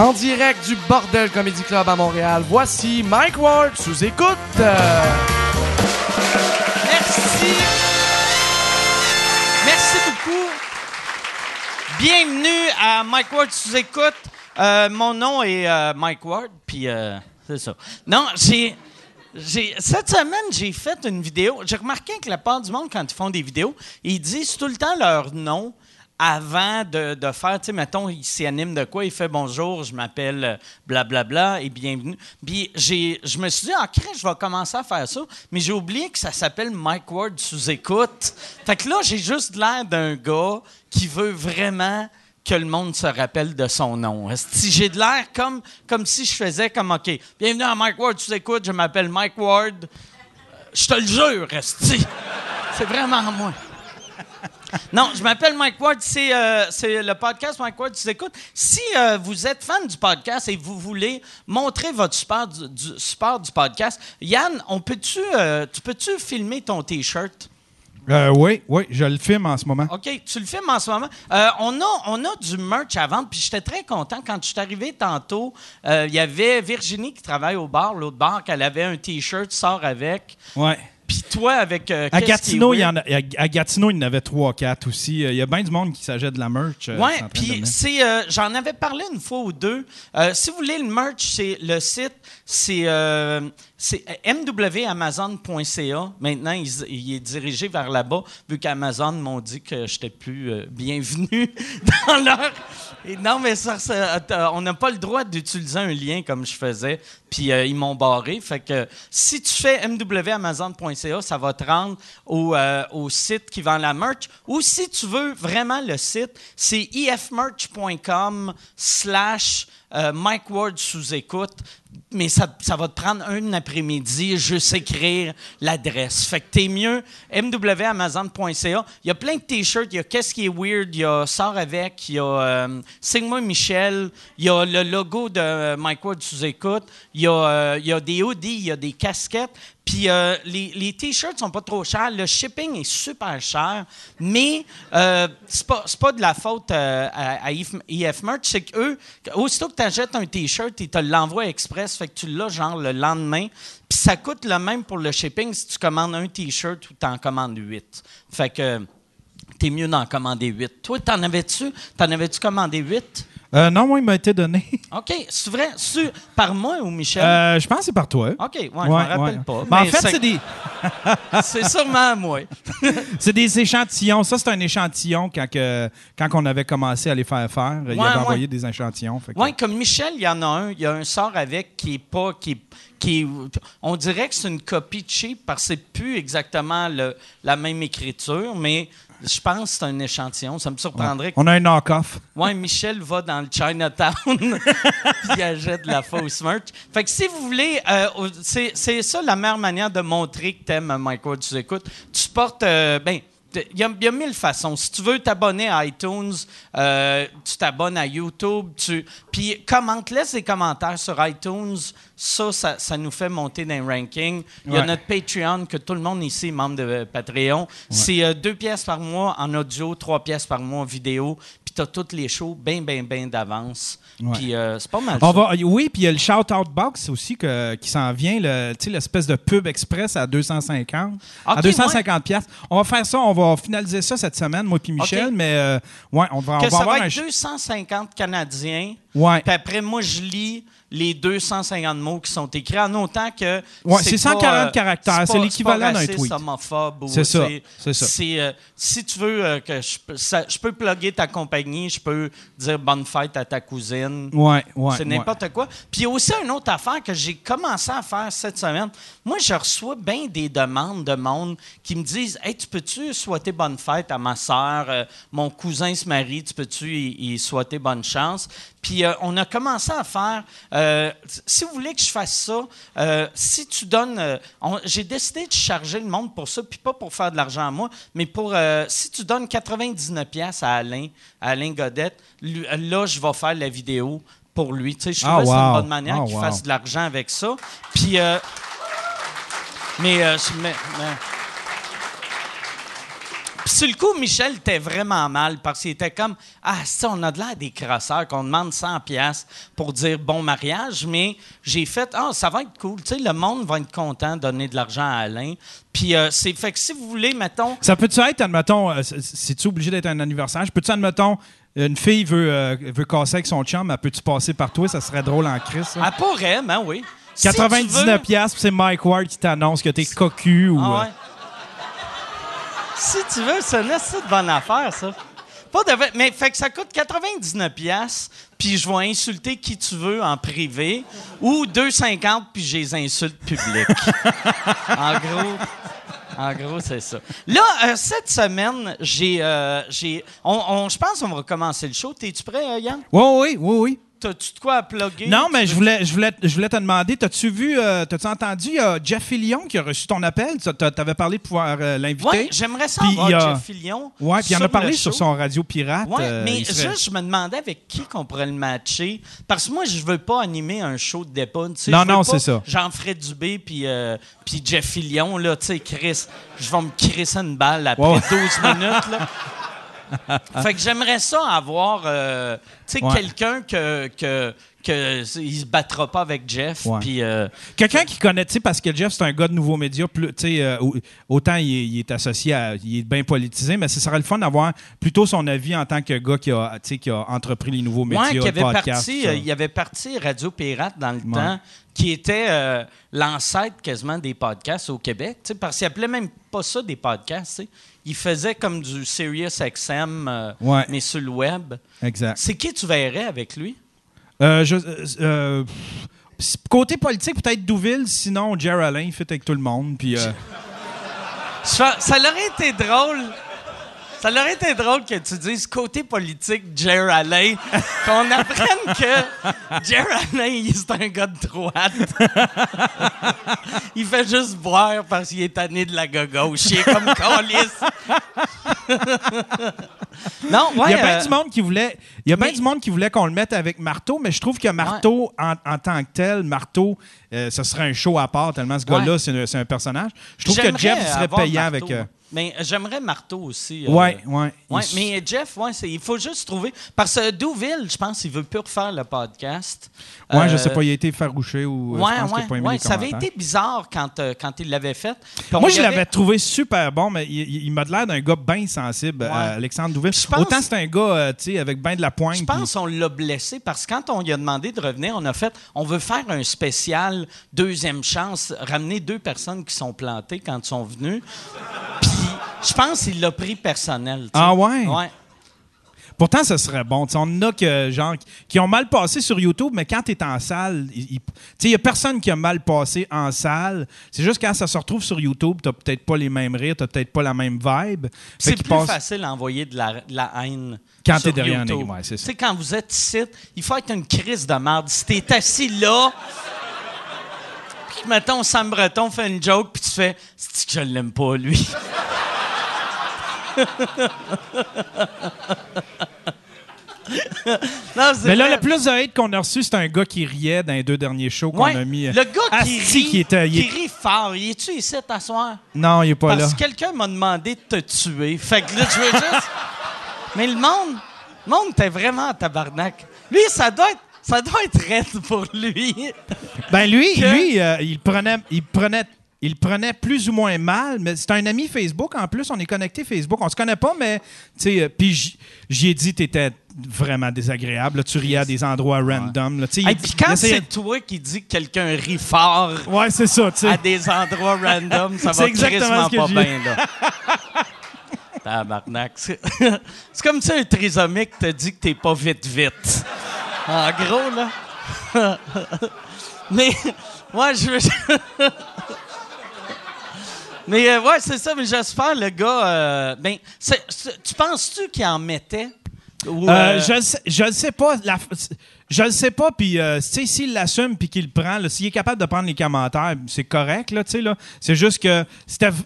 En direct du Bordel Comedy Club à Montréal, voici Mike Ward sous écoute. Merci. Merci beaucoup. Bienvenue à Mike Ward sous écoute. Euh, mon nom est euh, Mike Ward, puis euh, c'est ça. Non, j'ai cette semaine j'ai fait une vidéo. J'ai remarqué que la part du monde quand ils font des vidéos, ils disent tout le temps leur nom avant de, faire, tu sais, mettons, il s'anime de quoi, il fait bonjour, je m'appelle euh, blablabla et bienvenue. Puis je me suis dit, ah, je vais commencer à faire ça, mais j'ai oublié que ça s'appelle Mike Ward sous écoute. Fait que là, j'ai juste l'air d'un gars qui veut vraiment que le monde se rappelle de son nom. Si j'ai de l'air comme, comme si je faisais comme, OK, bienvenue à Mike Ward sous écoute, je m'appelle Mike Ward. Je te le jure, Esti. C'est vraiment moi. Non, je m'appelle Mike Ward. C'est, euh, c'est le podcast Mike Ward. Tu écoutes. Si euh, vous êtes fan du podcast et vous voulez montrer votre support du, du- support du podcast, Yann, on peut-tu, euh, tu peux-tu filmer ton T-shirt? Euh, oui, oui, je le filme en ce moment. OK, tu le filmes en ce moment. Euh, on, a, on a du merch à vendre, puis j'étais très content. Quand je suis arrivé tantôt, euh, il y avait Virginie qui travaille au bar, l'autre bar, qu'elle avait un T-shirt, sort avec. Ouais. Puis toi, avec. euh, À Gatineau, il y en a, à- Gatineau, il y en avait 3-4 aussi. Euh, Il y a bien du monde qui s'achète de la merch. euh, Ouais, puis c'est, euh, j'en avais parlé une fois ou deux. Si vous voulez le merch, c'est le site, c'est, euh, c'est mwamazon.ca. Maintenant, il, est dirigé vers là-bas, vu qu'Amazon m'ont dit que j'étais plus euh, bienvenu dans leur. Non, mais ça, euh, on n'a pas le droit d'utiliser un lien comme je faisais. Puis euh, ils m'ont barré. Fait que si tu fais mwamazon.ca, ça va te rendre au, euh, au site qui vend la merch. Ou si tu veux vraiment le site, c'est ifmerch.com slash euh, Mike Ward sous écoute. Mais ça, va te prendre un après-midi juste écrire l'adresse. Fait que t'es mieux mwamazon.ca. Il y a plein de t-shirts. Il y a Qu'est-ce qui est weird? Il y a Sors avec. Il y a euh, Signe-moi Michel. Il y a le logo de euh, Mike Ward sous écoute. Il y a, euh, il y a des hoodies. Il y a des casquettes. Puis euh, les, t-shirts sont pas trop chers. Le shipping est super cher. Mais euh, c'est pas, pas de la faute euh, à, à IF Merch. C'est qu'eux, aussitôt que tu achètes un t-shirt, ils te l'envoient express. Fait que tu l'as genre le lendemain. Puis ça coûte le même pour le shipping si tu commandes un t-shirt ou tu en commandes huit. Fait que t'es mieux d'en commander huit. Toi, t'en avais-tu? T'en avais-tu commandé huit? Euh, non, moi, il m'a été donné. OK. C'est vrai? Par moi ou Michel? Euh, je pense que c'est par toi. OK, ouais, je m'en Ouais, rappelle ouais. pas. Mais en fait, c'est- des, c'est sûrement moi. c'est des échantillons. Ça, c'est un échantillon quand, que, quand on avait commencé à les faire faire. il Ouais, avait ouais. envoyé des échantillons. que- Oui, comme Michel, il y en a un. Il y a un sort avec qui est pas. Qui, qui on dirait que c'est une copie cheap parce que c'est plus exactement le- la même écriture, mais je pense que c'est un échantillon. Ça me surprendrait que. On a un knock-off. Ouais, Michel va dans le Chinatown puis il achète de la fausse merch. Fait que si vous voulez, euh, c'est ça la meilleure manière de montrer que t'aimes Mike Ward, tu écoutes. Tu supportes, euh, ben, il y, a- il y a mille façons. Si tu veux t'abonner à iTunes, euh, tu t'abonnes à YouTube, tu puis commente, laisse des commentaires sur iTunes. Ça, ça, ça nous fait monter dans les rankings. Il y a Ouais. notre Patreon que tout le monde ici est membre de euh, Patreon. C'est euh, deux pièces par mois en audio, trois pièces par mois en vidéo. Puis tu as toutes les shows bien, bien, bien d'avance. Ouais. Puis euh, c'est pas mal. On va, oui, puis il y a le shout-out box aussi que- qui s'en vient, le- l'espèce de pub express à 250. à Ok, 250 piastres. On va faire ça, on va finaliser ça cette semaine, moi puis Michel, mais euh, ouais, on va, on que va ça avoir va un... être ch- 250 Canadiens. Ouais. Puis après, moi, je lis les 250 mots qui sont écrits en autant que. Ouais, c'est 140 pas, caractères, c'est l'équivalent d'un tweet. C'est ça, c'est ça. c'est, euh, si tu veux euh, que je, peux- ça- je peux plugger ta compagnie, je peux dire bonne fête à ta cousine. Ouais, ouais. c'est ouais. n'importe quoi. Puis il y a aussi une autre affaire que j'ai commencé à faire cette semaine. Moi, je reçois bien des demandes de monde qui me disent Hey, tu peux-tu souhaiter bonne fête à ma soeur Mon cousin se marie, tu peux-tu y, y souhaiter bonne chance Puis euh, on a commencé à faire. euh, si vous voulez que je fasse ça, euh, si tu donnes. on- j'ai décidé de charger le monde pour ça, puis pas pour faire de l'argent à moi, mais pour. si tu donnes 99$ à Alain, à Alain Godette, lui- là, je vais faire la vidéo pour lui. Tu sais, je Ah, que c'est une bonne manière Ah, qu'il wow. fasse de l'argent avec ça. Puis, mais, sur le coup, Michel était vraiment mal parce qu'il était comme Ah, ça, on a de l'air des crasseurs qu'on demande 100$ piastres pour dire bon mariage, mais j'ai fait Ah, ça va être cool. Tu sais, le monde va être content de donner de l'argent à Alain. Puis, euh, c'est fait que si vous voulez, mettons. Ça peut-tu être, admettons, euh, c'est-tu obligé d'être un anniversaire? Peux-tu, admettons, une fille veut, euh, veut casser avec son chum, elle peut-tu passer par toi? Ça serait drôle en crise. Elle pourrait, ben oui. Si tu 99 veux- piastres, puis c'est Mike Ward qui t'annonce que t'es cocu ou... Ah euh, ouais. Si tu veux, c'est une assez de bonne affaire, ça. Pas de vrai- Mais fait que ça coûte 99 pièces puis je vais insulter qui tu veux en privé, ou 2,50 puis je les insulte public. en gros, en gros, c'est ça. Là, euh, cette semaine, j'ai, euh, j'ai, on, on- je pense qu'on va commencer le show. T'es-tu prêt, euh, Yann? Oui, oui, oui, oui. T'as-tu de quoi à plugger? Non, mais je voulais, je voulais, je voulais te demander, t'as-tu vu, euh, t'as-tu entendu, il y a Jeff Fillion qui a reçu ton appel? Tu avais parlé de pouvoir euh, l'inviter? Ouais, j'aimerais ça Puis avoir il y a- Jeff Fillion. Ouais, puis il en a parlé sur son radio pirate. Euh, mais il serait- juste, je me demandais avec qui qu'on pourrait le matcher. Parce que moi, je veux pas animer un show de débat. tu sais, Non, je veux non, pas c'est ça. Jean-Fred Dubé puis euh, puis Jeff Fillion, là, tu sais, Chris, je vais me crisser une balle après Ouais. 12 minutes, là. fait que j'aimerais ça avoir, euh, tu sais, Ouais. quelqu'un que, que, que il se battra pas avec Jeff. Ouais. Puis, euh, Quelqu'un qui connaît, tu sais, parce que Jeff, c'est un gars de nouveaux médias, plus, tu sais, euh, au- autant il est, il est associé à. Il est bien politisé, mais ce serait le fun d'avoir plutôt son avis en tant que gars qui a, tu sais, qui a entrepris les nouveaux médias, Ouais, qui avait podcast. parti, euh, il y avait parti Radio Pirate dans le Ouais. temps, qui était l'ancêtre quasiment des podcasts au Québec, tu sais, parce qu'il appelait même pas ça des podcasts. tu sais. Il faisait comme du Sirius XM, euh, Ouais. mais sur le web. Exact. C'est qui tu verrais avec lui? Euh, je- euh, euh, côté politique, peut-être Douville, sinon Jerry Alain, il fait avec tout le monde. Puis, Ça, ça aurait été drôle. Ça aurait été drôle que tu dises côté politique Jerry Alain, qu'on apprenne que Jerry Alain, il- c'est un gars de droite. il fait juste boire parce qu'il est tanné de la gauche. Il est comme calice. non, ouais. il y a bien euh, du monde qui voulait, il y a bien du monde qui voulait qu'on le mette avec Marteau, mais je trouve que Marteau, en, en tant que tel, Marteau, euh, ce serait un show à part tellement ce gars-là, Ouais. c'est un, personnage. Je trouve que Jeff il serait payant Marteau, avec. euh. Mais j'aimerais Marteau aussi. euh, ouais, ouais. Ouais, mais Jeff, ouais, c'est- il faut juste trouver. Parce que Douville, je pense, il veut plus refaire le podcast. Ouais, je Euh, sais pas, il a été farouché ou euh, Ouais, je pense qu'il ouais, a pas aimé ouais, les ça avait été bizarre quand, euh, quand il l'avait fait. Puis Moi, je avait- l'avais trouvé super bon, mais il, il- m'a l'air d'un gars bien sensible, euh, Alexandre Douville. Je pense- Autant c'est un gars, euh, tu sais, avec bien de la pointe. Je pense qu'on l'a blessé parce que quand on lui a demandé de revenir, on a fait on veut faire un spécial deuxième chance, ramener deux personnes qui sont plantées quand ils sont venus. Puis je pense qu'il l'a pris personnel. tu. Ah ouais? Ouais. Pourtant, ce serait bon. Tu sais, on en a que, genre, qui ont mal passé sur YouTube, mais quand tu es en salle, il n'y a personne qui a mal passé en salle. C'est juste quand ça se retrouve sur YouTube, tu peut-être pas les mêmes rires, tu peut-être pas la même vibe. C'est plus passe- facile d'envoyer de la, de la haine. Quand sur t'es derrière un YouTube. ouais, c'est ça. Tu quand vous êtes ici, il faut être une crise de merde. Si t'es assis là, que, mettons, Sam Breton fait une joke, puis tu fais « C'est que je l'aime pas, lui. » Non, Mais là, vrai. le plus de hate qu'on a reçu, c'est un gars qui riait dans les deux derniers shows qu'on Ouais, a mis. le gars qui rit, qui était- il qui est- rit fort, il est-tu ici à t'asseoir? Non, il est pas là. Parce que quelqu'un m'a demandé de te tuer. Fait que là, je veux juste. Mais le monde, le monde était vraiment en tabarnak. Lui, ça doit être, ça doit être raide pour lui. Ben lui, Que- lui euh, il prenait, il prenait, il prenait plus ou moins mal, mais c'est un ami Facebook en plus. On est connecté Facebook, on se connaît pas, mais tu sais, euh, puis j'y ai dit t'étais vraiment désagréable. là. tu riais à des endroits random. Là. Il- quand c'est toi qui dis que quelqu'un rit fort ouais, c'est ça. à des endroits random, ça va exactement ce que pas bien, là. Tabarnak. C'est c'est comme si un trisomique te dit que t'es pas vite vite. En gros, là. mais, moi, je veux. mais, euh, ouais, c'est ça, mais j'espère, le gars. euh, ben, tu penses-tu qu'il en mettait? Ou, Euh, euh, je, le sais, sais pas. La- je le sais pas. Puis, euh, tu sais, s'il l'assume puis qu'il le prend, s'il est capable de prendre les commentaires, c'est correct. Là, tu sais, là. C'est juste que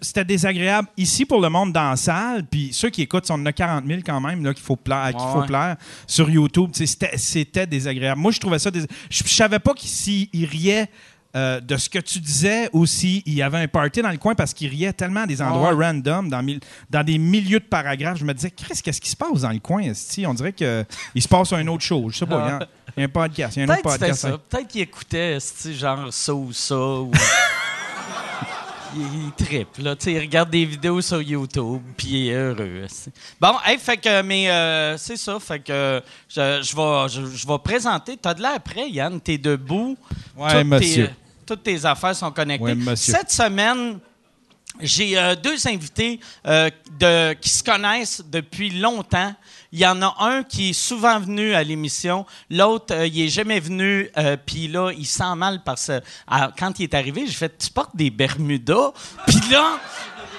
c'était désagréable ici pour le monde dans la salle. Puis ceux qui écoutent, on en a 40 000 quand même là, qu'il faut plaire, qu'il Ouais, faut ouais. plaire sur YouTube. Tu sais, C'était c'était désagréable. Moi, je trouvais ça. dés- Je, savais pas s'il il riait euh, de ce que tu disais aussi, il y avait un party dans le coin parce qu'il riait tellement à des endroits Ah random, dans, mille- dans des milieux de paragraphes. Je me disais, Chris, qu'est-ce qui se passe dans le coin? esti? On dirait qu'il se passe un autre chose. Je sais pas, il y a un- il y, a un podcast. Il y a un autre podcast. ça. Peut-être qu'il écoutait, esti, genre ça ou ça. Ou... il, il trippe, là. Il regarde des vidéos sur YouTube, puis il est heureux. esti. Bon, hey, fait que, mais euh, c'est ça. Fait que je, je vais, je, je vais présenter. T'as de l'air prêt, Yann. T'es debout. Ouais, monsieur. Tes, toutes tes affaires sont connectées. Cette semaine, j'ai euh, deux invités euh, de, qui se connaissent depuis longtemps. Il y en a un qui est souvent venu à l'émission, l'autre, euh, il est jamais venu, puis là, il sent mal parce que quand il est arrivé, j'ai fait Tu portes des Bermudas, puis là,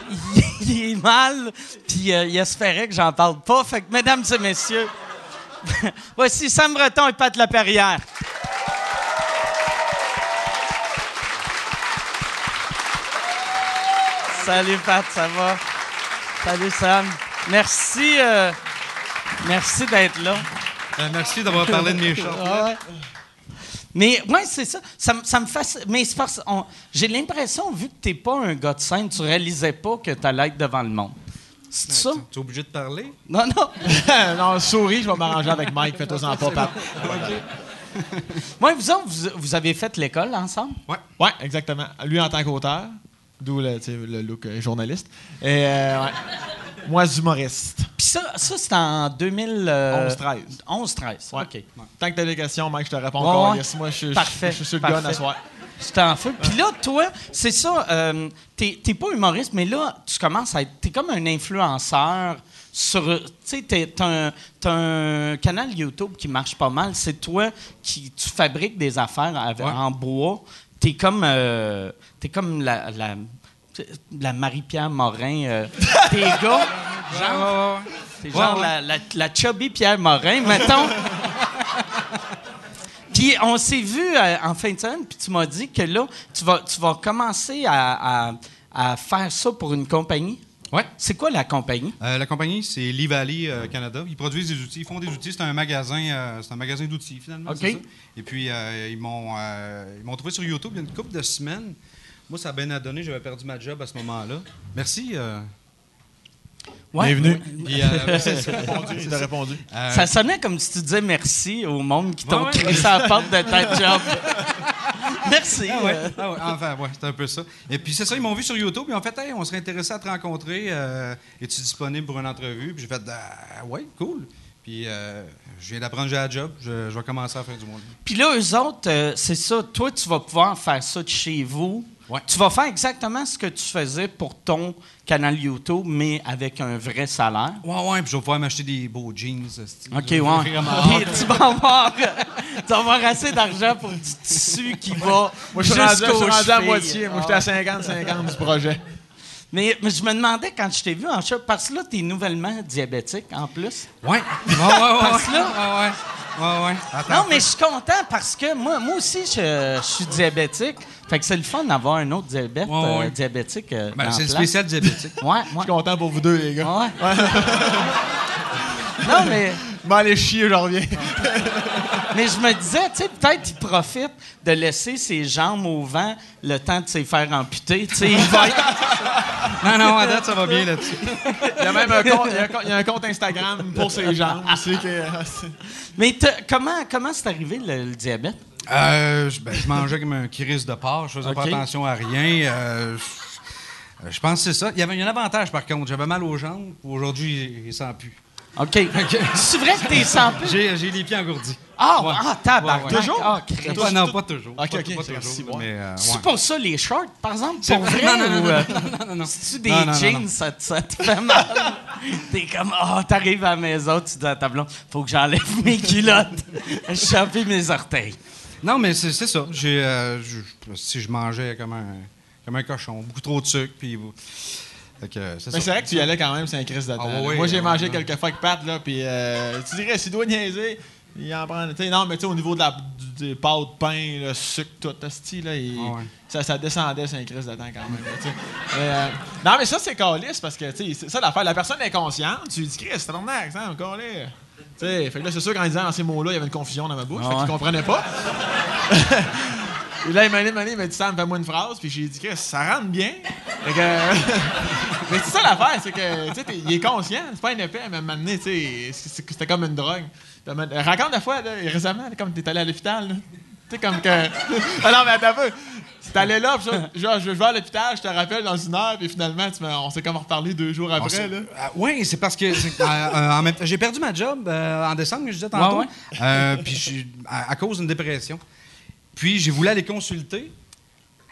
il, il est mal, puis il espérait que j'en parle pas. Fait que, mesdames et messieurs, voici Sam Breton et Pat Laperrière. Salut Pat, ça va? Salut Sam. Merci, euh, merci d'être là. Euh, merci d'avoir parlé de mes shorts. Mais ouais, c'est ça. Ça, me- ça me fascine. Mais c'est parce on- j'ai l'impression, vu que t'es pas un gars de scène, tu réalisais pas que t'allais être devant le monde. C'est ça? Tu es obligé de parler? Non, non. non, souris, je vais m'arranger avec Mike, fais-toi-en pas, Pat. Moi, vous autres, vous, vous avez fait l'école ensemble? Ouais, exactement. Lui en tant qu'auteur, d'où le, look euh, journaliste. Et euh, ouais. moi, humoriste. Puis ça, ça c'est en 2000... 11-13. 11-13, Ouais. OK. Tant que t'as des questions, Mike, je te réponds encore. ouais. Yes, moi, je, je- Parfait, je suis sur le parfait. gun à soir. C'était en feu. Puis là, toi, c'est ça, euh, t'es pas humoriste, mais là, tu commences à être. T'es comme un influenceur sur. Tu sais, t'as un, un canal YouTube qui marche pas mal. C'est toi qui. Tu fabriques des affaires avec- Ouais. en bois. T'es comme. euh, t'es comme la. la la Marie-Pierre Morin euh, des gars. Genre, T'es genre Ouais. La, la, la chubby Pierre Morin, mettons. Puis on s'est vu euh, en fin de semaine, puis tu m'as dit que là, tu vas, tu vas commencer à, à- à faire ça pour une compagnie. Ouais. C'est quoi la compagnie? Euh, la compagnie, c'est Lee Valley euh, Canada. Ils produisent des outils. Ils font des outils. C'est un magasin, euh, c'est un magasin d'outils, finalement. Ça. Et puis, euh, ils m'ont euh, ils m'ont trouvé sur YouTube il y a une couple de semaines. Moi, ça a bien à donner. J'avais perdu ma job à ce moment-là. Merci. euh, Ouais. Bienvenue. puis, euh, ça. Répondu. Euh, Ça sonnait comme si tu disais merci au monde qui t'ont Ouais, ouais. crissé à la porte de ta job. merci. Ah ouais, euh. ah ouais, enfin, ouais, c'est un peu ça. Et puis c'est ça, ils m'ont vu sur YouTube, ils ont fait, hey, on serait intéressé à te rencontrer. euh, Es-tu disponible pour une entrevue? Puis j'ai fait, ah, ouais, cool. Puis euh, je viens d'apprendre j'ai la job, je, je vais commencer à faire du monde. Puis là, eux autres, euh, c'est ça. Toi, tu vas pouvoir faire ça de chez vous. Ouais. Tu vas faire exactement ce que tu faisais pour ton canal YouTube, mais avec un vrai salaire. Ouais, ouais, puis je vais pouvoir m'acheter des beaux jeans. OK, ouais. vraiment Puis hâte. tu vas avoir, tu vas avoir assez d'argent pour du tissu qui va Moi, je suis rendu, à moitié. Moi, j'étais à 50-50 du projet. Mais, mais je me demandais quand je t'ai vu en shop, parce que là, tu es nouvellement diabétique en plus. Ouais, ouais, ouais, ouais. Parce que là- ouais, ouais. Ouais, ouais. Attends non, mais je suis content parce que moi, moi aussi, je, je suis diabétique. Fait que c'est le fun d'avoir un autre diabète, Ouais, ouais. euh, diabétique. euh, Ben, c'est place. spécial diabétique. Ouais, ouais. Je suis content pour vous deux, les gars. Ouais. non, mais, Je m'en aller chier, je reviens. Mais je me disais, tu sais, peut-être qu'il profite de laisser ses jambes au vent le temps de se faire amputer. Tu sais, il va non, non, à date, ça va bien là-dessus. Il y a même un compte, il y a un compte- il y a un compte Instagram pour ses jambes aussi. Que, Mais comment comment c'est arrivé le, le diabète? Euh, je, ben, je mangeais comme un kiris de porc, je faisais pas attention à rien. euh, je, je pense que c'est ça. Il y avait un avantage, par contre. J'avais mal aux jambes. Aujourd'hui, il sent plus. OK. C'est vrai que t'es sans plus? J'ai j'ai les pieds engourdis. Ah, Ouais. ah, tabarnak. Ouais, ouais. Toujours? Ah. Pas- non, pas toujours. Ok, Pas- ok, pas toujours, mais, euh, C'est pour ça les shorts, par exemple? Pour vrai? vrai? Non, non, ou, non, euh, non, non, non. Des Non, non, non, jeans. Ça, te, ça te fait mal? T'es comme, oh, t'arrives à la maison, tu dis à ta blonde, faut que j'enlève mes culottes, choper mes orteils. Non, mais c'est c'est ça. J'ai, euh, si je mangeais comme un, comme un cochon, beaucoup trop de sucre, puis... Que, Mais c'est vrai que tu y allais quand même, c'est un crise temps. Ah, Moi, j'ai mangé ouais. quelques fois avec Pat, là, puis euh, tu dirais, s'il doit niaiser, il en prend. tu sais, non, mais tu sais, au niveau de la du, des pâtes, pain, le sucre, tout, asti, là, il- Ah, ouais. ça, ça descendait, c'est un crise temps quand même. là, euh, non, mais ça, c'est calice parce que, tu sais, ça l'affaire. La personne est consciente, tu lui dis, Chris, c'est ton accent, encore Tu sais, fait que là, c'est sûr, disait dans ces mots-là, il y avait une confusion dans ma bouche, Ah, fait qu'il ouais. comprenait pas. Là, il m'a dit, il m'a dit, Sam, fais-moi une phrase. Puis j'ai dit, Chris, ça rentre bien. Que- mais c'est ça l'affaire, c'est que, tu sais, il est conscient. C'est pas un épée, mais donné, tu sais, c'était comme une drogue. Raconte la fois, là, récemment, comme t'es allé à l'hôpital, là. Tu sais, comme que. ah non, mais attends un peu. T'es allé là, puis ça, genre, je vais à l'hôpital, je te rappelle dans une heure, puis finalement, tu on s'est comme reparlé deux jours après, là. oui, c'est parce que euh, euh, en même temps, j'ai perdu ma job euh, en décembre, je disais tantôt. Puis je à cause d'une dépression. Puis j'ai voulu aller consulter.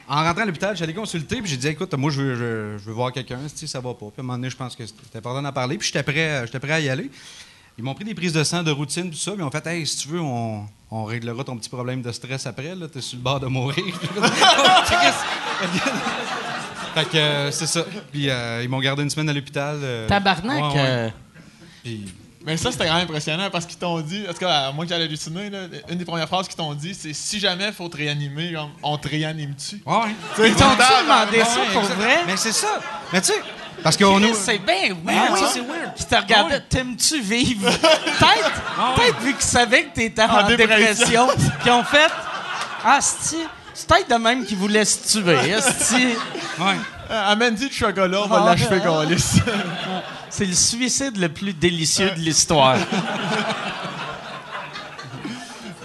En rentrant à l'hôpital, j'allais consulter, puis j'ai dit écoute, moi je veux, je, je veux voir quelqu'un, si ça va pas. Puis à un moment donné, je pense que c'était important d'en parler, puis j'étais prêt, j'étais prêt à y aller. Ils m'ont pris des prises de sang de routine, tout ça, puis ils ont fait Hey, si tu veux, on, on réglera ton petit problème de stress après, là, t'es sur le bord de mourir. fait que euh, c'est ça. Puis euh, ils m'ont gardé une semaine à l'hôpital. euh, Tabarnak. ouais, ouais. Puis Mais ça, c'était quand même impressionnant parce qu'ils t'ont dit, en tout cas, moi qui allais halluciner, là, une des premières phrases qu'ils t'ont dit, c'est si jamais il faut te réanimer, comme, on te réanime-tu? Ouais, ouais. Ils Ouais, demandé ça ouais, pour vrai? Mais c'est ça. Mais tu sais, parce qu'on nous. C'est bien weird. Ah oui, ça. c'est weird. Puis t'as regardé, t'aimes-tu vivre? Peut-être, peut-être vu qu'ils savaient que t'étais en, En dépression. dépression, qu'ils ont fait Ah, c'est peut-être de même qu'ils voulaient se tuer. asti. Ouais. Euh, Amène-y du chocolat, on va Ah, l'achever, ah. Gaulis. C'est le suicide le plus délicieux de l'histoire.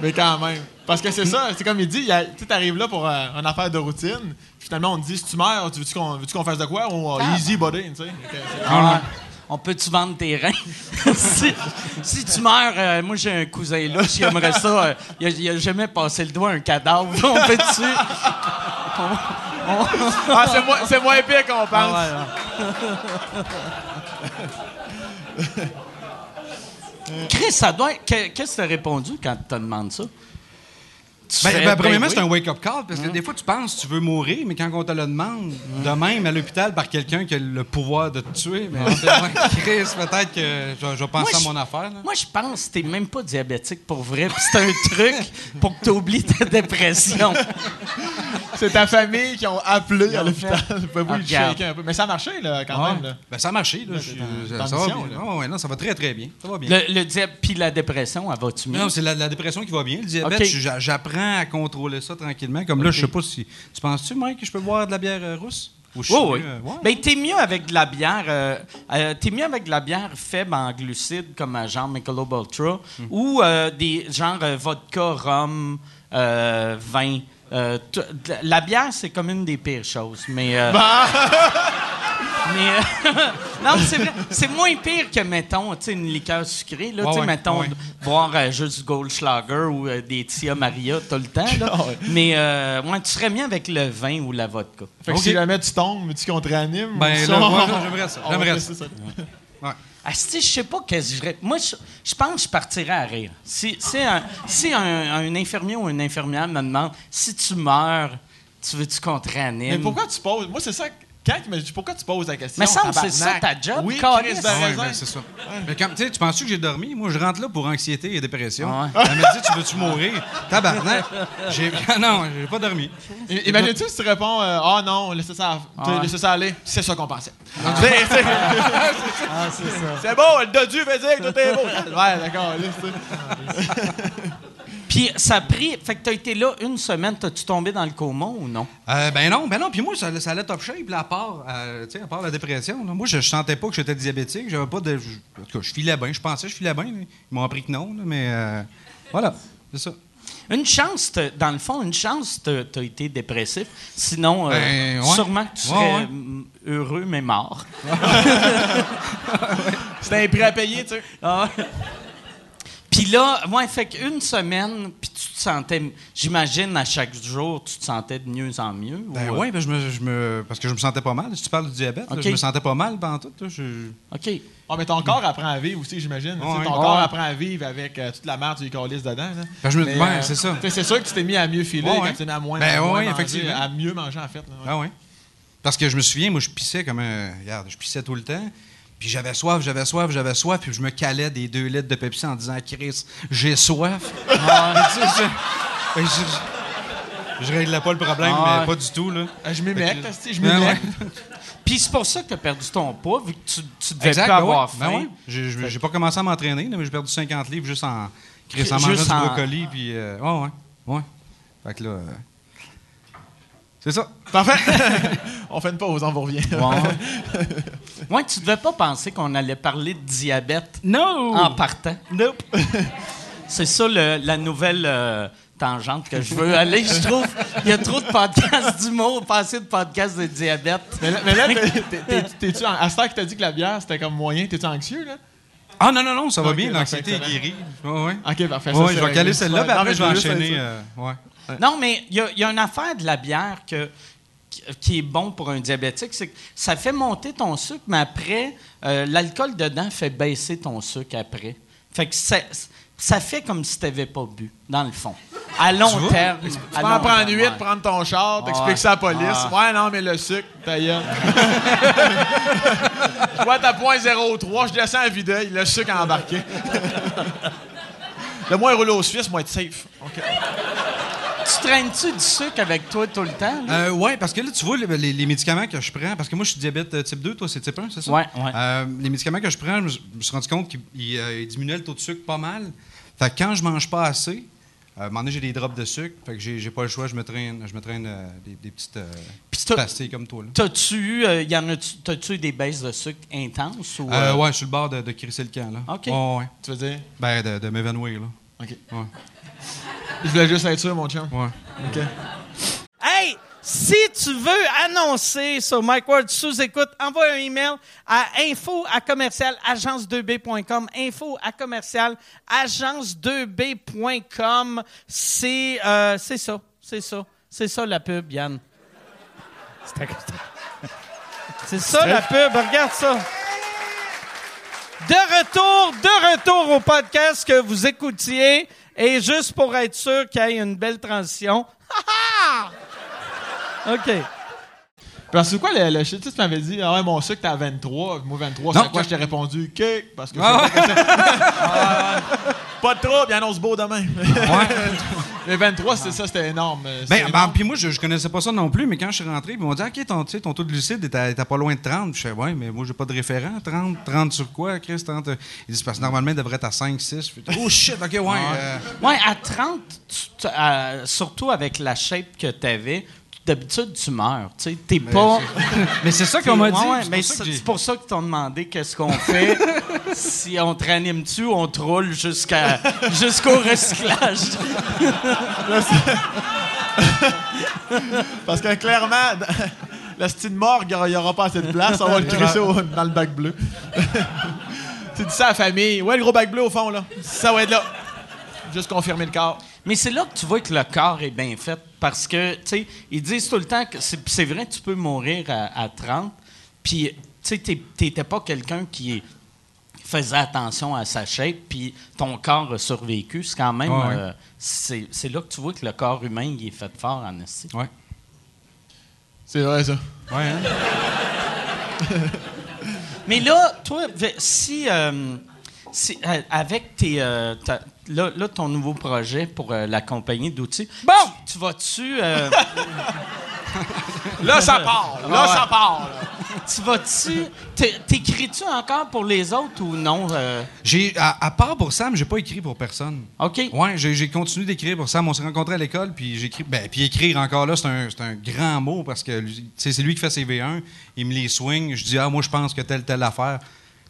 Mais quand même. Parce que c'est ça, c'est comme il dit, tu arrives là pour euh, une affaire de routine, puis finalement on te dit si tu meurs, tu veux-tu qu'on veux-tu qu'on fasse de quoi? Ou euh, easy body, tu sais. C'est- Ah, On peut-tu vendre tes reins? si, si tu meurs, euh, moi j'ai un cousin là, j'aimerais ça. il, a, il a jamais passé le doigt à un cadavre. On peut-tu? Ah, c'est moins, c'est moins pire qu'on pense. Ah, ouais. Chris, ça doit. Qu'est-ce que tu as répondu quand tu te demandes ça? Ben, ben, premièrement, oui. c'est un wake-up call, parce que des fois, tu penses que tu veux mourir, mais quand on te le demande, de même à l'hôpital par quelqu'un qui a le pouvoir de te tuer, mais Chris, peut-être que je, je vais penser Moi, à je- mon affaire. là. Moi, je pense que t'es même pas diabétique pour vrai, c'est un truc pour que tu oublies ta dépression. C'est ta famille qui ont appelé à l'hôpital. fait- Ah, un peu. Mais ça a marché, là, quand Ah, même. Là. Ben, ça a marché. Là, ça, va mission, bien. là. Ouais, non, ça va très, très bien. Ça va bien. Le, le diab- puis la dépression, elle va-tu mieux? Non, c'est la, la dépression qui va bien. Le diabète, Ok. j'a- à contrôler ça tranquillement. Comme là, je sais pas si. Tu penses-tu, Mike, que je peux boire de la bière euh, rousse? Ou je suis Oui, mieux, euh, ouais? Ben, t'es mieux avec de la bière. euh, euh, t'es mieux avec de la bière faible en glucides, comme genre Michelob Ultra, Hmm. ou des genre vodka, rhum, vin. La bière, c'est comme une des pires choses, mais. euh, mais euh, non, c'est vrai. C'est moins pire que, mettons, tu sais, une liqueur sucrée. Là, Ouais, tu sais, ouais, mettons, ouais. boire euh, juste du Goldschlager ou euh, des Tia Maria tout le temps. Là. Ah ouais. Mais euh, ouais, tu serais mieux avec le vin ou la vodka. Fait que Ok. si jamais tu tombes, tu qu'on te réanime. Ben, ça, là, ouais, j'aimerais ça, va j'aimerais ça. Ah, si, je sais pas qu'est-ce que je. Moi, je, je pense que je partirais à rire. Si, si, un, si un, un infirmier ou une infirmière me demande si tu meurs, tu veux-tu qu'on te réanime? Mais pourquoi tu poses? Moi, c'est ça. Quand il m'a dit pourquoi tu poses la question Mais semble que c'est ça ta job, Oui. Chris de Ah ouais, ben, c'est ça. Mais quand, tu sais, tu penses que j'ai dormi? Moi, je rentre là pour anxiété et dépression. Ah Elle me dit, tu veux-tu mourir? Tabarnak. J'ai, non, j'ai pas dormi. Imagine-tu si tu réponds euh, Ah non, laissez ça, Ouais. laissez ça aller. C'est ça qu'on pensait. C'est- Ah, c'est ça. C'est beau, le dodu fait dire que tout est beau. Ouais, d'accord. Puis ça a pris. Fait que t'as été là une semaine, t'as-tu tombé dans le coma ou non? Euh, ben non, ben non. Puis moi, ça, ça allait top shape, là, à part, euh, tu sais, à part la dépression. là. Moi, je, je sentais pas que j'étais diabétique. J'avais pas de. je- en tout cas, je filais bien. Je pensais que je filais bien. là. Ils m'ont appris que non, là, mais euh, voilà, c'est ça. Une chance, dans le fond, une chance, t'as as été dépressif. Sinon, euh, Ben, ouais. sûrement que tu serais ouais. mm, heureux, mais mort. C'était un prix à payer, tu sais. Ouais. Puis là, ouais, fait qu'une semaine, puis tu te sentais, j'imagine, à chaque jour, tu te sentais de mieux en mieux. Ben ou, euh, oui, ben je me, je me- parce que je me sentais pas mal. Si tu parles du diabète, là, je me sentais pas mal pendant tout. là. Je- OK. Ah, mais ton corps apprend à vivre aussi, j'imagine. Ouais. Ton Ouais. corps apprend à vivre avec euh, toute la merde du colis dedans. Là. Ben, je me- Mais, ouais, c'est ça. tu sais, C'est sûr que tu t'es mis à mieux filer Ouais, quand ouais. tu t'es mis à moins, Ben, à moins ouais, manger, effectivement. à mieux manger, en fait. là, ouais. Ah oui. Parce que je me souviens, moi, je pissais comme un. Regarde, je pissais tout le temps. Puis j'avais soif, j'avais soif, j'avais soif. Puis je me calais des deux litres de Pepsi en disant Chris, j'ai soif. Ah, tu sais, je, que je, je réglais pas le problème, Ah, mais pas du tout. Là. Euh, Je esti, je Ben m'émecte. ouais. Puis c'est pour ça que tu as perdu ton poids, vu que tu, tu devais Exact, ben avoir ouais, ben faim. ouais. J'ai- pas commencé à m'entraîner, mais j'ai perdu 50 livres juste en, Chris, en mangeant du brocoli. Puis, euh, ouais, ouais, ouais. Fait que là. euh, C'est ça. Parfait. on fait une pause, on vous revient. Ouais. ouais, tu devais pas penser qu'on allait parler de diabète No! en partant. Nope. C'est ça le- la nouvelle euh, tangente que je veux aller. Je trouve il y a trop de podcasts d'humour, pas assez de podcasts de diabète. Mais là, mais t'es-tu à ce temps que t'as dit que la bière, c'était comme moyen, t'es-tu anxieux, là? Ah non, non, non, ça va bien. L'anxiété est guérie. Ouais, ouais. OK, parfait. Ouais, je vais caler celle-là, puis après, je vais enchaîner. euh, ouais. Non, mais il y, a- il y a une affaire de la bière que, qui- est bon pour un diabétique, c'est que ça fait monter ton sucre, mais après, euh, l'alcool dedans fait baisser ton sucre après. Fait que ça, ça fait comme si tu n'avais pas bu, dans le fond. À long terme. Tu peux en prendre terme, huit, ouais. prendre ton char, t'expliques Ouais. ça à la police. Ouais, non, mais le sucre, ta gueule. je vois ta point 03, je descends à Videuil, le sucre a embarqué. le moins roule aux Suisses, moi être safe. OK. Tu traînes-tu du sucre avec toi tout le temps? Euh, ouais, parce que là, tu vois, les, les- les médicaments que je prends, parce que moi, je suis diabète euh, type 2, toi, c'est type 1, c'est ça? Ouais, ouais. Euh, les médicaments que je prends, je me suis- rendu compte qu'ils ils, euh, diminuaient le taux de sucre pas mal. Fait que quand je mange pas assez, euh, à un moment donné, j'ai des drops de sucre, fait que j'ai pas le choix, je me traîne, je me traîne euh, des, des petites euh, pastilles comme toi. Là. T'as-tu eu, euh, y en eu des baisses de sucre intenses? Ou, Euh, euh, ouais, je suis le bord de, de crisser le camp, là. OK. Ouais, ouais. Tu veux dire? Ben, de, de m'évanouir, là. OK. Ouais. Je voulais juste être sûr, mon chum. Ouais. OK. Hey, si tu veux annoncer sur Mike Ward sous écoute, envoie un email à info à commercial agence2b.com. Info à commercial agence2b.com. C'est euh, c'est ça, c'est ça, c'est ça la pub, Yann. C'est ça la pub, regarde ça. De retour, de retour au podcast que vous écoutiez. Et juste pour être sûr qu'il y ait une belle transition. OK. Parce que c'est quoi le, le shit? Tu m'avais dit, ah ouais, mon sucre, t'es à 23. Moi, 23, Non, c'est quoi? Je t'ai répondu, cake. Parce que. Ah sais pas que c'est- Pas de trouble, il annonce beau demain. Le 23, c'est ça, c'était énorme. C'était Ben, ben, énorme. puis moi, je, je connaissais pas ça non plus, mais quand je suis rentré, ils m'ont dit, OK, ton, tu sais, ton taux de glucide est à, est à pas loin de 30. Je fais, ouais, mais moi, j'ai pas de référent. 30, 30 sur quoi, Chris? 30? euh? Ils disent, parce que normalement, il devrait être à 5, 6. Je fais, oh shit, OK, ouais. euh, Ouais, à 30, tu- tu- euh, surtout avec la shape que tu avais, d'habitude, tu meurs. Tu sais, t'es pas. mais c'est ça qu'on m'a dit. ouais, c'est mais pour ça c'est que pour ça t'ont demandé qu'est-ce qu'on fait. si on te réanime-tu ou on te roule jusqu'à, jusqu'au recyclage. Parce que clairement, le style morgue, il n'y aura pas assez de place. On va le crisser dans le bac bleu. tu dis ça à la famille. Ouais, le gros bac bleu au fond, là. Ça va être là. Juste confirmer le corps. Mais c'est là que tu vois que le corps est bien fait. Parce que, tu sais, ils disent tout le temps que c'est, vrai, tu peux mourir à, à 30. Puis, tu sais, t'étais pas quelqu'un qui faisait attention à sa shape, puis ton corps a survécu. C'est quand même. Ouais, euh, c'est, là que tu vois que le corps humain, il est fait fort en esti. Ouais. C'est vrai, ça. Ouais, hein? Mais là, toi, si. euh, si, euh, avec tes. ta- là, là, ton nouveau projet pour euh, la compagnie d'outils. Bon! Tu, tu vas-tu. euh, Là, ça part. Là, Ouais. ça part. là. tu vas-tu. t'é- T'écris-tu encore pour les autres ou non? euh? J'ai, à, à part pour Sam, j'ai pas écrit pour personne. OK. Ouais, j'ai, continué d'écrire pour Sam. On s'est rencontrés à l'école, puis j'écris. Ben, puis écrire encore là, c'est un, c'est un grand mot parce que c'est lui qui fait ses V1. Il me les swing. Je dis, ah, moi, je pense que telle, telle affaire.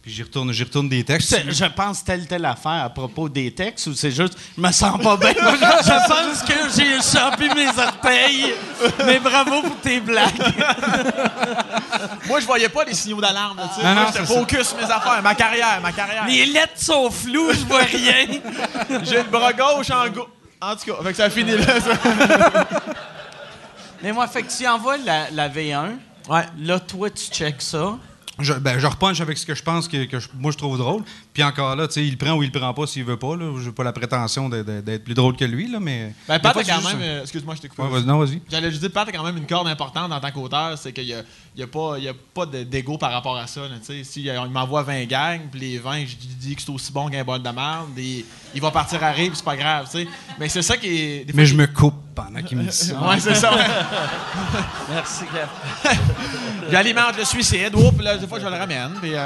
Puis j'y retourne, j'y retourne des textes. Je pense telle telle affaire à propos des textes ou c'est juste je me sens pas bien. je pense que j'ai échappé mes orteils. Mais bravo pour tes blagues. Moi, je voyais pas les signaux d'alarme. tu sais. J'étais focus sur mes affaires, ma carrière, ma carrière. Les lettres sont floues, je vois rien. J'ai le bras gauche en go... En tout cas, fait que ça finit là, ça. Mais moi, fait que tu envoies la, la V1. Ouais. Là, toi, tu checks ça. Je, ben, je repunch avec ce que je pense que, moi je trouve drôle. Puis encore là, tu sais, il prend ou il prend pas s'il veut pas. Là. J'ai pas la prétention d'être plus drôle que lui, là, mais. Ben, Pat a quand même. euh, Excuse-moi, je t'ai coupé. Ouais, vas-y, non, vas-y. J'allais juste dire, Pat a quand même une corde importante en tant qu'auteur, c'est qu'il n'y a, y a pas, il y a pas de- d'ego par rapport à ça. sais. si euh, il m'envoie 20 gangs, puis les 20, je lui dis que c'est aussi bon qu'un bol de merde, et il va partir à rire, puis c'est pas grave. tu sais. Mais c'est ça qui est. fois, Mais je me coupe pendant qu'il me dit ça. Ouais, c'est ça. Merci, Gab. J'alimente le suicide. Oups, là, des fois, je le ramène. puis, euh,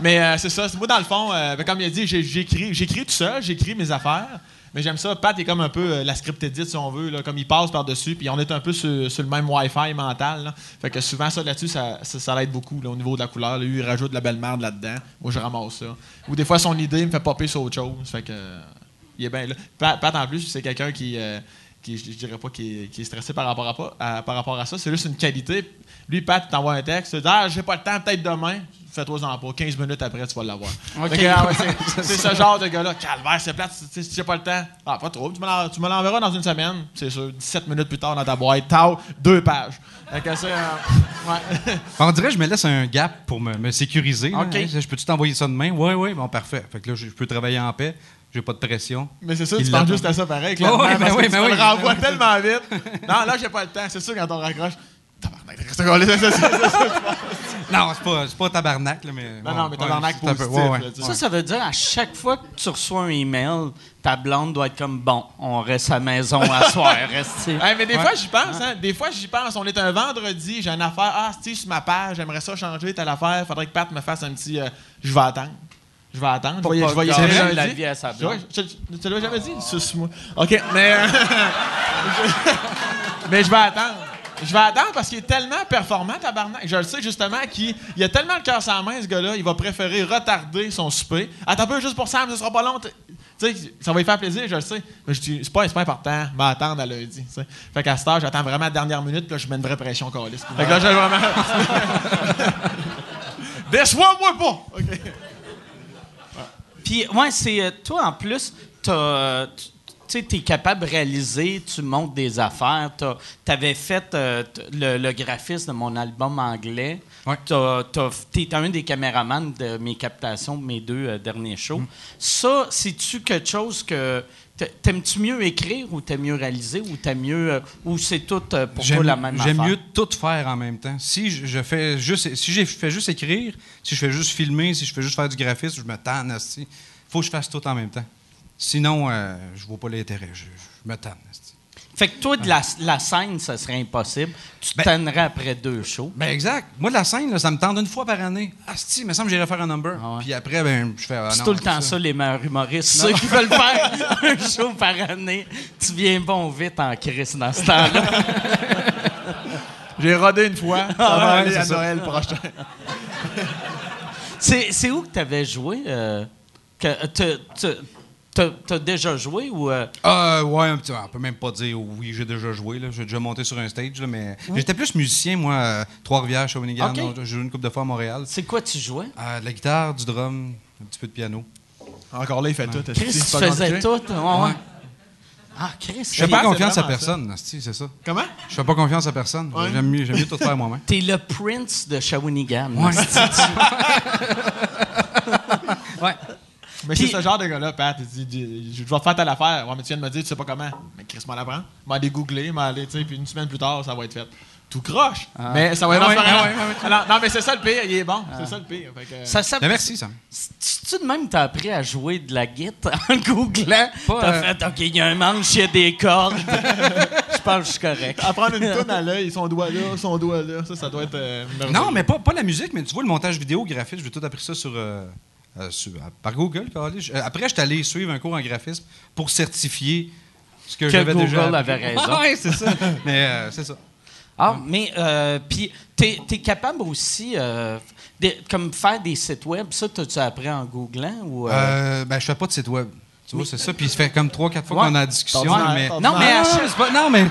Mais euh, c'est ça. Moi, dans le fond, euh, ben, comme il a dit, j'écris, j'écris tout seul, j'écris mes affaires. Mais j'aime ça. Pat est comme un peu euh, la script edit, si on veut. Là, comme il passe par-dessus. Puis on est un peu sur, le même Wi-Fi mental. Fait que souvent, ça là-dessus, ça, ça, ça l'aide beaucoup là, au niveau de la couleur. Lui, il rajoute de la belle merde là-dedans. Moi, je ramasse ça. Ou des fois, son idée me fait popper sur autre chose. Fait que. il est bien là. Pat, en plus, c'est quelqu'un qui. qui, je, dirais pas qui est, est stressé par rapport à, à- par rapport à ça. C'est juste une qualité. Lui, Pat, t'envoie un texte. Ah, j'ai pas le temps, peut-être demain. Fais-toi-en pas. 15 minutes après, tu vas l'avoir. Ah c'est- ce genre de gars-là. Calvaire, c'est plate. tu Si j'ai pas le temps, ah, pas trop. Tu me l'en- tu me l'enverras dans une semaine. C'est sûr. 17 minutes plus tard dans ta boîte. Tao, deux pages. Fait que c'est. euh, ouais. On dirait que je me laisse un gap pour me, me sécuriser. là. OK. Hey, je peux-tu t'envoyer ça demain? Oui, oui, bon, parfait. Fait que là, je peux travailler en paix. J'ai pas de pression. Mais c'est ça, tu penses l'attend. juste à ça pareil, clairement. Ouais, parce ben oui, tu ben oui. le renvoies tellement vite. Non, là, j'ai pas le temps. C'est sûr, quand on raccroche. Tabarnak. Non, c'est pas, c'est pas tabarnak, là, mais. Non, bon, non, mais tabarnak peu- ouais, ouais. là, tu sais. Ça, ça veut dire à chaque fois que tu reçois un email, ta blonde doit être comme bon, on reste à la maison à soir, reste. Hey, mais des fois, j'y pense. Hein? Des fois, j'y pense. On est un vendredi, j'ai une affaire. Ah, Steve, sur ma page, j'aimerais ça changer telle affaire. Faudrait que Pat me fasse un petit. euh, je vais attendre. Je vais attendre. Pour je vais, pas je vais y écrire la vie à sa Je- blonde. je- je- Tu l'as jamais dit? Suce-moi. OK, mais. euh, mais je vais attendre. Je vais attendre parce qu'il est tellement performant, tabarnak. Je le sais justement qu'il il a tellement le cœur sans main, ce gars-là, il va préférer retarder son souper. Attends un peu juste pour Sam, ce sera pas long. Tu sais, ça va lui faire plaisir, je le sais. Mais je c'est pas, c'est pas important, m'attendre à lundi. tu sais. Fait qu'à cette heure, j'attends vraiment la dernière minute, là, je mets une vraie pression caliste. Fait que là, j'ai vraiment. Déçois-moi pas! Puis, ouais, c'est. euh, toi, en plus, t'as, euh, tu tu t'es capable de réaliser, tu montes des affaires. Tu avais fait euh, le, le graphisme de mon album anglais. Ouais. T'as- T'es un des caméramans de mes captations de mes deux euh, derniers shows. Ça, c'est-tu quelque chose que. t'a- T'aimes-tu mieux écrire ou t'aimes mieux réaliser ou t'aimes mieux. euh, ou c'est tout euh, pour toi la même affaire? j'aime mieux tout faire en même temps. Si je, je fais juste si je fais juste écrire, si je fais juste filmer, si je fais juste faire du graphisme, je me tanne Il faut que je fasse tout en même temps. Sinon, euh, je vois pas l'intérêt. Je, je me tanne. asti. Fait que toi, de la, la scène, ça serait impossible. Tu te Ben- tannerais après deux shows. Ben exact. Moi, la scène, là, ça me tente une fois par année. Ah, si, il me semble que j'irais faire un number. Ah ouais. Puis après, ben, je fais. ah, C'est non, tout le temps ça, les meilleurs humoristes. Ceux qui veulent faire un show par année, tu viens bon vite en crise dans ce temps-là. J'ai rodé une fois, ça Ah, va ouais, aller c'est à ça. Noël prochain. C'est c'est où que tu avais joué? euh, que t'as- t'as- déjà joué ou. euh, Ah, ouais, un petit- on peut même pas dire oui, j'ai déjà joué. là. J'ai déjà monté sur un stage, là, mais j'étais plus musicien, moi, à Trois-Rivières, Shawinigan. J'ai joué une couple de fois à Montréal. c'est quoi tu jouais? Ah, de la guitare, du drum, un petit peu de piano. Encore là, il fait tout. Chris, tu faisais tout? Ouais. Ah, Chris, Je fais pas confiance à personne, c'est ça. Comment? Je fais pas confiance à personne. Ouais. J'aime mieux, j'aime mieux tout faire moi-même. t'es le Prince de Shawinigan. Ouais. ouais. Mais c'est ce genre de gars-là, Pat. Il dit, dit, je vais faire telle affaire. Ouais, mais tu viens de me dire, tu sais pas comment. Mais Chris m'en apprend. M'en aller googler, m'en aller, tu sais, puis une semaine plus tard, ça va être fait. Tout croche. Mais ça va être Ah ouais, faire ah un- ouais, ouais, ouais. Alors, Non, mais c'est ça le pire. Il est bon. C'est ça le pire. Fait que- Ça, ça, Ben, merci, Sam. tu de même t'as appris à jouer de la guitare en googlant? T'as euh, fait, OK, il y a un manche, il y a des cordes. Je pense que je suis correct. Apprendre une toune à l'œil, son doigt là, son doigt là, ça, ça doit être. euh. Non, mais pas, pas la musique, mais tu vois, le montage vidéo, graphisme, j'ai tout appris ça sur, euh, euh, sur- euh, par Google. câlisse. Euh, Après, je suis allé suivre un cours en graphisme pour certifier ce que, Que j'avais Google déjà. appris. avait raison. oui, c'est ça. mais euh, c'est ça. Ah, mais euh, puis t'es es capable aussi euh, de, comme faire des sites web. Ça, t'as-tu appris en googlant ou euh? Euh, ben, je fais pas de site web. Tu vois, c'est ça. Puis ça fait comme trois, quatre fois Ouais. qu'on a la discussion. Mais... Non, mais à chaque, c'est pas- non, mais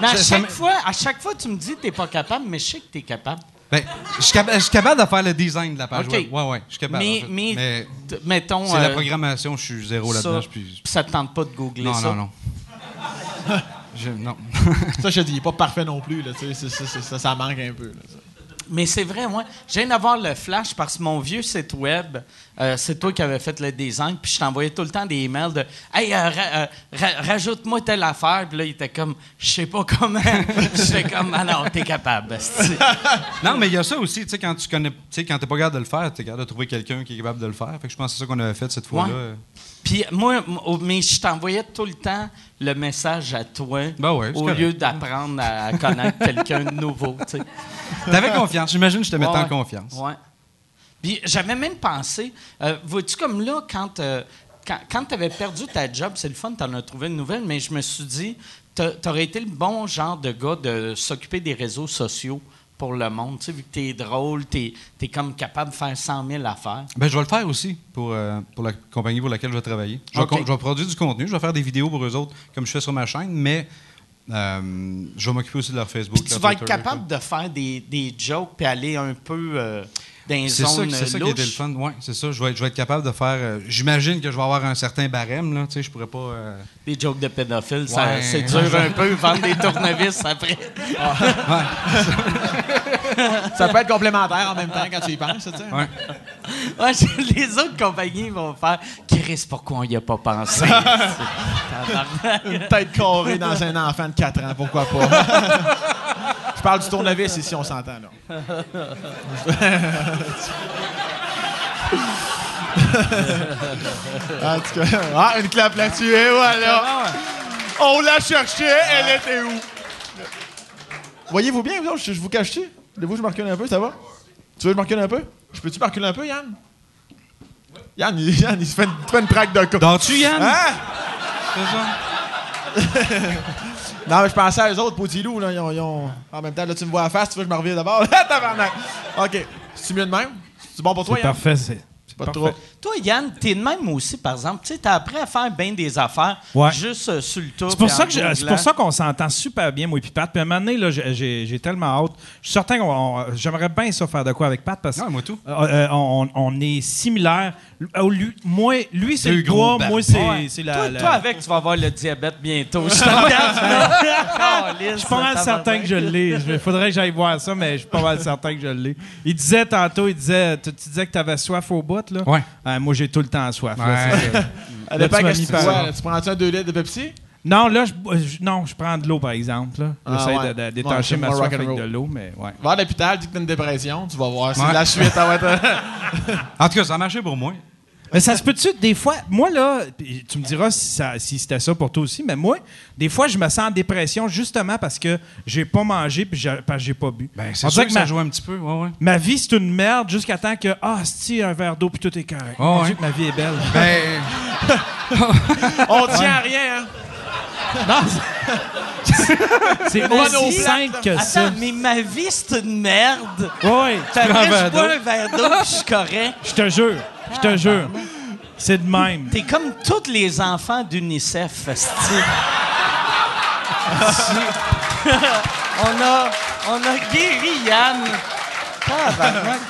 mais à chaque fois, à chaque fois, tu me dis que t'es pas capable, mais je sais que t'es capable. Ben, je suis capa- je suis capable de faire le design de la page OK. web. Ouais, ouais, je suis capable. mais, en fait. mais, mettons. c'est la euh, programmation, je suis zéro ça, là-dedans. puis ça te tente pas de googler Non, ça? non, non. Je- non. Ça, je te dis, il est pas parfait non plus. Là, tu sais, c'est- c'est- c'est- ça, ça manque un peu. là, ça. Mais c'est vrai, moi, je viens d'avoir le flash parce que mon vieux site web, euh, c'est toi qui avais fait le design, puis je t'envoyais tout le temps des emails de Hey, euh, ra- euh, ra- rajoute-moi telle affaire, puis là, il était comme Je sais pas comment. J'étais comme Ah non, t'es capable. Non, mais il y a ça aussi, tu sais, quand tu connais, tu sais, quand t'es pas capable de le faire, t'es capable de trouver quelqu'un qui est capable de le faire. Fait que je pense que c'est ça qu'on avait fait cette fois-là. Ouais. Puis moi, mais je t'envoyais tout le temps le message à toi Ben ouais, au correct. lieu d'apprendre à connaître quelqu'un de nouveau, tu sais. T'avais confiance. J'imagine que je te mettais Ouais, en confiance. Ouais. Puis j'avais même pensé, euh, vois-tu comme là, quand, euh, quand, quand tu avais perdu ta job, c'est le fun, tu en as trouvé une nouvelle, mais je me suis dit, tu aurais été le bon genre de gars de s'occuper des réseaux sociaux pour le monde. Tu sais, vu que tu es drôle, tu es, comme capable de faire 100 000 affaires. Ben, je vais le faire aussi pour, euh, pour la compagnie pour laquelle je vais travailler. Je vais, je vais produire du contenu, je vais faire des vidéos pour eux autres, comme je fais sur ma chaîne, mais euh, je vais m'occuper aussi de leur Facebook. Puis tu leur vas être capable de faire des, des jokes puis aller un peu euh, dans les C'est ça, zones qui- c'est ça qui était le fun. Ouais, c'est ça. Je vais, être, je vais être capable de faire. euh, J'imagine que je vais avoir un certain barème, là. Tu sais, je pourrais pas. euh, Des jokes de pédophiles, ça- Ouais. c'est dur un peu, vendre des tournevis après. Ça peut être complémentaire en même temps quand tu y penses, tu sais. Ouais. Ouais, je- les autres compagnies vont faire Chris, pourquoi on y a pas pensé? Une tête carrée dans un enfant de 4 ans, pourquoi pas? Je parle du tournevis ici, on s'entend, là. en tout cas, ah, une clap là-dessus, et voilà! On la cherchait, elle était où? Voyez-vous bien, je, je vous cache-tu? Voulez-vous que je me recule un peu, ça va? Tu veux que je me recule un peu? Je peux-tu me reculer un peu, Yann? Yann, il, Yann, il se fait une, il fait une traque de. Dors-tu, Yann? Hein? C'est ça? Non, mais je pensais à eux autres, Potilou, là. Ils ont, ils ont- En même temps, là, tu me vois à face, tu veux que je me revienne d'abord? Tabarnak! OK. C'est mieux de même? C'est bon pour toi, C'est Yann? parfait. C'est c'est Pas parfait. trop. Toi, Yann, t'es de même aussi, par exemple. Tu sais, t'as appris à faire bien des affaires Ouais. juste euh, sur le tour. C'est pour, ça que je- c'est pour ça qu'on s'entend super bien, moi et puis Pat. Puis à un moment donné, là, j'ai- j'ai j'ai tellement hâte. Je suis certain qu'on j'aimerais bien ça faire de quoi avec Pat parce que moi tout. euh, euh, on, on est similaires. Euh, Lui, moi, lui c'est Deux le gros moi, c'est Ouais. c'est la. Toi, la- toi, avec, tu vas avoir le diabète bientôt. Je suis pas mal certain que je l'ai. Il faudrait que j'aille voir ça, mais je suis pas mal certain que je l'ai. Il disait tantôt, il disait, tu, tu disais que tu avais soif au bout, là? Ouais. Euh, moi, j'ai tout le temps soif. là, Ouais. c'est ça. Ça Là, dépend tu m'as qu'est-ce mis que tu par- bois. Tu prends-tu un 2 litres de Pepsi? Non, là, je, bois- je- non, je prends de l'eau, par exemple. là. Ah, J'essaie ouais. de- de, Ouais, détacher c'est ma soif avec de l'eau, mais ouais. Va à l'hôpital, dis que t'as une dépression, tu vas voir. C'est Ouais. la suite, être. En tout cas, ça a marché pour moi. Mais ça se peut-tu, des fois, moi, là, tu me diras si, ça- si c'était ça pour toi aussi, mais moi, des fois, je me sens en dépression justement parce que j'ai pas mangé puis j'ai- parce que j'ai pas bu. Ben, c'est sûr que que ça joue un petit peu. Ouais, ouais. Ma vie, c'est une merde jusqu'à temps que, ah, si un verre d'eau puis tout est correct. Oh, ouais. Ma vie est belle. Ben, On tient à rien, hein? C'est Pas aussi simple que ça. Attends, mais ma vie, c'est une merde. Oui, T'as prends un verre d'eau. un verre d'eau je suis correct. je te jure. Je te jure. C'est de même. T'es comme tous les enfants d'UNICEF, on a, on a guéri Yann. Tabarnak.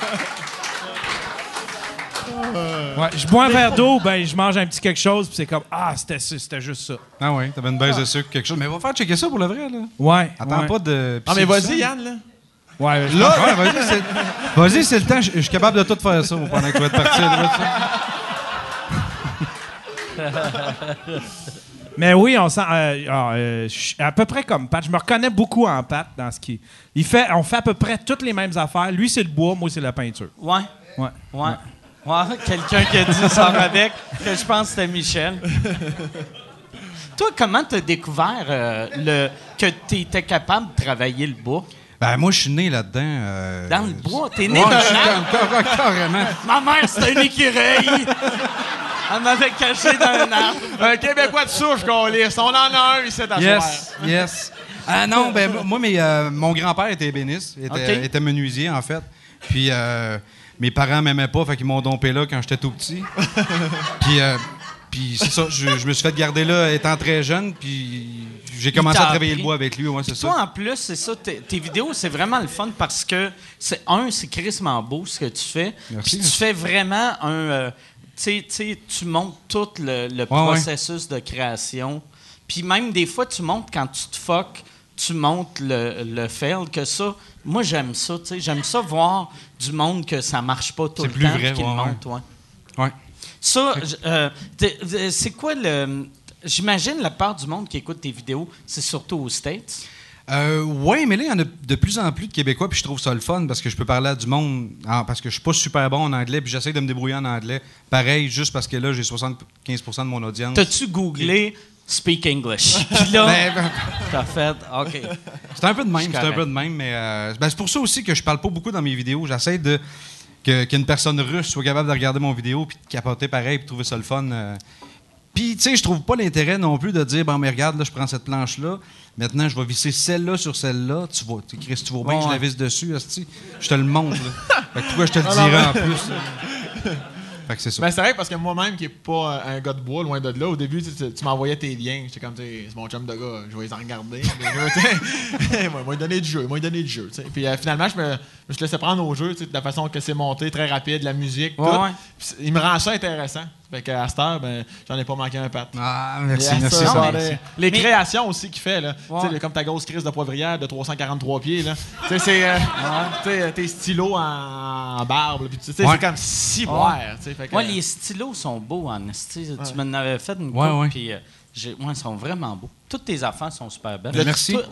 Ouais, je bois un verre d'eau, ben je mange un petit quelque chose, puis c'est comme ah, c'était ça, c'était juste ça. ah ouais, t'avais une baisse de sucre, quelque chose. Mais va faire checker ça pour le vrai, là. Ouais. Attends ouais. pas de. Ah, mais vas-y. Yann, là. Ouais, je- Là, ouais, vas-y, c'est, vas-y, c'est le temps. Je je suis capable de tout faire ça pendant que tu vas être parti. là, tu sais. Mais oui, on sent euh, ah, euh, je suis à peu près comme Pat. Je me reconnais beaucoup en Pat dans ce qui. Il fait, on fait à peu près toutes les mêmes affaires. Lui c'est le bois, moi c'est la peinture. Ouais. Ouais. Ouais. Ouais, quelqu'un qui a dit ça avec, que je pense que c'était Michel. Toi, comment t'as découvert euh, le, que t'étais capable de travailler le bois? Ben, moi, je suis né là-dedans. euh, Dans le bois? T'es né Ouais, dans je suis l'arbre? comme- car- carrément. Ma mère, c'était un écureuil! Elle m'avait caché dans un arbre. Un Québécois de souche qu'on liste. On en a un ici à Yes, yes. Ah non, ben moi, mes, euh, mon grand-père était ébéniste, était, OK. était menuisier en fait. Puis euh, mes parents m'aimaient pas, fait qu'ils m'ont dompé là quand j'étais tout petit. puis euh, puis c'est ça, je, je me suis fait garder là étant très jeune, puis j'ai commencé à travailler appris. le bois avec lui, ouais, c'est Toi, ça. en plus, c'est ça, tes, tes vidéos, c'est vraiment le fun parce que, c'est un, c'est crissement beau ce que tu fais. Merci. Puis tu fais vraiment un. euh, tu sais- tu montres tout le, le ouais. processus de création. Puis même des fois, tu montres quand tu te fuck, tu montres le, le fail, que ça. Moi, j'aime ça, tu sais. J'aime ça voir du monde que ça marche pas tout le plus temps. vrai, le ouais, montrent, ouais. Ouais. Ça, euh, c'est quoi le. J'imagine la part du monde qui écoute tes vidéos, c'est surtout aux States? Euh, ouais, mais là, il y en a de plus en plus de Québécois, puis je trouve ça le fun parce que je peux parler à du monde, parce que je suis pas super bon en anglais, puis j'essaie de me débrouiller en anglais. Pareil, juste parce que là, j'ai 75% de mon audience. T'as-tu googlé Speak English? Puis là, Ben, ben, t'as fait, OK. C'est un peu de même, c'est un peu de même, mais euh, ben, c'est pour ça aussi que je parle pas beaucoup dans mes vidéos. J'essaie de que- qu'une personne russe soit capable de regarder mon vidéo puis de capoter pareil puis trouver ça le fun. euh. Puis, tu sais, je trouve pas l'intérêt non plus de dire, bon, mais regarde, là, je prends cette planche-là. Maintenant, je vais visser celle-là sur celle-là. Tu vois, tu- Chris, tu vois bien que je la visse dessus. Je te le montre, là. Fait que toi, je te le Ah, non, dirai mais- en plus? là. Fait que c'est ça. Ben, c'est vrai parce que moi-même, qui est pas un gars de bois, loin de là, au début, tu, tu- tu m'envoyais tes liens. J'étais comme, c'est mon chum de gars, je vais les en regarder. Sais, Moi, il du jeu, il m'a donné du jeu. Puis euh, finalement, je me, je laissais prendre au jeu, tu sais, de la façon que c'est monté, très rapide, la musique, tout. Ouais, il me rend ça intéressant. Fait qu'à cette heure, ben, j'en ai pas manqué un pat. Ah, merci, merci. Non, mais les, mais- créations aussi qu'il fait, là. Ouais. Tu sais, comme ta grosse crise de poivrière de 343 pieds, là. tu sais, c'est. euh, tu sais, tes stylos en, en barbe, puis tu sais, Ouais. c'est comme si Moi, les stylos sont beaux en esti. Tu m'en avais fait une Ouais, coupe, ouais. puis euh, ouais, ils sont vraiment beaux. Toutes tes affaires sont super belles. Ben, merci. Toi,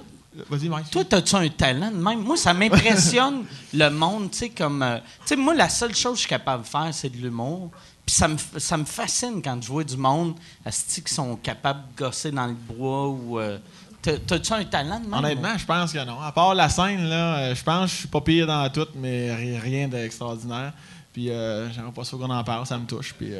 Vas-y, Mike. Toi, as-tu un talent de même? Moi, ça m'impressionne le monde, tu sais, comme... euh, tu sais, moi, la seule chose que je suis capable de faire, c'est de l'humour. Puis ça me, ça me fascine quand je vois du monde, asti, qui sont capables de gosser dans le bois ou... euh, t'as- T'as-tu un talent de même? Honnêtement, je pense que non. À part la scène, là, euh, je pense que je suis pas pire dans tout, mais ri- rien d'extraordinaire. Puis euh, j'aimerais pas ça qu'on en parle, ça me touche. Puis, euh,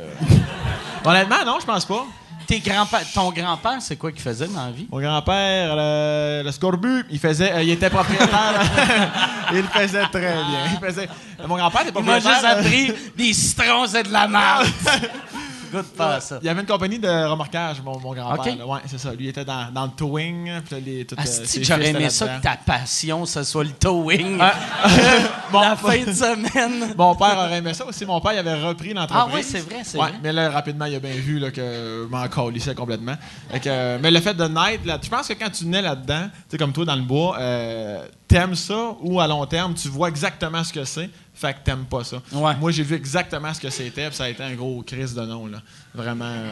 Honnêtement, non, je pense pas. Tes grands-pères- ton grand-père, c'est quoi qu'il faisait dans la vie? Mon grand-père, le, le scorbut, il faisait, euh, il était propriétaire. il faisait très bien. Il faisait, mon grand-père était Il m'a propriétaire. juste appris des citrons, c'est de la merde. Goûte pas à ça. Il y avait une compagnie de remorquage, mon, mon grand-père. Ok. là. Ouais, c'est ça. Lui était dans, dans le towing. Que j'aurais aimé ça que ta passion, ce soit le towing. Ah, bon, la fin de semaine. Mon père aurait aimé ça aussi. Mon père il avait repris l'entreprise. Ah oui, c'est vrai, c'est Ouais, vrai. mais là, rapidement, il a bien vu là, que je m'en calissais complètement. Euh, mais le fait de naître, là, je pense que quand tu nais là-dedans, tu sais, comme toi dans le bois, euh, t'aimes ça ou à long terme, tu vois exactement ce que c'est, fait que t'aimes pas ça. Ouais. Moi, j'ai vu exactement ce que c'était, puis ça a été un gros crise de nom. Là. Vraiment. euh,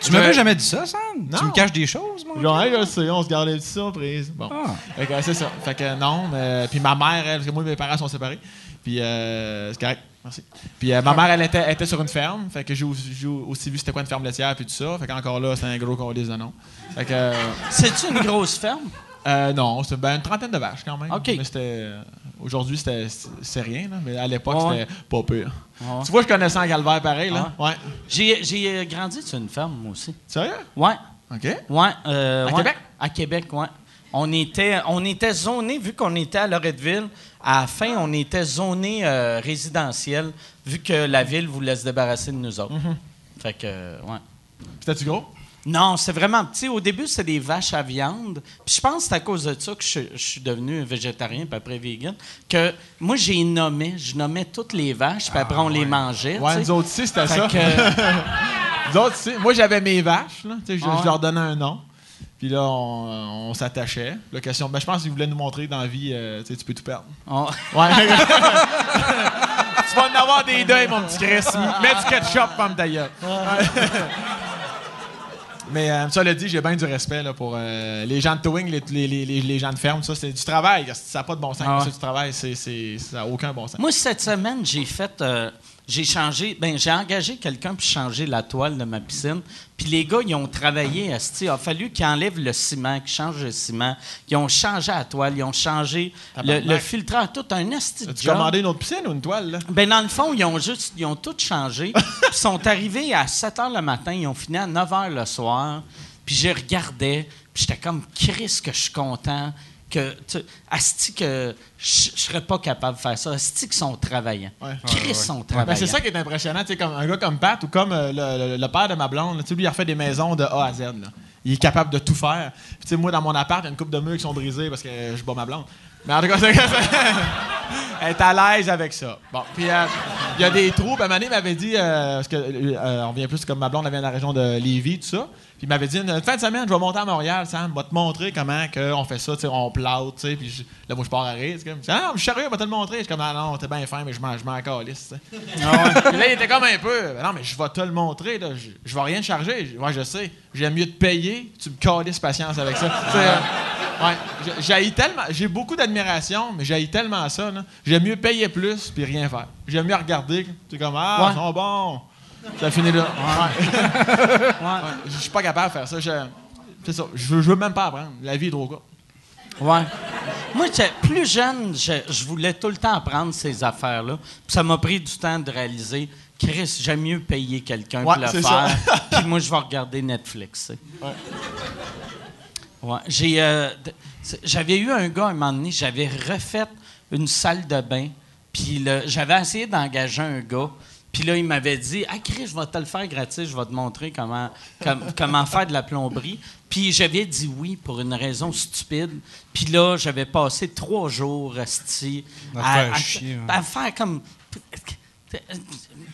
Tu m'avais jamais dit ça, Sam? Non. Tu me caches des choses, moi? Genre, je sais, on se gardait des surprises. Bon. Ah. Fait que, euh, c'est ça. Fait que non, mais. Puis ma mère, elle, parce que moi, mes parents sont séparés. Puis euh, c'est correct. Merci. Puis euh, ma mère, elle était, elle était sur une ferme. Fait que j'ai aussi, vu c'était quoi une ferme laitière, puis tout ça. Fait qu'encore là, c'est un gros colis de nom. Fait que. C'est-tu une grosse ferme? Euh, non, c'était ben, une trentaine de vaches quand même. OK. Mais c'était. euh, Aujourd'hui, c'était c'est rien, là, mais à l'époque, c'était pas pire. Tu vois, je connaissais en calvaire pareil, là. Ouais. J'ai j'ai, euh, grandi sur une ferme, moi aussi. Sérieux? Ouais. OK. Ouais. euh, À ouais. Québec? À Québec, ouais. On était, on était zoné, vu qu'on était à Loretteville, à la fin, on était zoné euh, résidentiel, vu que la ville voulait se débarrasser de nous autres. Mm-hmm. Fait que, ouais. C'était-tu gros? Non, c'est vraiment petit. Au début, c'était des vaches à viande. Puis je pense que c'est à cause de ça que je, je suis devenu végétarien, puis après vegan. Que moi, j'ai nommé, je nommais toutes les vaches, puis après, on les mangeait. Ouais, tu nous sais. autres ici, c'était Fait ça. que, Nous autres, tu sais, moi, j'avais mes vaches. Là, tu sais, je, Ah leur donnais un nom. Puis là, on, on s'attachait. La question, ben, je pense qu'ils voulaient nous montrer dans la vie, euh, tu sais, tu peux tout perdre. on- Ouais. tu vas en avoir des deuils, mon petit Chris. Mets du ketchup comme ta gueule. Mais euh, ça le dit, j'ai bien du respect là, pour euh, les gens de towing, les, les, les, les- gens de ferme. Ça, c'est du travail. Ça n'a pas de bon sens. Ah ouais. C'est du travail. C'est, ça n'a aucun bon sens. Moi, cette semaine, j'ai fait. euh, j'ai changé. Ben, j'ai engagé quelqu'un pour changer la toile de ma piscine. Puis les gars, ils ont travaillé. esti. Il a fallu qu'ils enlèvent le ciment, qu'ils changent le ciment. Ils ont changé la toile, ils ont changé le, le filtreur, tout un de As-tu job. commandé une autre piscine ou une toile? Là? Ben, dans le fond, ils ont juste, ils ont tout changé. Ils sont arrivés à 7 h le matin, ils ont fini à 9 h le soir. Puis j'ai regardé, puis j'étais comme, Chris, que je suis content. Que, tu asti que je serais pas capable de faire ça. Asti qu'ils sont travaillants. Ouais. Chris Ouais, sont Ben, c'est ça qui est impressionnant, tu sais, comme un gars comme Pat ou comme euh, le, le- le père de ma blonde, tu sais, lui, il a refait des maisons de A à Z. là. Il est capable de tout faire. Puis, tu sais, moi, dans mon appart, il y a une coupe de murs qui sont brisés parce que je bats ma blonde. Mais en tout cas, c'est- elle est à l'aise avec ça. Bon, puis euh, il y a des trous. Puis, Mané m'avait dit, euh, parce que euh, on vient plus comme ma blonde, elle vient de la région de Lévis, tout ça. Puis il m'avait dit, une fin de semaine, je vais monter à Montréal, Sam, vais te montrer comment que on fait ça, tu sais, on plate, tu sais. Puis je- là, moi, je pars à rire. Comme, ah, non, je suis sérieux, vais te le montrer. Je suis comme, ah, non, t'es bien fin, mais je m'en, je m'en calisse, tu sais. Puis là, il était comme un peu. Non, mais je vais te le montrer. Là. Je, je vais rien te charger. Moi, je sais. J'aime mieux te payer. Tu me calisses patience avec ça. Tu euh, ouais. J'ai- tellement. J'ai beaucoup d'admiration, mais j'ai tellement ça. là. J'aime mieux payer plus puis rien faire. J'aime mieux regarder. C'est comme Ah, Ouais. ils sont bons. Ça finit là. Ouais. Ouais. Je suis pas capable de faire ça. Je- C'est ça. Je veux, je veux même pas apprendre. La vie est trop courte. Ouais. Moi, plus jeune, je, je voulais tout le temps apprendre ces affaires-là. Puis ça m'a pris du temps de réaliser, Chris, j'aime mieux payer quelqu'un Ouais, pour le faire. Puis moi, je vais regarder Netflix. tu sais. Ouais. J'ai, euh, j'avais eu un gars, un moment donné, j'avais refait une salle de bain. Puis j'avais essayé d'engager un gars. Puis là, il m'avait dit Ah, Chris, je vais te le faire gratis, je vais te montrer comment, com- comment faire de la plomberie. Puis j'avais dit oui pour une raison stupide. Puis là, j'avais passé trois jours à faire comme.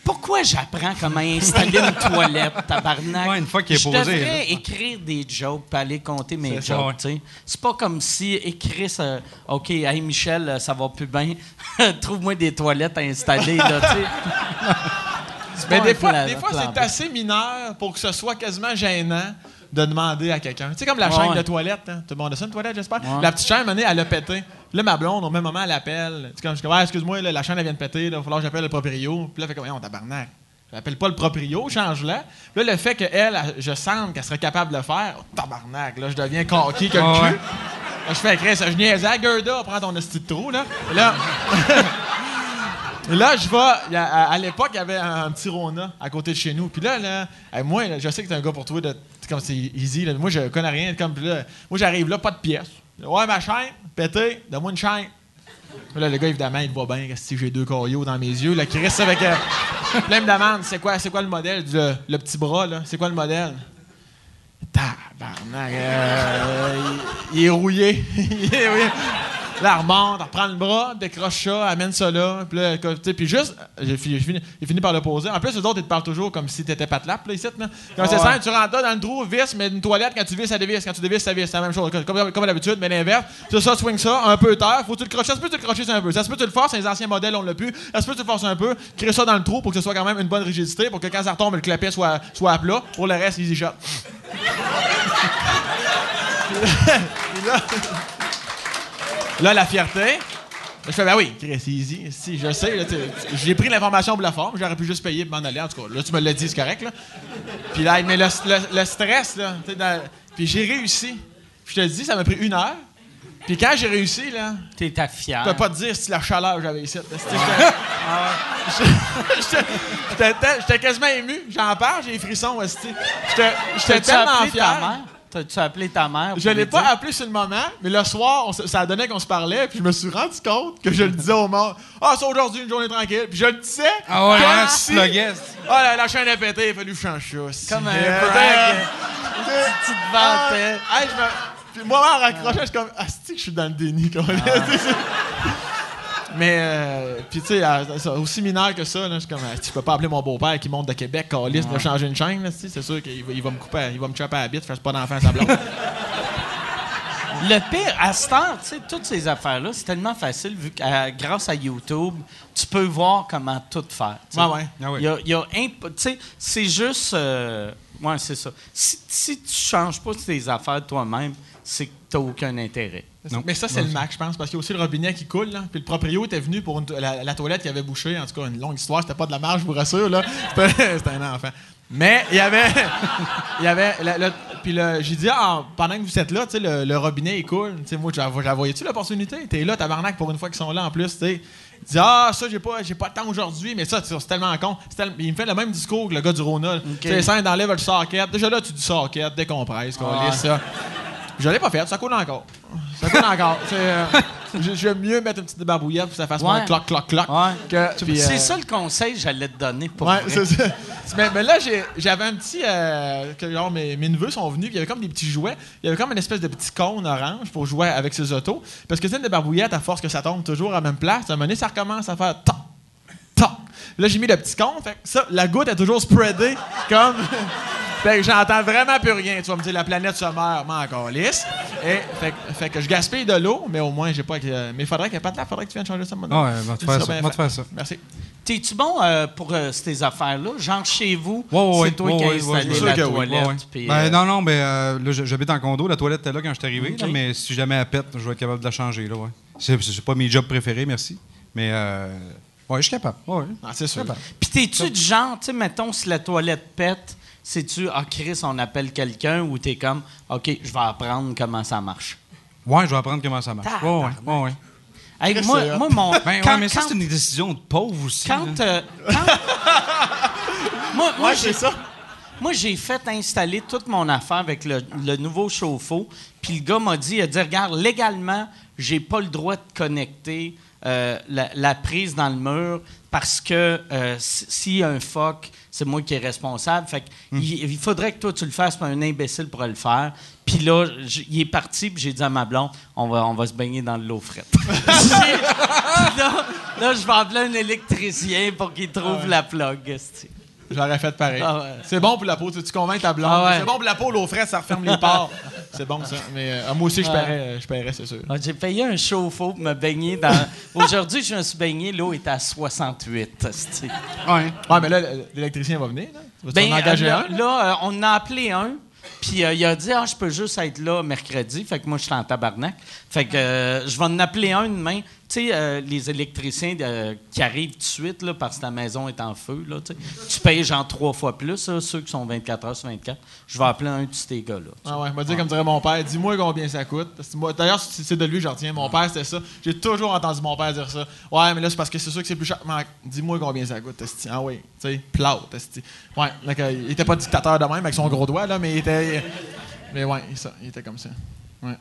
Pourquoi j'apprends comment installer une toilette, tabarnak? Ouais, une fois qu'il est Je posé, devrais là. écrire des jokes puis aller compter mes jokes, ouais. tu sais. C'est pas comme si écrire ça, OK, hey Michel, ça va plus bien. Trouve-moi des toilettes à installer, là, tu sais. C'est Mais des fois, plan- des fois c'est assez mineur pour que ce soit quasiment gênant de demander à quelqu'un. Tu sais, comme la Ouais, chaîne de toilette. Hein? Tout le monde a ça, une toilette, j'espère? Ouais. La petite chaîne, elle a pété. Là, ma blonde, au même moment, elle appelle. C'est comme, je comme, Ouais, excuse-moi, là, la chaîne, elle vient de péter. Il va falloir que j'appelle le proprio. Puis là, elle fait comme, on tabarnak. J'appelle pas le proprio, change-la. Là, le fait qu'elle, elle, je sens qu'elle serait capable de le faire, oh, tabarnak, là, je deviens coquille le Ah cul. ouais. Là, je fais, Chris, je niaisais à Gerda, prends ton esti de trou, là. Et là, là, je vais. À, à l'époque, il y avait un, un petit Rona à côté de chez nous. Puis là, là hey, moi, là, je sais que t'es un gars pour toi, de, comme c'est easy. là. Moi, je connais rien. Comme, là, moi, j'arrive là, pas de pièces. Ouais, ma chaîne, pété, donne-moi une chaîne. Là, le gars, évidemment, il voit bien que si j'ai deux caillots dans mes yeux, là, qui reste avec. Euh, là, c'est quoi, c'est quoi le modèle, du- petit bras, là? C'est quoi le modèle? Tabarnak, euh, il est rouillé. il est rouillé. Là, elle remonte, elle reprend le bras, décroche ça, amène ça là. Puis là, puis juste, j'ai fini, j'ai fini, j'ai fini par le poser. En plus, les autres, ils te parlent toujours comme si t'étais patelap, là, ici, là. Comme c'est simple, tu rentres là dans le trou, vis, mais une toilette, quand tu vis, ça dévisse. Quand tu dévisses, ça visse. C'est la même chose. Comme, comme d'habitude, mais l'inverse. C'est ça, swing ça, un peu terre. Faut que tu le croches. Ça se peut que tu le croches un peu. Ça se peut que tu le forces, les anciens modèles, on l'a plus. Ça se peut que tu le forces un peu. Crée ça dans le trou pour que ce soit quand même une bonne rigidité, pour que quand ça retombe, le clapet soit, soit à plat. Pour le reste, easy shot. Là, la fierté. Je fais, ben oui, c'est easy. Si, je sais. J'ai pris l'information pour la forme. J'aurais pu juste payer pour m'en aller. En tout cas, là, tu me l'as dit, c'est correct. Là. Puis là, mais le, le- le stress, là. dans- Puis j'ai réussi. Puis je te dis, ça m'a pris une heure. Puis quand j'ai réussi, là, T'es ta fière. je peux pas te dire si la chaleur que j'avais ici. J'étais- quasiment ému. J'en parle, j'ai des frissons. J'étais tellement fier. T'as-tu appelé ta mère? Je l'ai pas appelé sur le moment, mais le soir, on ça donné qu'on se parlait, puis je me suis rendu compte que je le disais au monde. Ah, c'est aujourd'hui une journée tranquille. Puis je le disais. Ah ouais, comme hein, si-. Ah, la, la chaîne a pété, il a fallu changer ça. Comme un Euh, brag. Tu te ah, vantais. hey, je me- Puis moi, en raccrochant, je suis comme, ah, c'est que je suis dans le déni, quand même. Mais, euh, puis tu sais, aussi mineur que ça, là, je suis comme, tu peux pas appeler mon beau-père qui monte de Québec, Calis, pour changer une chaîne, c'est sûr qu'il va, il va me couper, il va me choper à la bite, fasse pas d'enfant à sa blonde. Le pire, à cette heure, tu sais, toutes ces affaires-là, c'est tellement facile vu que euh, grâce à YouTube, tu peux voir comment tout faire. Ouais, ouais. Ah oui. Il y a, c'est juste. euh, ouais, c'est ça. Si, si tu changes pas tes affaires toi-même, c'est que tu n'as aucun intérêt. Non. Mais ça, c'est le Mac, je pense, parce qu'il y a aussi le robinet qui coule. Là. Puis le proprio était venu pour une to- la, la toilette qui avait bouché. En tout cas, une longue histoire. C'était pas de la marge, je vous rassure. là. C'était un enfant. Mais il y avait. il y avait le- le- puis j'ai dit, ah, pendant que vous êtes là, le, le robinet il coule. Tu sais, moi, j'avais- j'avoyais-tu l'opportunité? T'es là, tabarnak, pour une fois qu'ils sont là en plus. tu sais. Il dit, ah, ça, j'ai pas, j'ai pas le temps aujourd'hui, mais ça, tu sais, c'est tellement con. Tel- Il me fait le même discours que le gars du Rona. là. Tu sais, ça, enlève le socket. Déjà là, tu dis socket, décompresse, qu'on Ouais. ça. Je l'ai pas fait, ça coule encore. Ça coule encore. Euh, j'ai- J'aime mieux mettre une petite barbouillette pour que ça fasse moins Ouais. cloc, cloc, cloc. Ouais. c'est euh, ça le conseil que j'allais te donner pour Ouais, vrai. c'est ça. Mais, mais là, j'ai- j'avais un petit. euh, que, genre, mes, mes neveux sont venus, il y avait comme des petits jouets. Il y avait comme une espèce de petit cône orange pour jouer avec ses autos. Parce que c'est une des barbouillettes, à force que ça tombe toujours à la même place, à un moment donné, ça recommence à faire toc, toc. Là, j'ai mis le petit cône. Fait que ça, la goutte est toujours spreadée comme. Fait que j'entends vraiment plus rien. Tu vas me dire, la planète se meurt, mais encore lisse. Et fait, que- fait que je gaspille de l'eau, mais au moins, j'ai pas. que- mais il faudrait qu'il n'y ait pas de là, faudrait que tu viennes changer ça, mon ouais, va te faire ça. Va te faire ça. Merci. T'es-tu bon euh, pour euh, ces affaires-là? Genre chez vous, Ouais, ouais, c'est ouais, toi ouais, qui as installé la que oui, toilette. Puis, Ben, euh, non, non, ben, euh, là, j'habite en condo. La toilette était là quand je suis arrivé. là, mais si jamais elle pète, je vais être capable de la changer. Là, ouais. C'est c'est pas mes jobs préférés, merci. Mais ouais, je suis capable. Ouais. Ah, c'est sûr. Puis t'es-tu du genre, tu sais, mettons, si la toilette pète, c'est-tu, ah, Chris, on appelle quelqu'un ou t'es comme, OK, je vais apprendre comment ça marche? Ouais, je vais apprendre comment ça marche. Ouais. Hey, Chris, moi, moi, mon. Ben, quand- ouais, mais ça, c'est une décision de pauvre aussi. Quand, euh, quand, moi, moi, Ouais, j'ai ça. Moi, j'ai fait installer toute mon affaire avec le, le nouveau chauffe-eau. Puis le gars m'a dit, il a dit, regarde, légalement, j'ai pas le droit de connecter euh, la, la prise dans le mur parce que euh, si- s'il y a un fuck, c'est moi qui est responsable. Fait que il, il faudrait que toi, tu le fasses, pas un imbécile pourrait le faire. Puis là, il est parti, puis j'ai dit à ma blonde, on va, on va se baigner dans de l'eau frette. Là, là, je vais appeler un électricien pour qu'il trouve la plug. J'aurais fait pareil. Ah ouais. C'est bon pour la peau. Tu, tu convaincs ta blonde? Ah ouais. C'est bon pour la peau, l'eau fraîche, ça referme les pores. C'est bon, ça. Mais euh, moi aussi, je paierais, euh, je paierais, c'est sûr. Ah, J'ai payé un chauffe-eau pour me baigner dans. Aujourd'hui, je me suis baigné, l'eau était à 68. esti. Ouais. Ouais, mais là, l'électricien va venir. Là. Ben, en engager euh, là, un? là, euh, on en a appelé un. Puis euh, il a dit, ah, je peux juste être là mercredi. Fait que moi, je suis en tabarnak. Fait que euh, je vais en appeler un demain. Tu sais, euh, les électriciens euh, qui arrivent tout de suite, là, parce que ta maison est en feu, là, tu payes genre trois fois plus, là, ceux qui sont 24 heures sur 24. Je vais appeler un de ces gars-là. Ah ouais, m'a dit comme dirait mon père, dis-moi combien ça coûte. D'ailleurs, c'est c'est de lui que j'en retiens. Mon père, c'était ça. J'ai toujours entendu mon père dire ça. Ouais, mais là, c'est parce que c'est sûr que c'est plus cher. Dis-moi combien ça coûte, esti. Ah oui, tu sais, esti. Ouais, donc, euh, il était pas dictateur de même avec son gros doigt, là, mais il était. Mais ouais, ça, il était comme ça. Ouais.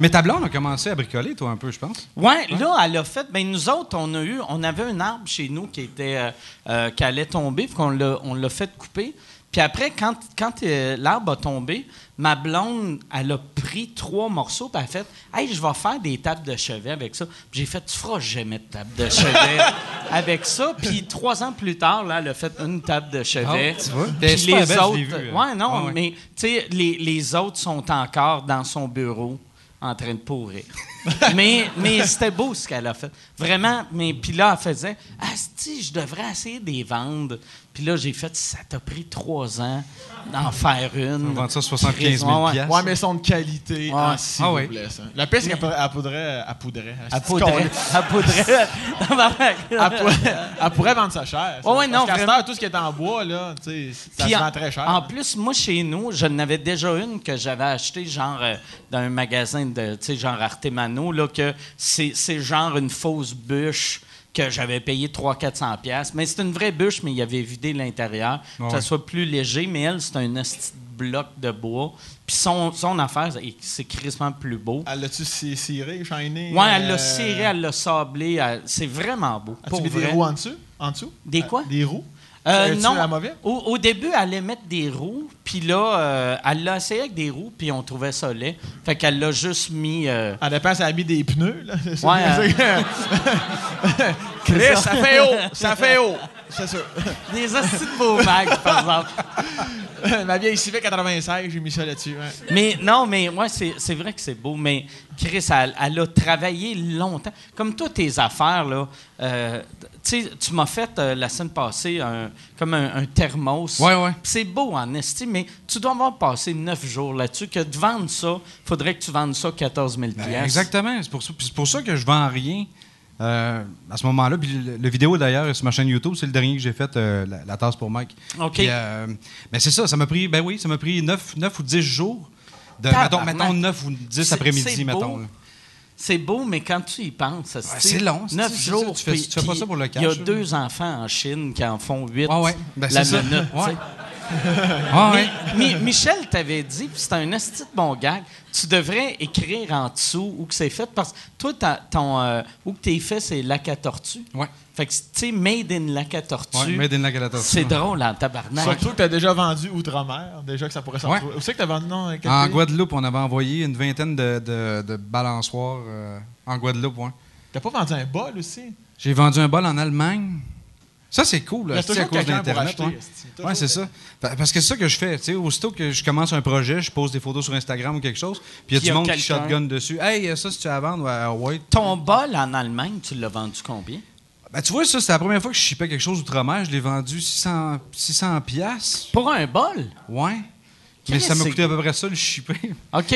Mais ta blonde a commencé à bricoler, toi, un peu, je pense. Ouais, là, elle a fait. Ben, nous autres, on a eu, on avait un arbre chez nous qui était, euh, euh, qui allait tomber, puis qu'on l'a, on l'a fait couper. Puis après, quand, quand euh, l'arbre a tombé, ma blonde, elle a pris trois morceaux, puis elle a fait, hey, je vais faire des tables de chevet avec ça. Puis j'ai fait, tu feras jamais de table de chevet avec ça. Puis trois ans plus tard, là, elle a fait une table de chevet. Ah, tu vois? Puis les autres, euh. ouais, non, Ouais, ouais. mais tu sais, les, les autres sont encore dans son bureau en train de pourrir. mais mais c'était beau ce qu'elle a fait. Vraiment, mais puis là, elle faisait Asti, je devrais essayer de les vendre. Puis là, j'ai fait Ça t'a pris trois ans d'en faire une. On vend ça 75 000 Ouais, ouais. mais ils sont de qualité. Ouais. Ah, s'il Ah vous plaît, ça. La piste qu'elle pourrait- elle poudrait. Elle poudrait. Elle pourrait, vendre ça cher. ça. Ouais, ouais, non, Parce qu'à cette vraiment. heure, tout ce qui est en bois, là, tu sais, ça se en, vend très cher. en plus, moi, chez nous, je n'avais déjà une que j'avais achetée, genre, euh, dans un magasin de, tu sais, genre Artemano, là, que c'est c'est genre une fausse bûche que j'avais payé 300-400 pièces Mais c'est une vraie bûche, mais il avait vidé l'intérieur, pour que ça soit plus léger. Mais elle, c'est un esti de bloc de bois. Puis son, son affaire, c'est- c'est crissement plus beau. Elle l'a-tu ci- ciré, shiny? Ouais, elle l'a euh, ciré, elle l'a sablé. elle- C'est vraiment beau. As-tu Pour mis des roues en dessous? En dessous? Des quoi? Euh, Des roues? Euh, Savais-tu non. la mauvaise? Au, au début, elle allait mettre des roues, puis là, euh, elle l'a essayé avec des roues, puis on trouvait ça laid. Fait qu'elle l'a juste mis. euh, Elle dépend si elle a mis des pneus, là. Ouais, que- Chris, ça fait haut! Ça fait haut! C'est ça. des hosties de beaux mags, par exemple. Ma vieille Civic 96, j'ai mis ça là-dessus. ouais. Mais non, mais ouais, c'est vrai que c'est beau, mais Chris, elle, elle a travaillé longtemps. Comme toutes tes affaires, là. euh, tu m'as fait euh, la semaine passée un, comme un, un thermos. Ouais, ouais. C'est beau en estime, mais tu dois avoir passé neuf jours là-dessus. Que de vendre ça, faudrait que tu vendes ça 14 000 Ben, exactement. C'est pour, ça- puis c'est pour ça que je vends rien euh, à ce moment-là. Puis le, le vidéo, d'ailleurs, sur ma chaîne YouTube, c'est le dernier que j'ai fait, euh, la, la tasse pour Mike. OK. Puis, euh, mais c'est ça, ça m'a pris, ben oui, ça m'a pris 9, ou 10 jours. De, mettons, mettons 9 ou 10 C'est- c'est après-midi, mettons. là. C'est beau, mais quand tu y penses, ça, Ouais, c'est long, c'est- Neuf c'est ça, jours. tu fais- puis- tu fais pas ça pour le Il y a cash, deux enfants en Chine qui en font huit Ouais, ouais. Ben, la c'est ça. minute. Ah, ouais. Michel t'avait dit, puis c'est un esti de bon gag, tu devrais écrire en dessous où que c'est fait, parce que toi, ton, euh, où que t'es fait, c'est lac à tortue. Ouais. Fait que, tu sais, made in lac à tortue, Ouais, made in lac à la tortue, c'est drôle en tabarnak. Surtout que t'as déjà vendu Outre-mer, déjà que ça pourrait s'en Ouais. trouver. Où c'est que t'as vendu, non? quel En pays? Guadeloupe, on avait envoyé une vingtaine de, de, de balançoires euh, en Guadeloupe. ouais. T'as pas vendu un bol aussi? J'ai vendu un bol en Allemagne. Ça, c'est cool, là, c'est à cause d'Internet. Ouais, c'est ça. Parce que c'est ça que je fais. tu sais, aussitôt que je commence un projet, je pose des photos sur Instagram ou quelque chose, puis il y a y du a monde qui shotgun dessus. Hey, ça, si tu as à vendre, ouais, ouais. Ton bol en Allemagne, tu l'as vendu combien? Ben, tu vois, ça, c'est la première fois que je shippais quelque chose outre-mer. Je l'ai vendu 600, 600 piastres. Pour un bol? Ouais. Mais ça m'a coûté à peu près ça, le shipper. OK.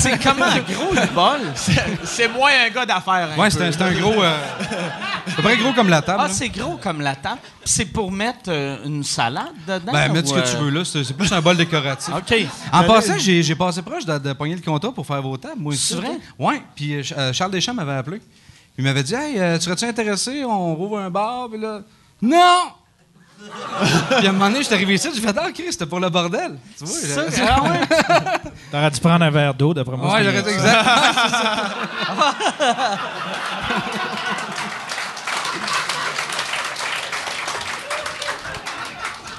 c'est comment gros le bol? C'est moins un gars d'affaires. un Ouais, c'était un, un gros. euh, c'est à peu près gros comme la table. Ah, là. c'est gros comme la table. Puis c'est pour mettre euh, une salade dedans? Ben, mettre ce que tu euh, veux, là. C'est c'est plus un bol décoratif. OK. En Ben, passant, là, j'ai j'ai passé proche de, de pogner le contrat pour faire vos tables, moi. C'est vrai? Oui. Puis euh, Ch- euh, Charles Deschamps m'avait appelé. Il m'avait dit Hey, euh, serais-tu intéressé? On rouvre un bar. Puis là, non Puis à un moment donné, je suis arrivé ici, j'ai fait Ah, Chris, c'était pour le bordel. Tu vois, Ça, j'ai- ah ouais? T'aurais dû prendre un verre d'eau, d'après moi. Ouais, j'aurais mieux. exact.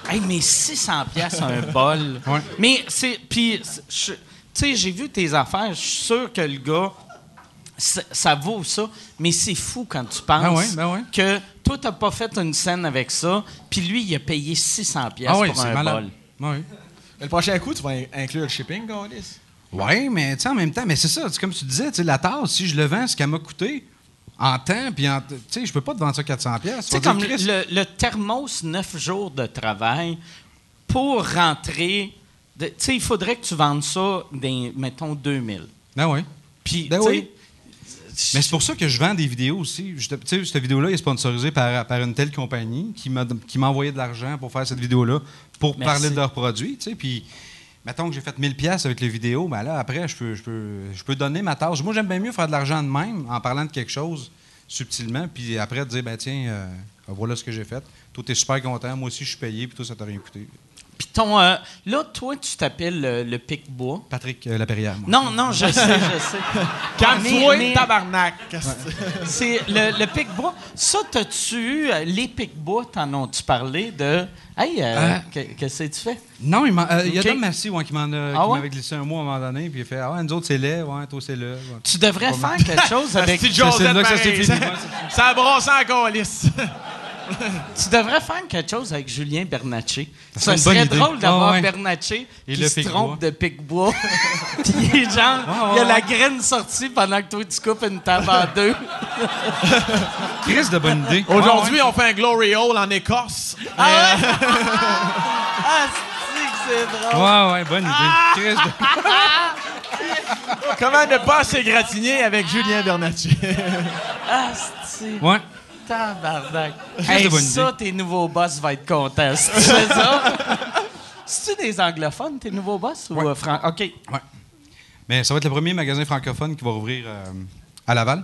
Hey, mais 600 pièces un bol. Ouais. Mais c'est puis tu sais, j'ai vu tes affaires, je suis sûr que le gars ça, ça vaut ça, mais c'est fou quand tu penses Ben ouais, ben ouais. que toi t'as pas fait une scène avec ça, puis lui il a payé 600 pièces Ah pour c'est un malade. bol. Le prochain coup, tu vas in- inclure le shipping, Gaulis? Oui, mais tu sais, en même temps, mais c'est ça, c'est comme tu disais, tu sais, la tasse, si je le vends, ce qu'elle m'a coûté en temps, puis en- tu sais, je peux pas te vendre ça 400 pièces. Tu sais, comme le, le thermos 9 jours de travail, pour rentrer, tu sais, il faudrait que tu vendes ça, dans, mettons, 2000. Ben oui. Puis, Ben oui. Mais c'est pour ça que je vends des vidéos aussi. Tu sais, cette vidéo-là est sponsorisée par, par une telle compagnie qui m'a qui m'a envoyé de l'argent pour faire cette vidéo-là, pour Merci. parler de leurs produits, tu sais, puis... Mettons que j'ai fait 1000 pièces avec les vidéos, ben là, après, je peux, je, peux, je peux donner ma tâche. Moi, j'aime bien mieux faire de l'argent de même en parlant de quelque chose subtilement, puis après, dire, ben tiens, euh, voilà ce que j'ai fait. Toi, t'es super content, moi aussi, je suis payé, puis toi, ça t'a rien coûté. Puis ton. euh, là, toi, tu t'appelles le, le Pic-Bois. Patrick euh, Laperrière, moi. Non, non, je sais, je sais. Calme-toi, Mais- mais- tabarnak! Qu'est-ce c'est? Le, le Pic-Bois. Ça, t'as-tu eu. euh, Les Pic-Bois, t'en as-tu parlé de. Hey, euh, Euh. que- qu'est-ce que tu fais? Non, il, euh, il y a. Dom Massy ouais, qui m'en a- Ah qui ouais? m'avait glissé un mot à un moment donné, puis il a fait Ah ouais, nous autres, c'est laid, ouais, toi, c'est. Ouais. Tu devrais faire quelque chose avec. C'est là que ça s'est fini. Ça- a brossé en Gaulis. Tu devrais faire quelque chose avec Julien Bernatchez. Ça Ça, serait drôle d'avoir Ah ouais. Bernatchez Et qui le se trompe de pic-bois. Puis il est genre, Ouais, il y a ouais, la ouais. graine sortie pendant que toi tu coupes une table en deux. Chris de bonne idée. Aujourd'hui, on fait un glory hole en Écosse. Ah, c'est que c'est drôle. Ouais, ouais, bonne idée. Chris de- Comment ne pas s'égratigner avec Julien Bernatchez? Ah, c'est Ouais. Tabarnak. Hey, ça, tes nouveaux boss vont être contents fais ça. C'est-tu des anglophones, tes nouveaux boss? Ou euh, fran- OK. Ouais. Mais ça va être le premier magasin francophone qui va rouvrir euh, à Laval.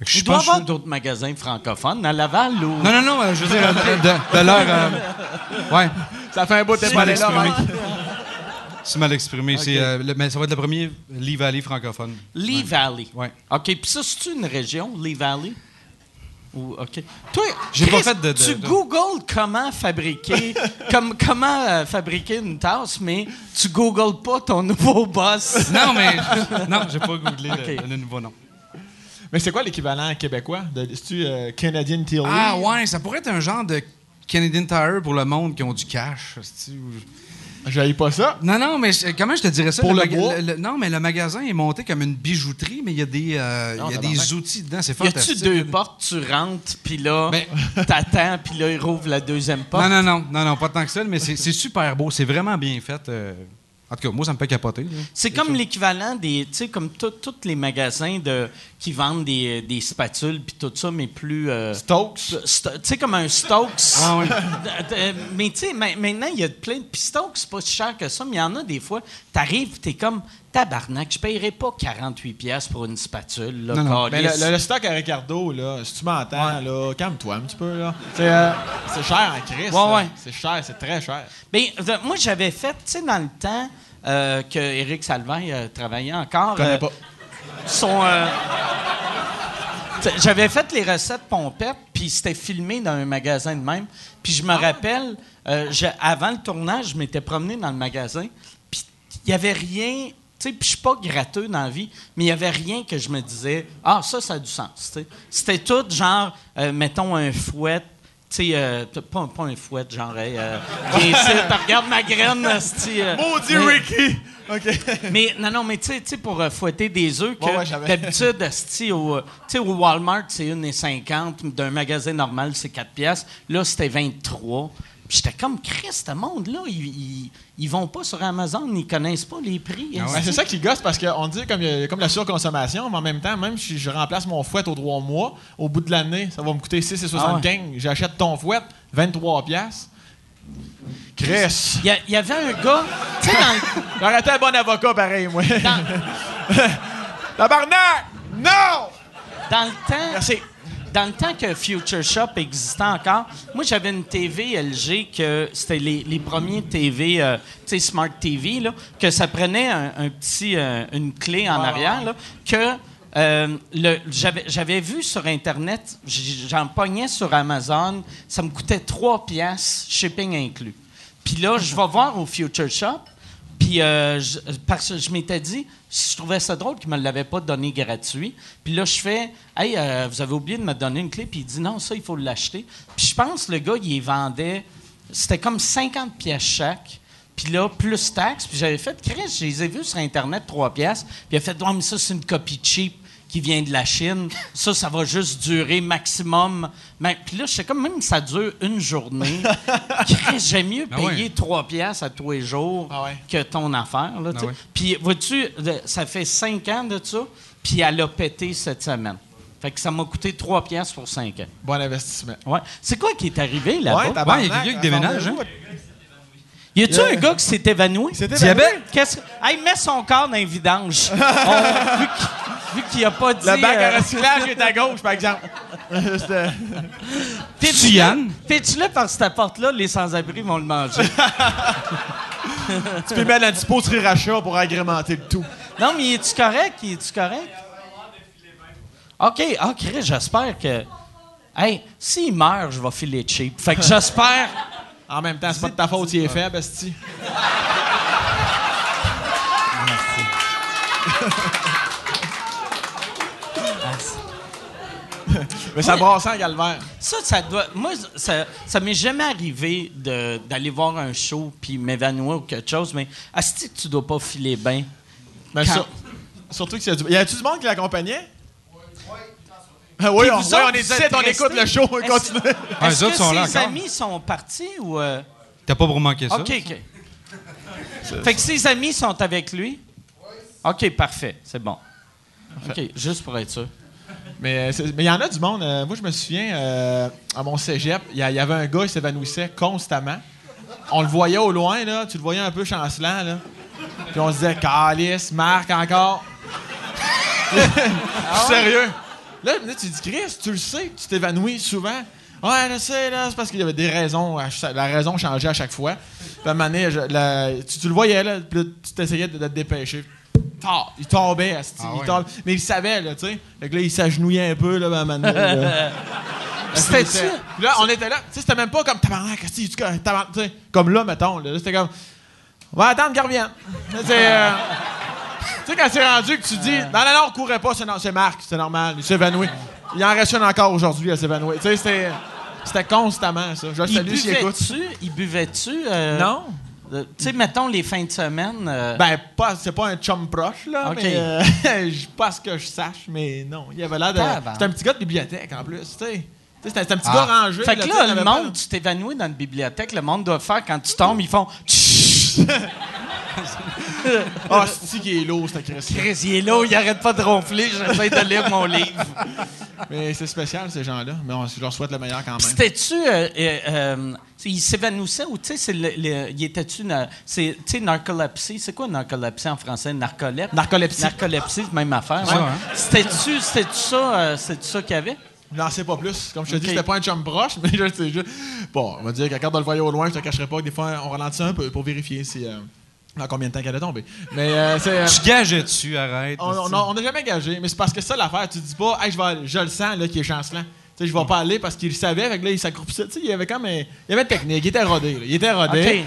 Je Il doit pas avoir d'autres magasins francophones à Laval ou... Non, non, non, euh, je veux dire, euh, de, de leur. euh, ouais, Ça fait un bout de C'est pas mal exprimé. C'est mal exprimé. C'est, euh, le- mais ça va être le premier Lee Valley francophone. Lee Valley. Ouais. OK. Puis ça, c'est une région, Lee Valley? Ou, OK. Toi, J'ai Chris, pas fait de- de- tu de- googles comment fabriquer, comme, comment euh, fabriquer une tasse, mais tu googles pas ton nouveau boss. Non, mais. Non, j'ai pas googlé le, le nouveau nom. Mais c'est quoi l'équivalent québécois? De, c'est-tu euh, Canadian Tilly? Ah, ouais, ça pourrait être un genre de Canadian Tire pour le monde qui ont du cash. J'aille pas ça. Non, non, mais je- comment je te dirais ça? Pour le bois? le- non, mais le magasin est monté comme une bijouterie, mais il y a des, euh, Non, y a des outils dedans. C'est Y a-tu fantastique. deux portes, tu rentres, puis là, Mais- t'attends, puis là, il rouvre la deuxième porte? Non, non, non, non, non, pas tant que ça, mais c'est c'est super beau. C'est vraiment bien fait. euh. En tout cas, moi, ça me fait capoter. C'est comme l'équivalent des, tu sais, comme tous les magasins de, qui vendent des, des spatules puis tout ça, mais plus... euh, Stokes? Sto- tu sais, comme un Stokes. Ah de- mais tu sais, ma- maintenant, il y a plein de. Puis Stokes, c'est pas si cher que ça, mais il y en a des fois, t'arrives, t'es comme tabarnak, je paierais pas 48$ piastres pour une spatule. Là, Non, non. Mais le, câlisse. le- le stock à Ricardo, là, si tu m'entends, là, calme-toi un petit peu, là. C'est, euh, c'est cher en Christ. Ouais, ouais. C'est cher, c'est très cher. Ben, euh, moi, j'avais fait, tu sais, dans le temps euh, que Éric euh, travaillait encore. Je connais euh, pas. Euh, J'avais fait les recettes pompettes, puis c'était filmé dans un magasin de même. Puis je me rappelle, euh, je- avant le tournage, je m'étais promené dans le magasin, puis il n'y avait rien. tu sais, Puis je suis pas gratteux dans la vie, mais il n'y avait rien que je me disais, ah, ça, ça a du sens. C'était tout genre, euh, mettons, un fouet. Tu sais, euh, pas, pas un fouet, genre, euh, viens ici, t'as- regarde ma graine, esti, euh, Maudit mais- Ricky! OK. mais non, non, mais tu sais- pour euh, fouetter des œufs, que Ouais, ouais, j'avais- d'habitude, au, euh, tu sais, au Walmart, c'est 1,50. D'un magasin normal, c'est 4 piastres. Là, c'était 23. J'étais comme, Christ, ce monde-là, ils, ils, ils vont pas sur Amazon, ils connaissent pas les prix. Ouais. Ben, c'est ça qui gosse parce qu'on dit comme, comme la surconsommation, mais en même temps, même si je remplace mon fouet aux trois mois, au bout de l'année, ça va me coûter 6,75. Ah J'achète ton fouet, 23 piastres. Chris! Il y, avait un gars, tu sais, dans le- J'aurais été un bon avocat pareil, moi. dans, Tabarnak! Non! dans le temps, Merci. Dans le temps que Future Shop existait encore, moi, j'avais une TV LG que c'était les, les premiers TV, euh, tu sais, Smart TV, là, que ça prenait un, un petit, euh, une clé en arrière, là, que euh, j'avais, vu sur Internet, j'en pognais sur Amazon, ça me coûtait 3 piastres, shipping inclus. Puis là, je vais voir au Future Shop, puis euh, je, parce que je m'étais dit, je trouvais ça drôle qu'il me l'avait pas donné gratuit. Puis là, je fais, hey, euh, vous avez oublié de me donner une clé. Puis il dit, non, ça, il faut l'acheter. Puis je pense le gars, il vendait, c'était comme 50 pièces chaque. Puis là, plus taxes. Puis j'avais fait, Chris, je les ai vus sur Internet, 3 pièces. Puis il a fait, ouais, mais ça, c'est une copie cheap qui vient de la Chine. Ça, ça va juste durer maximum. Mais, puis là, je sais comme même ça dure une journée. J'aime mieux Ah payer ouais. 3 pièces à tous les jours Ah ouais. que ton affaire. Là, ouais. Puis, vois-tu, ça fait 5 ans de ça, puis elle a pété cette semaine. Fait que ça m'a coûté 3 pièces pour 5 ans. Bon investissement. Ouais. C'est quoi qui est arrivé là-bas? tabarnak, Ouais, il y a quelqu'un qui déménage, hein? y a-tu un gars qui s'est évanoui? Diabète? Qu'est-ce que... Hey, mets son corps dans un vidange. On- vu qu'il- a pas dit... Le bac euh, à recyclage est à gauche, par exemple. T'es-tu? Yann? T'es-tu là par cette porte-là? Les sans-abri vont le manger. tu peux mettre un petit pot de rachat pour agrémenter le tout. Non, mais es-tu correct? Es-tu correct? OK, OK, j'espère que. Hey, s'il meurt, je vais filer cheap. Fait que j'espère. En même temps, c'est pas de ta faute, il est faible, esti. Mais ça Oui. brasse en calvaire. Ça, ça doit. Moi, ça, ça m'est jamais arrivé de- d'aller voir un show puis m'évanouir ou quelque chose, mais est-ce que tu dois pas filer bien? Mais Quand- sur- surtout que c'est du. Y a-tu du monde qui l'accompagnait? Ah oui, on, autres, on est ici, on écoute le show, on Est-ce- continue. Est-ce les autres que sont là ses amis sont partis ou. euh, T'as pas pour manquer ça? OK, OK. Fait que ses amis sont avec lui? OK, parfait. C'est bon. OK, juste pour être sûr. Mais euh, mais il y en a du monde. euh, moi, je me souviens, euh, à mon cégep, il y, avait un gars, il s'évanouissait constamment. On le voyait au loin, là. Tu le voyais un peu chancelant, là. Puis on se disait, Calice, Marc, encore. Suis sérieux. Là, là, tu dis, Chris, tu le sais, tu t'évanouis souvent. Ouais, je sais, là, c'est parce qu'il y avait des raisons. La raison changeait à chaque fois. Puis à un moment donné, je- la- tu, tu le voyais, là, puis là, tu t'essayais de, de te dépêcher. Tard, il tombait, asti, Ah il ouais. tombait. mais il savait, là, tu sais. Fait que là, il s'agenouillait un peu, là, à un moment donné, là. C'était-tu? Puis là, on était là, tu sais, c'était même pas comme tabarnak, tu sais, comme là, mettons, là, Là, c'était comme, on va attendre qu'elle revienne. Là, c'est, euh, tu sais, quand c'est rendu que tu dis, non, non, non, on courait pas, c'est, c'est Marc, c'est normal, il s'évanouit. Il en reste une encore aujourd'hui, elle s'évanouit. Tu sais, c'était, c'était constamment, ça. Je le Il salue s'il écoute. Il buvait-tu? euh, Non? Euh, tu sais, mettons les fins de semaine. euh, Ben, pas, c'est pas un chum proche, là, Ok. mais euh, je- pas ce que je sache, mais non. Il avait l'air de. C'était un petit gars de bibliothèque, en plus, tu sais. C'était un petit Ah. gars rangé. fait que là, le pas- monde, tu t'évanouis dans une bibliothèque, le monde doit faire quand tu tombes, ils font. Ah, c'est qui est lourd, cette Chris. Chris, il est là, il arrête pas de ronfler, j'essaie de lire mon livre. Mais c'est spécial, ces gens-là. Mais on, je leur souhaite le meilleur quand même. C'était-tu. euh, euh, euh, il s'évanouissait ou, tu sais, il était-tu. Tu sais, narcolepsie, c'est quoi narcolepsie en français? Narcolepsie? Narcolepsie. Narcolepsie, même affaire. Ouais. hein? C'était-tu ça, euh, ça qu'il y avait? Je sais pas plus. Comme je te Ok. dis, c'était pas un chum proche, mais je sais juste. Bon, on va dire qu'à carte de le voyer au loin, je te cacherai pas que des fois, on ralentit un peu pour vérifier si. Euh, dans combien de temps qu'elle est tombée? Mais euh, c'est. euh, Je gageais dessus, arrête. on on- on n'a jamais gagé, mais c'est parce que ça l'affaire. Tu dis pas, hey, je, vais aller- je le sens là, qui est chancelant. Tu sais, je vais pas aller parce qu'il le savait, avec là, il s'accroupissait. Tu sais, il y avait comme un- Il y avait une technique, il était rodé. là. Il était rodé. OK.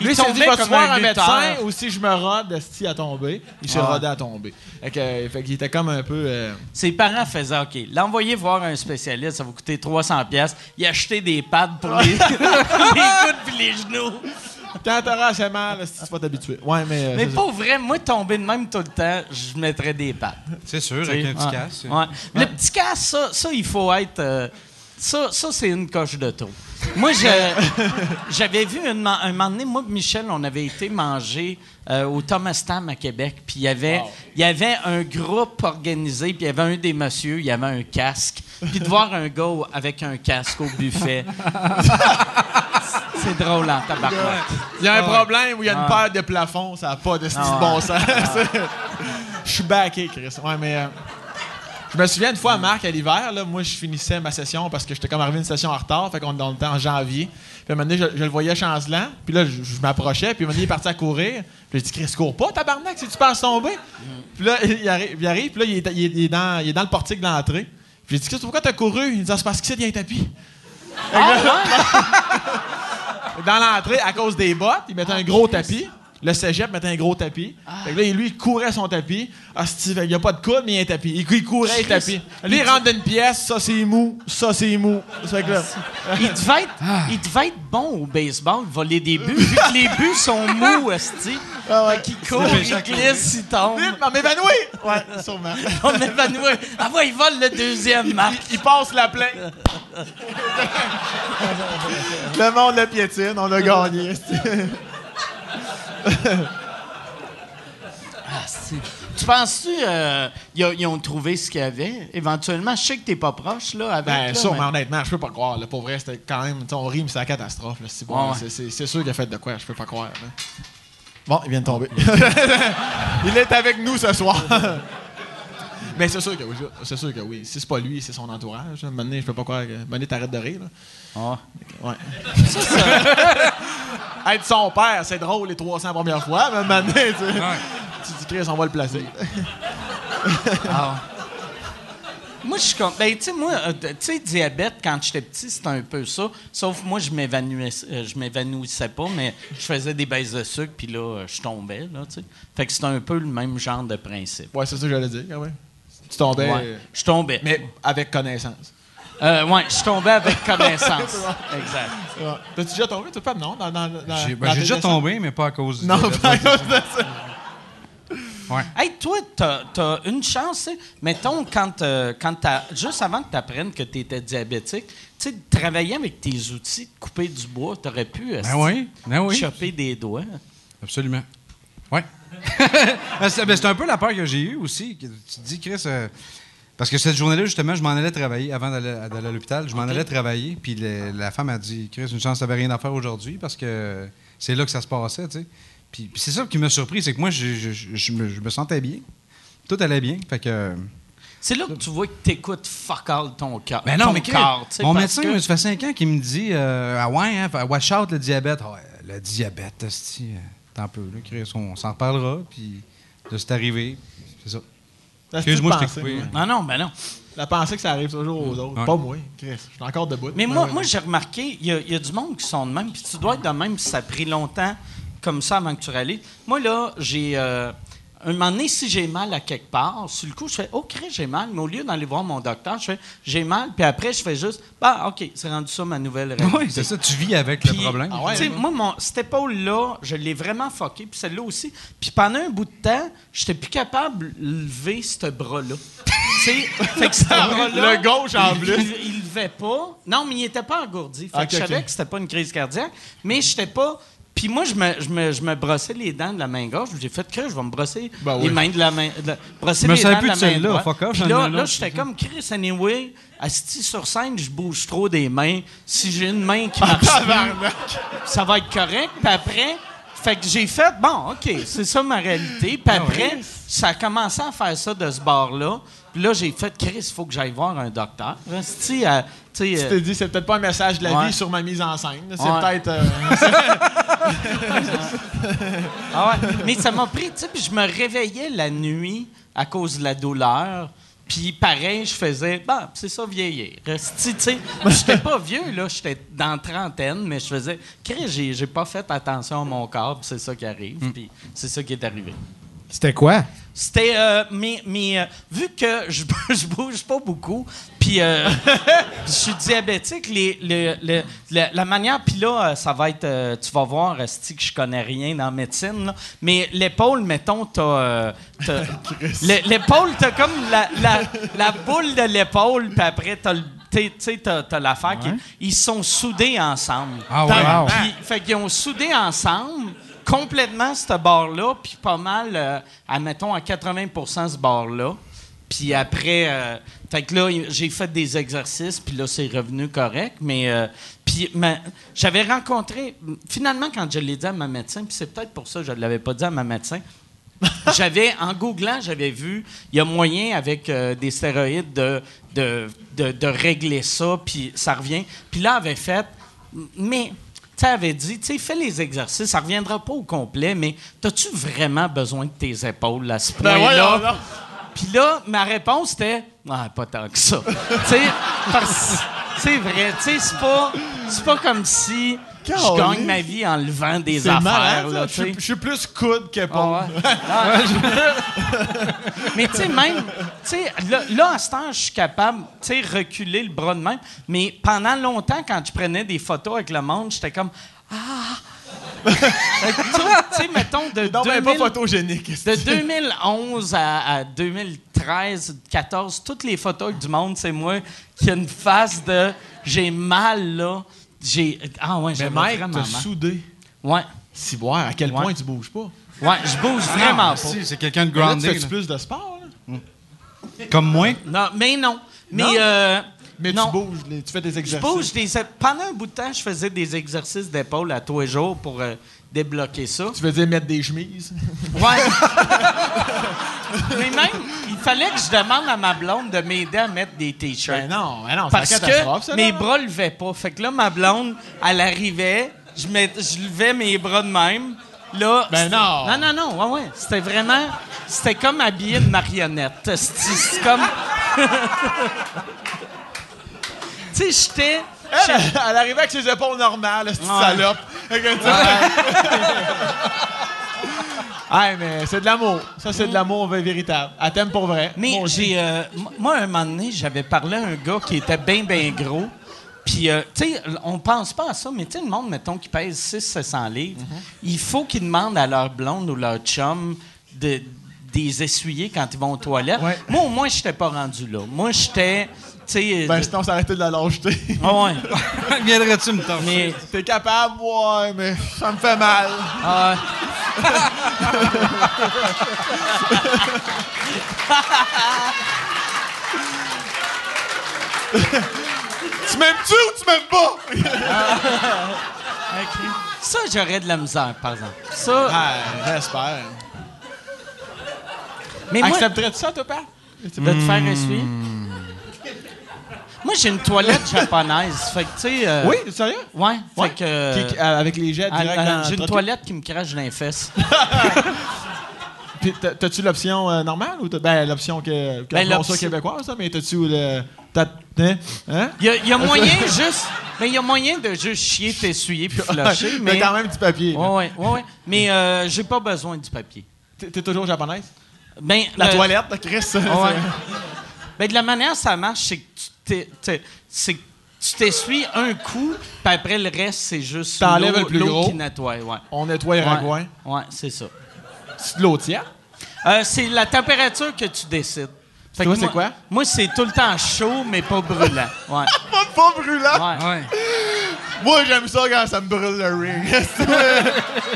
Lui, il s'est dit, vais comme voir un médecin ou si je me rode, esti à tomber. Il s'est Ouais. rodé à tomber. Fait que, euh, fait qu'il était comme un peu. euh, Ses parents faisaient OK. L'envoyer voir un spécialiste, ça va coûter 300$. pièces. Il a acheté des pads pour les, les coudes puis les genoux. Quand t'auras assez mal, esti, tu vas t'habituer. Ouais, mais. euh, Mais c'est vrai, moi, tomber de même tout le temps, je mettrais des pads. C'est sûr, avec un petit Ouais. casse. Ouais. Le petit casse, ça, ça, il faut être. euh, ça, ça c'est une coche de trop. Moi, je- j'avais vu une, ma- un moment donné, moi et Michel, on avait été manger euh, au Thomas Tam à Québec, puis il y avait, il y avait un groupe organisé, puis il y avait un des messieurs, il y avait un casque, puis de voir un gars au- avec un casque au buffet, c'est drôle en tabarnak. Il y a un problème où il y a une paire de plafonds, ça n'a pas de style Ah bon sens. Je suis backé, Chris. Ouais, mais. euh, Je me souviens une fois, Marc, à l'hiver, là, moi, je finissais ma session parce que j'étais comme arrivé à une session en retard, fait qu'on était en janvier. Puis à un moment donné, je, je le voyais chancelant, puis là, je, je m'approchais, puis à un moment donné, il est parti à courir. Puis j'ai dit, Chris, cours pas, tabarnak, si tu penses tomber. Puis là, il arrive, il arrive, puis là, il est, il est- il est dans, il est dans le portique de l'entrée. Puis j'ai dit, Chris, pourquoi t'as couru? Il dit, Ah, c'est parce que c'est, il y a un tapis. Dans l'entrée, à cause des bottes, il mettait un gros tapis. Le cégep mettait un gros tapis. Fait que là, lui, il courait son tapis. Ah, Steve, il n'y a pas de coude, mais il y a un tapis. Il, il courait le tapis. Lui, il rentre dans une pièce, ça c'est mou, ça c'est mou. Ça fait que là, Il devait, être, il devait être bon au baseball, voler des buts, vu que les buts sont mous, esti. Fait qu'il court, il glisse, il tombe. vite, on m'évanouir! Ouais, sûrement. On évanouit. Ah ouais, il vole le deuxième, Marc. Il, il passe la plainte. le monde le piétine, on a gagné. Ah, Tu penses-tu euh, ils ont- trouvé ce qu'il y avait? Éventuellement, je sais que t'es pas proche, là, avec. Ben, là, sûrement, mais- honnêtement, je peux pas croire. Là. Pour vrai, c'était quand même. On rit, mais c'est la catastrophe. C'est bon, Ouais, ouais. sûr qu'il a fait de quoi, je peux pas croire. là. Bon, il vient de tomber. il est avec nous ce soir. mais c'est sûr que oui. C'est sûr que oui. Si c'est pas lui, c'est son entourage. Maintenant, je peux pas croire que. Maintenant, t'arrêtes de rire. Là. Ah. Ouais. Être son père, c'est drôle les 300 premières fois, mais maintenant, tu, tu dis, Chris, on va le placer. Ah. Moi, je suis comme. Ben, tu sais, moi, euh, tu sais, diabète, quand j'étais petit, c'était un peu ça. Sauf moi, je m'évanouissais, euh, je m'évanouissais pas, mais je faisais des baisses de sucre, puis là, euh, je tombais, là, tu sais. Fait que c'était un peu le même genre de principe. Ouais, c'est ça que j'allais dire, quand même. Tu tombais, Ouais. Je tombais. mais avec connaissance. Euh, ouais, je tombais avec connaissance. exact. Ouais. T'as-tu déjà tombé, toi, pas? Non? Dans, dans, dans- J'ai ben, j'ai déjà tombé, mais pas à cause du Non, pas à cause de ça. Hey, toi, t'as as une chance, sais. Mettons, quand, euh, quand juste avant que tu apprennes que tu étais diabétique, tu sais, travailler avec tes outils, de couper du bois, tu aurais pu euh, Ben oui, ben oui. choper des doigts. Absolument. Oui. c'est ben, c'est un peu la peur que j'ai eue aussi. Tu te dis, Chris, euh, parce que cette journée-là, justement, je m'en allais travailler avant d'aller à l'hôpital. Je m'en allais travailler, puis le- la femme a dit, Chris, une chance, t'avais rien à faire aujourd'hui parce que c'est là que ça se passait, tu sais. Puis, puis c'est ça qui m'a surpris, c'est que moi, je, je- je- je me, je me sentais bien. Tout allait bien. Fait que. C'est là que tu vois que tu écoutes fuck all ton cœur. Ben non, ton mais corps, mon médecin, que- ça fait 5 ans qu'il me dit euh, Ah ouais, hein, watch out le diabète. Ah le diabète, esti, euh, t'en peux, là, Chris, on s'en reparlera, puis là, c'est arrivé. C'est ça. Excuse-moi, je t'ai coupé. moi. Non, non, ben non. La pensée que ça arrive toujours aux autres. Ouais. Pas moi, Chris. Je suis encore debout. Mais moi, moi j'ai remarqué, il y, a- il y a du monde qui sont de même, puis tu dois être de même si ça a pris longtemps comme ça avant que tu réalises. Moi, là, j'ai. euh, un moment donné, si j'ai mal à quelque part, sur le coup, je fais Oh, Chris, j'ai mal. Mais au lieu d'aller voir mon docteur, je fais J'ai mal. Puis après, je fais juste Bah, OK, c'est rendu ça ma nouvelle réalité. Oui, c'est ça, tu vis avec le problème. Ah ouais, ouais. moi, mon, cette épaule-là, je l'ai vraiment fucké, puis celle-là aussi. Puis pendant un bout de temps, j'étais plus capable de lever ce bras-là. tu sais, fait que ce bras-là... Le gauche, en plus. Il, il levait pas. Non, mais il était pas engourdi. Fait Ok, que je savais ok. que c'était pas une crise cardiaque, mais j'étais pas... Puis moi, je me, je, me, je me brossais les dents de la main gauche. J'ai fait que je vais me brosser Ben les mains de la main... de- brosser Je les dents plus de la main droite. Fuck off, Puis là, là j'étais comme Chris Anyway. Asti sur scène, je bouge trop des mains. Si j'ai une main qui marche plus, ça va être correct. Puis après, fait que j'ai fait, bon, OK, c'est ça ma réalité. Puis après, ça a commencé à faire ça de ce bord-là. Puis là, j'ai fait, Chris, il faut que j'aille voir un docteur. Asti, euh, tu sais, Tu euh, t'es dit, c'est peut-être pas un message de la Ouais. vie sur ma mise en scène. C'est Ouais. peut-être. euh, Ah ouais. Mais ça m'a pris, tu sais, puis je me réveillais la nuit à cause de la douleur. Puis pareil, je faisais, bah, c'est ça vieillir. Resti, tu sais, j'étais pas vieux, là, j'étais dans la trentaine, mais je faisais, Chris, j'ai, pas fait attention à mon corps, c'est ça qui arrive, puis c'est ça qui est arrivé. C'était quoi? C'était, euh, mais, mais euh, vu que je, je bouge pas beaucoup, puis euh, je suis diabétique, les, le- le- le- la manière, puis là, euh, ça va être, euh, tu vas voir, Esti, que je connais rien dans la médecine, là, mais l'épaule, mettons, t'as, t'as- l'é- l'épaule, t'as comme la, la, la boule de l'épaule, puis après, t'as le tu sais, t'as, t'as l'affaire qui... Ils sont soudés ensemble. Ah? Wow. Puis, fait qu'ils ont soudé ensemble complètement ce bord-là, puis pas mal, euh, admettons, à 80% ce bord-là. Puis après, euh, fait que là, j'ai fait des exercices, puis là, c'est revenu correct. Mais, euh, puis j'avais rencontré, finalement, quand je l'ai dit à ma médecin, puis c'est peut-être pour ça que je ne l'avais pas dit à ma médecin, j'avais, en googlant, j'avais vu, il y a moyen avec euh, des stéroïdes de, de, de, de régler ça, puis ça revient. Puis là, avait fait, mais, sais, avait dit, tu sais, fais les exercices, ça reviendra pas au complet, mais as-tu vraiment besoin de tes épaules à ce Ben point-là? donc. Puis là, ma réponse était Ah, pas tant que ça. tu sais, parce- c'est vrai, tu sais, c'est pas, c'est pas comme si je gagne ma vie en levant des affaires. malade, là, Je je suis plus coude qu'épaule. Ah ouais. Ah. mais tu sais, même, tu sais, là, là, à ce temps, je suis capable, tu sais, reculer le bras de même. Mais pendant longtemps, quand je prenais des photos avec le monde, j'étais comme, ah! Que, tu sais, mettons, de Non, mais 2000 pas photogénique. de 2011 à, à 2013, 14, toutes les photos du monde, c'est moi qui a une face de j'ai mal là. J'ai ah ouais, j'avais Mike, vraiment t'as mal. soudé. Ouais. Si voir à quel Ouais. point tu bouges pas? Ouais, je bouge vraiment Ah, pas. si, c'est quelqu'un de Mais là, tu grounded. fais plus de sport, là? Comme moi? Non, mais non. Mais Non? euh, Mais non. tu bouges, les- tu fais des Je exercices. bouge des pendant un bout de temps, je faisais des exercices d'épaule à tous les jours pour euh, débloquer ça. Tu veux dire mettre des chemises? Ouais. Mais même, il fallait que je demande à ma blonde de m'aider à mettre des t-shirts. Ben non, ben non, c'est Parce que ça, mes bras levaient pas. Fait que là, ma blonde, elle arrivait, je, mets- je levais mes bras de même. Là, Ben non. Non, non, non. Ouais, ouais. C'était vraiment. C'était comme habiller une marionnette. C'est c'est comme. tu sais, j'étais. Elle, elle arrivait avec ses épaules normales, cette Ouais. salope. Hey, mais c'est de l'amour. Ça, c'est de l'amour véritable. Elle t'aime pour vrai. Mais j'ai. euh, moi, un moment donné, j'avais parlé à un gars qui était bien, bien gros. Puis, euh, tu sais, on pense pas à ça, mais tu sais, le monde, mettons, qui pèse 600-700 livres, il faut qu'ils demandent à leur blonde ou leur chum de des essuyer quand ils vont aux toilettes. Ouais. Moi, au moins, j'étais pas rendu là. Moi, j'étais, sais... Ben, sinon, ça arrêtait de la lâcheté. Ah ouais. Viendrais-tu me torcher? Mais... T'es capable? Ouais, mais ça me fait mal. ah Tu m'aimes-tu ou tu m'aimes pas? ouais. OK. Ça, j'aurais de la misère, par exemple. Ça... Ah, j'espère. mais moi, Accepterais-tu ça, toi, père? de te faire essuyer... Moi, j'ai une toilette japonaise. Fait que, tu sais... euh, Oui, sérieux? Ouais. Ouais. Fait que... euh, Qui- qui- avec les jets direct ah, dans J'ai une toilette qui me crache dans les fesses. Puis t'as- T'as-tu l'option euh, normale ou t'as ben, l'option que, que Ben, l'option- ça québécoise, ça, mais t'as-tu le. t'as- Hein? Hein? Il y a, y a moyen juste. Mais il y a moyen de juste chier, t'essuyer puis flusher. mais mais. quand même du papier. Ouais, ouais, ouais, ouais. Mais euh, j'ai pas besoin du papier. T'es t'es toujours japonaise? Ben, La le- toilette, là, Chris. ça, Ouais. c'est- Ben, de la manière ça marche, c'est que tu c'est tu t'essuies un coup, puis après le reste, c'est juste l'eau- le plus l'eau gros. qui nettoie. Ouais. On nettoie les Ouais. ragouins. Ouais, c'est ça. C'est de l'eau tiède? Euh, c'est la température que tu décides. Fait Toi, c'est moi- quoi? Moi, c'est tout le temps chaud, mais pas brûlant. Ouais. Pas, pas brûlant! Ouais. Ouais. Moi, j'aime ça quand ça me brûle le ring.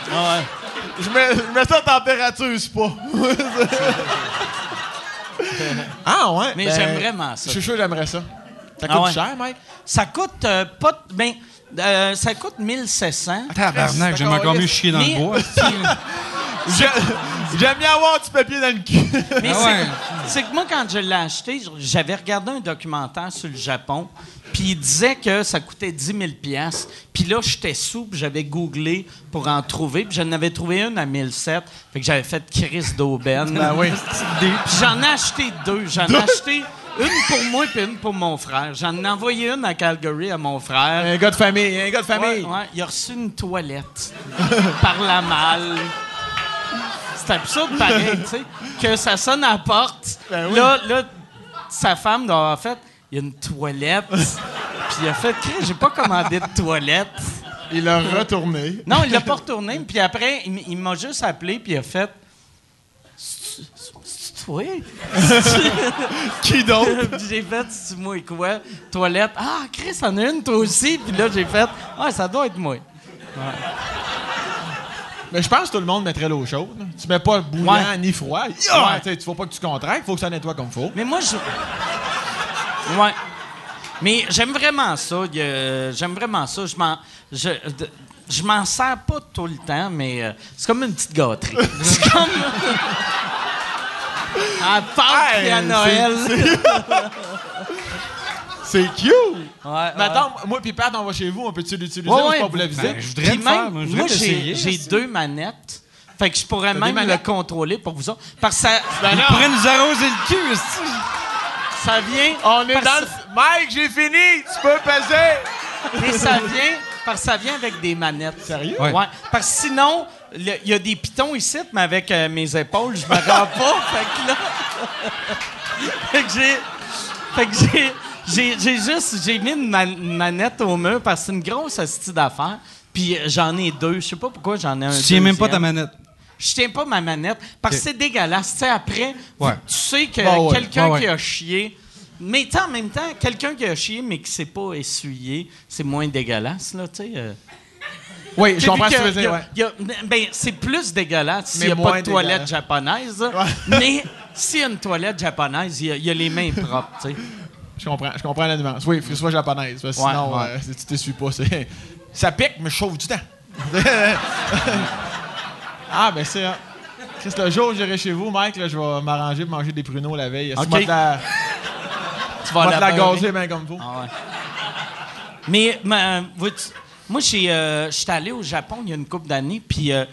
Ouais. je, mets, je mets ça à température, c'est pas. ah, ouais? Mais Ben, j'aime vraiment ça. Je suis sûr que j'aimerais ça. Ça Ah coûte ouais. cher, mec? Ça coûte euh, pas. t- Ben, euh, ça coûte 1700. Tabarnak, j'aime encore mieux chier dans Mais- le bois. J'ai- J'aime bien avoir du papier dans le cul. Mais Ah ouais. c'est que moi, quand je l'ai acheté, j'avais regardé un documentaire sur le Japon, puis il disait que ça coûtait 10 000 piastres. Puis là, j'étais sous, j'avais googlé pour en trouver, puis j'en avais trouvé une à 1007. Fait que j'avais fait crise d'aubaine. Ben oui. Puis j'en ai acheté deux. J'en ai acheté une pour moi puis une pour mon frère. J'en ai envoyé une à Calgary à mon frère. Un gars de famille, un gars de Ouais, famille. ouais, il a reçu une toilette par la malle. C'est absurde pareil, tu sais, que ça sonne à la porte. Ben oui. Là, là, sa femme doit avoir fait, il y a une toilette. Puis il a fait, Chris, j'ai pas commandé de toilette. Il l'a retourné. Non, il l'a pas retourné. Puis après, il, m'a juste appelé, puis il a fait, toi? Qui? Puis j'ai fait, c'est moi quoi? Toilette. Ah, Chris, en a une, toi aussi. Puis là, j'ai fait, ah, ça doit être moi. Mais je pense que tout le monde mettrait l'eau chaude. Tu mets pas bouillant Ouais. ni froid. Ouais. Tu sais, faut pas que tu contractes, faut que ça nettoie comme faut. Mais moi, je. Ouais. Mais j'aime vraiment ça. a- J'aime vraiment ça. Je m'en, je, je m'en sers pas tout le temps, mais euh, c'est comme une petite gâterie. c'est comme. À Pâques Hey, et à c'est- Noël. C'est cute! Ouais, Mais attends, moi puis Pat, on va chez vous, on peut-tu l'utiliser Ouais, ou c'est ouais, pas pour la visite? Ben, je voudrais même, faire. Moi, je voudrais moi, j'ai, deux manettes. Fait que je pourrais même le contrôler pour vous autres. Parce que ça, Ben Il pourrait nous arroser le cul. Ça vient. on est parce- dans le... Mike, j'ai fini! Tu peux peser! Mais ça vient, parce que ça vient avec des manettes. Sérieux? Ouais. Parce que sinon, il y a des pitons ici, mais avec euh, mes épaules, je me rends pas. fait que là. fait que j'ai. Fait que j'ai. J'ai, j'ai juste. J'ai mis une, man- une manette au mur parce que c'est une grosse astuce d'affaires. Puis euh, j'en ai deux. Je sais pas pourquoi j'en ai un. Tu tiens même pas ta manette. Je tiens pas ma manette parce que c'est dégueulasse. Tu sais, après, Ouais. tu sais que Bah ouais. quelqu'un ouais. qui a chié. Mais en même temps, quelqu'un qui a chié mais qui s'est pas essuyé, c'est moins dégueulasse, là, tu sais. euh. Oui, je comprends ce que tu veux dire, ouais. ben, c'est plus dégueulasse s'il n'y a pas de toilette japonaise. Ouais. Mais s'il y a une toilette japonaise, il y, a- il y a les mains propres, tu sais. Je comprends, je comprends la nuance. Oui, il faut que ce soit japonaise, parce que Ouais, sinon, euh, tu t'essuies pas. Ça pique, mais je chauffe du temps. ah, ben c'est... Chris, le jour où j'irai chez vous, Mike, là, je vais m'arranger pour manger des pruneaux la veille. Tu vas te la, Tu tu vas vas te la gazer bien comme vous. Ah ouais. Mais, moi, euh, j'étais allé au Japon il y a une couple d'années, puis euh,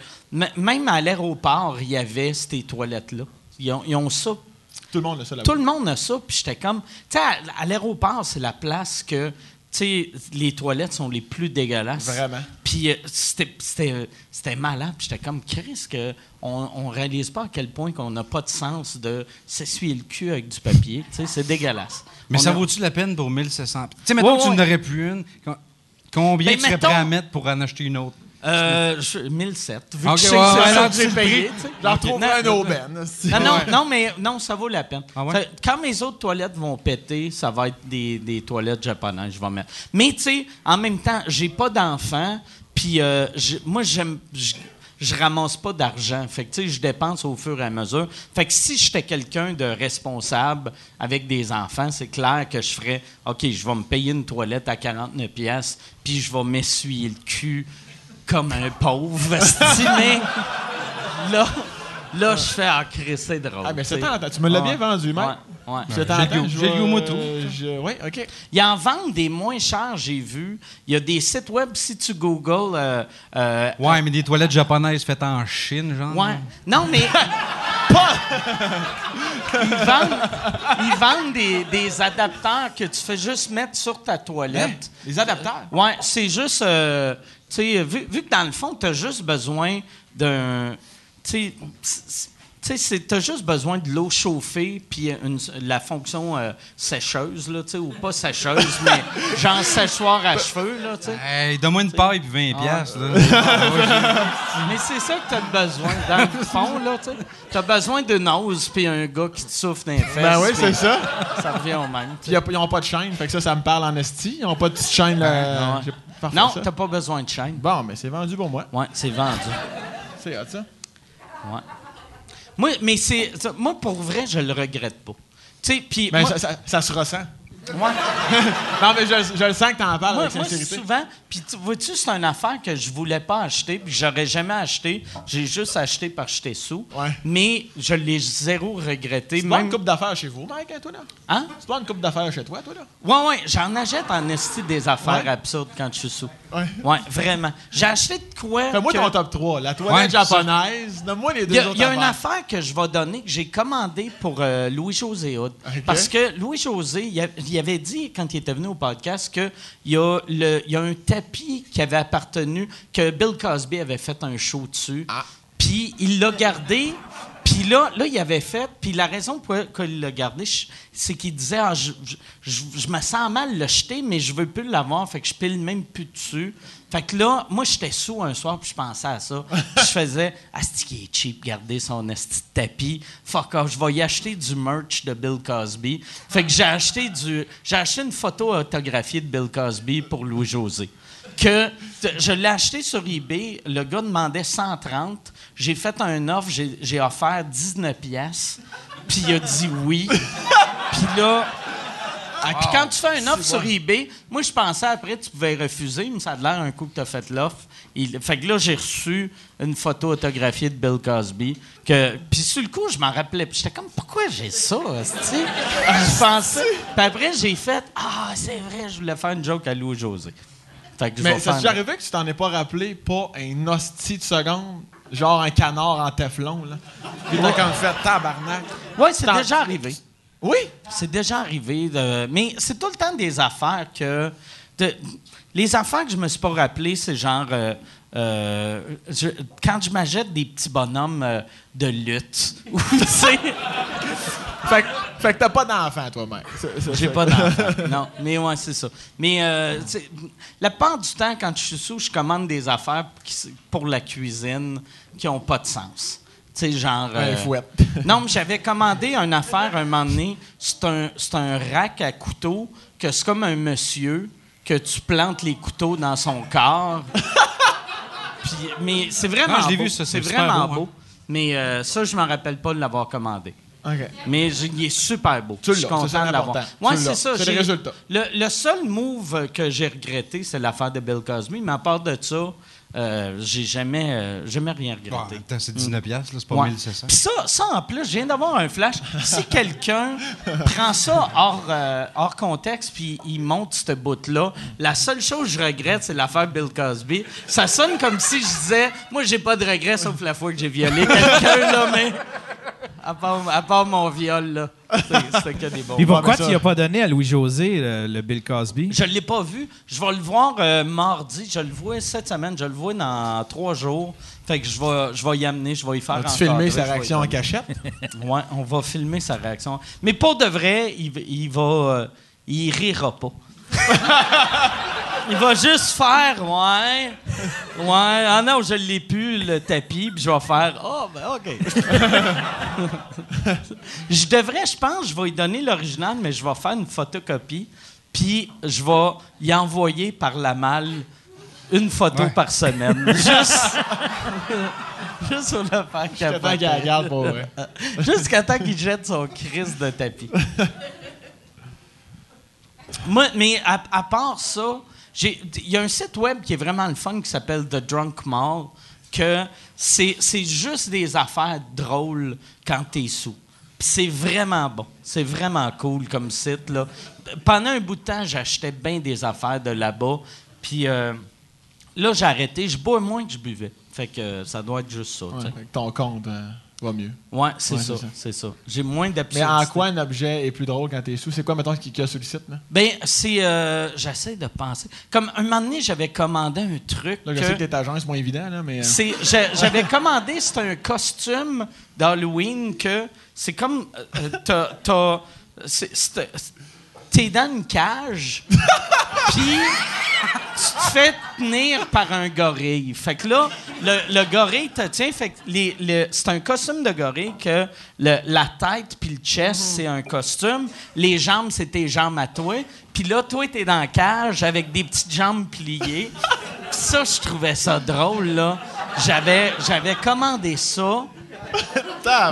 même à l'aéroport, il y avait ces toilettes-là. Ils ont, ils ont ça. Tout le monde a ça là-bas. Tout le monde a ça, puis j'étais comme... Tu sais, à, à l'aéroport, c'est la place que... Tu sais, les toilettes sont les plus dégueulasses. Vraiment. Puis euh, c'était, c'était, c'était malade. Puis j'étais comme, Chris, que on, on réalise pas à quel point qu'on n'a pas de sens de s'essuyer le cul avec du papier. Tu sais, c'est dégueulasse. Mais On ça a- vaut-tu la peine pour 1700? Tu sais, Ouais, que tu ouais. n'aurais plus une. com- Combien Ben, tu serais prêt à mettre pour en acheter une autre? Euh, je- 1007. Vu Ok, que je sais ouais, que c'est ça que j'ai payé. J'en Non, un aubaine. Non, non, non, mais non, ça vaut la peine. Ah ouais? Ça- quand mes autres toilettes vont péter, ça va être des, des toilettes japonaises, je vais mettre. Mais tu sais, en même temps, j'ai pas d'enfants, puis euh, moi, j'aime. Je, je ramasse pas d'argent. Fait que, tu sais, je dépense au fur et à mesure. Fait que si j'étais quelqu'un de responsable avec des enfants, c'est clair que je ferais OK, je vais me payer une toilette à 49$, pièces puis je vais m'essuyer le cul comme un pauvre. mais là, là, je fais Chris, c'est drôle. Ah, mais c'est temps, tu me l'as bien vendu, Mike. Ouais, ouais. Je J'ai le Oui, OK. Ils en vendent des moins chers, j'ai vu. Il y a des sites web, si tu googles. euh, euh, Ouais, mais des toilettes japonaises faites en Chine, genre. ouais. Non, mais. ils vendent, ils vendent des, des adapteurs que tu fais juste mettre sur ta toilette. Les adapteurs? Ouais, c'est juste. euh, tu sais, vu, vu que dans le fond, tu as juste besoin d'un. Tu sais, tu sais, tu as juste besoin de l'eau chauffée puis une- la fonction euh, sécheuse, là, tu sais, ou pas sécheuse, mais genre séchoir à cheveux, là, tu sais. Hey, donne-moi une paille puis 20 piastres, là. Mais c'est ça que tu as besoin, dans le fond, là, tu sais. Tu as besoin d'une hausse puis un gars qui te souffle dans les fesses. Ben oui, c'est ça. Ça revient au même. Puis ils n'ont pas de chaîne, fait que ça, ça me parle en esti. Ils n'ont pas de petite chaîne. là. Ouais. J'ai pas fait Non, t'as pas besoin de chaîne. Bon, mais c'est vendu pour moi. Ouais, c'est vendu. C'est hot, ça. Ouais. Moi, mais c'est. Moi, pour vrai, je le regrette pas. Tu sais, puis. Moi- ça, ça- ça se ressent. Ouais. Non, mais je, je le sens que t'en parles Moi, avec moi, sincérité. souvent, puis tu- vois-tu, c'est une affaire que je voulais pas acheter, puis j'aurais jamais acheté. J'ai juste acheté parce que j'étais sous. Ouais. Mais je l'ai zéro regretté. C'est pas une coupe d'affaires chez vous, Mike, hein, toi, là? Hein? C'est pas une coupe d'affaires chez toi, toi, là? Ouais, ouais, j'en achète en esti des affaires Ouais. absurdes quand je suis sous. Ouais. Ouais, vraiment. J'ai acheté de quoi. Fais-moi que- ton top 3. La toilette Ouais, japonaise. Donne-moi les deux Il y a, y une affaire que je vais donner que j'ai commandé pour euh, Louis-José Hood. Parce que Louis-José, il, avait dit, quand il était venu au podcast, qu'il y, a le- y a un tapis qui avait appartenu, que Bill Cosby avait fait un show dessus. Ah. Puis il l'a gardé. Puis là, là, il avait fait. Puis la raison pour laquelle il l'a gardé, c'est qu'il disait ah, je, je- je- je me sens mal le jeter, mais je veux plus l'avoir, fait que je pile même plus dessus. Fait que là, moi, j'étais sous un soir, puis je pensais à ça. Puis je faisais Asti qui est cheap, garder son esti de tapis? Fuck off, je vais y acheter du merch de Bill Cosby. Fait que j'ai acheté du. J'ai acheté une photo autographiée de Bill Cosby pour Louis-José que je l'ai acheté sur eBay. Le gars demandait 130. J'ai fait un offre, j'ai, offert 19 pièces. Puis il a dit oui. Puis là, Puis quand tu fais une offre sur eBay, moi, je pensais après, tu pouvais refuser, mais ça a l'air un coup que tu as fait l'offre. Fait que là, j'ai reçu une photo autographiée de Bill Cosby. Que... Puis sur le coup, je m'en rappelais. Puis j'étais comme, pourquoi j'ai ça? esti? Je pensais. Puis après, j'ai fait, ah, c'est vrai, je voulais faire une joke à Louis José. Fait que Mais ça t'est arrivé que tu t'en es pas rappelé pas un hostie de seconde? Genre un canard en teflon, là. Puis t'as comme fait tabarnak. Oui, c'est déjà arrivé. Oui! C'est déjà arrivé. de- Mais c'est tout le temps des affaires que. de- Les affaires que je me suis pas rappelé, c'est genre. euh, euh, je- quand je m'achète des petits bonhommes euh, de lutte. Ou, tu sais, Fait, que- fait que t'as pas d'enfant, toi-même. J'ai pas d'enfant. Non, mais ouais, c'est ça. Mais euh, la plupart du temps, quand je suis sous, je commande des affaires qui pour la cuisine qui ont pas de sens. Tu sais, genre. Un fouet. non, mais j'avais commandé une affaire un moment donné. C'est un, c'est un rack à couteaux que c'est comme un monsieur que tu plantes les couteaux dans son corps. Puis- mais c'est vraiment Non, je l'ai beau. vu, ça, C'est vraiment beau, beau. hein. Mais euh, ça, je me rappelle pas de l'avoir commandé. Mais je- il est super beau. Tu je suis content ça de l'avoir. Tu c'est ça. C'est le résultat. Le, le seul move que j'ai regretté, c'est l'affaire de Bill Cosby. Mais à part de ça, euh, j'ai jamais, euh, jamais rien regretté. temps, c'est 19$, piastres, là, c'est pas Ouais. 1700. Puis ça, ça, en plus, je viens d'avoir un flash. Si quelqu'un prend ça hors, euh, hors contexte puis il monte ce bout-là, la seule chose que je regrette, c'est l'affaire Bill Cosby. Ça sonne comme si je disais, moi, j'ai pas de regrets sauf la fois que j'ai violé quelqu'un, là, mais à part, à part mon viol, là, c'est que des bons. Puis pourquoi mais ça- tu n'as pas donné à Louis-José le, le Bill Cosby? Je l'ai pas vu. Je vais le voir euh, mardi. Je le vois cette semaine. Je le vois dans trois jours. Fait que je vais, je vais y amener. Je vais y faire As-tu je sa réaction en cachette? Ouais, on va filmer sa réaction. Mais pour de vrai, il, va- il va. euh, il rira pas. il va juste faire, ouais. Ouais, ah non, je l'ai plus, le tapis, puis je vais faire, oh, ben, OK. je devrais, je pense, je vais lui donner l'original, mais je vais faire une photocopie, puis je vais y envoyer par la malle une photo par semaine. Juste. Juste pour le faire capoter. qu'il la garde pour vrai. Jusqu'à temps qu'il jette son crise de tapis. Moi, mais à, part ça, il y a un site web qui est vraiment le fun qui s'appelle The Drunk Mall, que c'est juste des affaires drôles quand t'es sous. C'est vraiment bon. C'est vraiment cool comme site. Là. Pendant un bout de temps, j'achetais bien des affaires de là-bas. Puis euh, là, j'ai arrêté. Je bois moins que je buvais. Fait que euh, ça doit être juste ça. Ouais, que ton compte euh, va mieux. Ouais, c'est Ouais, ça, c'est ça. J'ai moins Mais d'absurdité. en quoi un objet est plus drôle quand t'es sous? C'est quoi, mettons, qu'il y a sur le site? Là, Ben, c'est. euh, J'essaie de penser. Comme un moment donné, j'avais commandé un truc. là je que- sais que t'es agent, c'est moins évident, là, mais... euh, j'avais commandé, c'est un costume d'Halloween que c'est comme. euh, euh, t'as, t'es dans une cage, puis tu te fais tenir par un gorille. Fait que là, le, le gorille te tient. Fait que les- le- c'est un costume de gorille que le- la tête puis le chest, c'est un costume. Les jambes, c'est tes jambes à toi. Puis là, toi, t'es dans la cage avec des petites jambes pliées. Ça, je trouvais ça drôle, là. J'avais, j'avais commandé ça.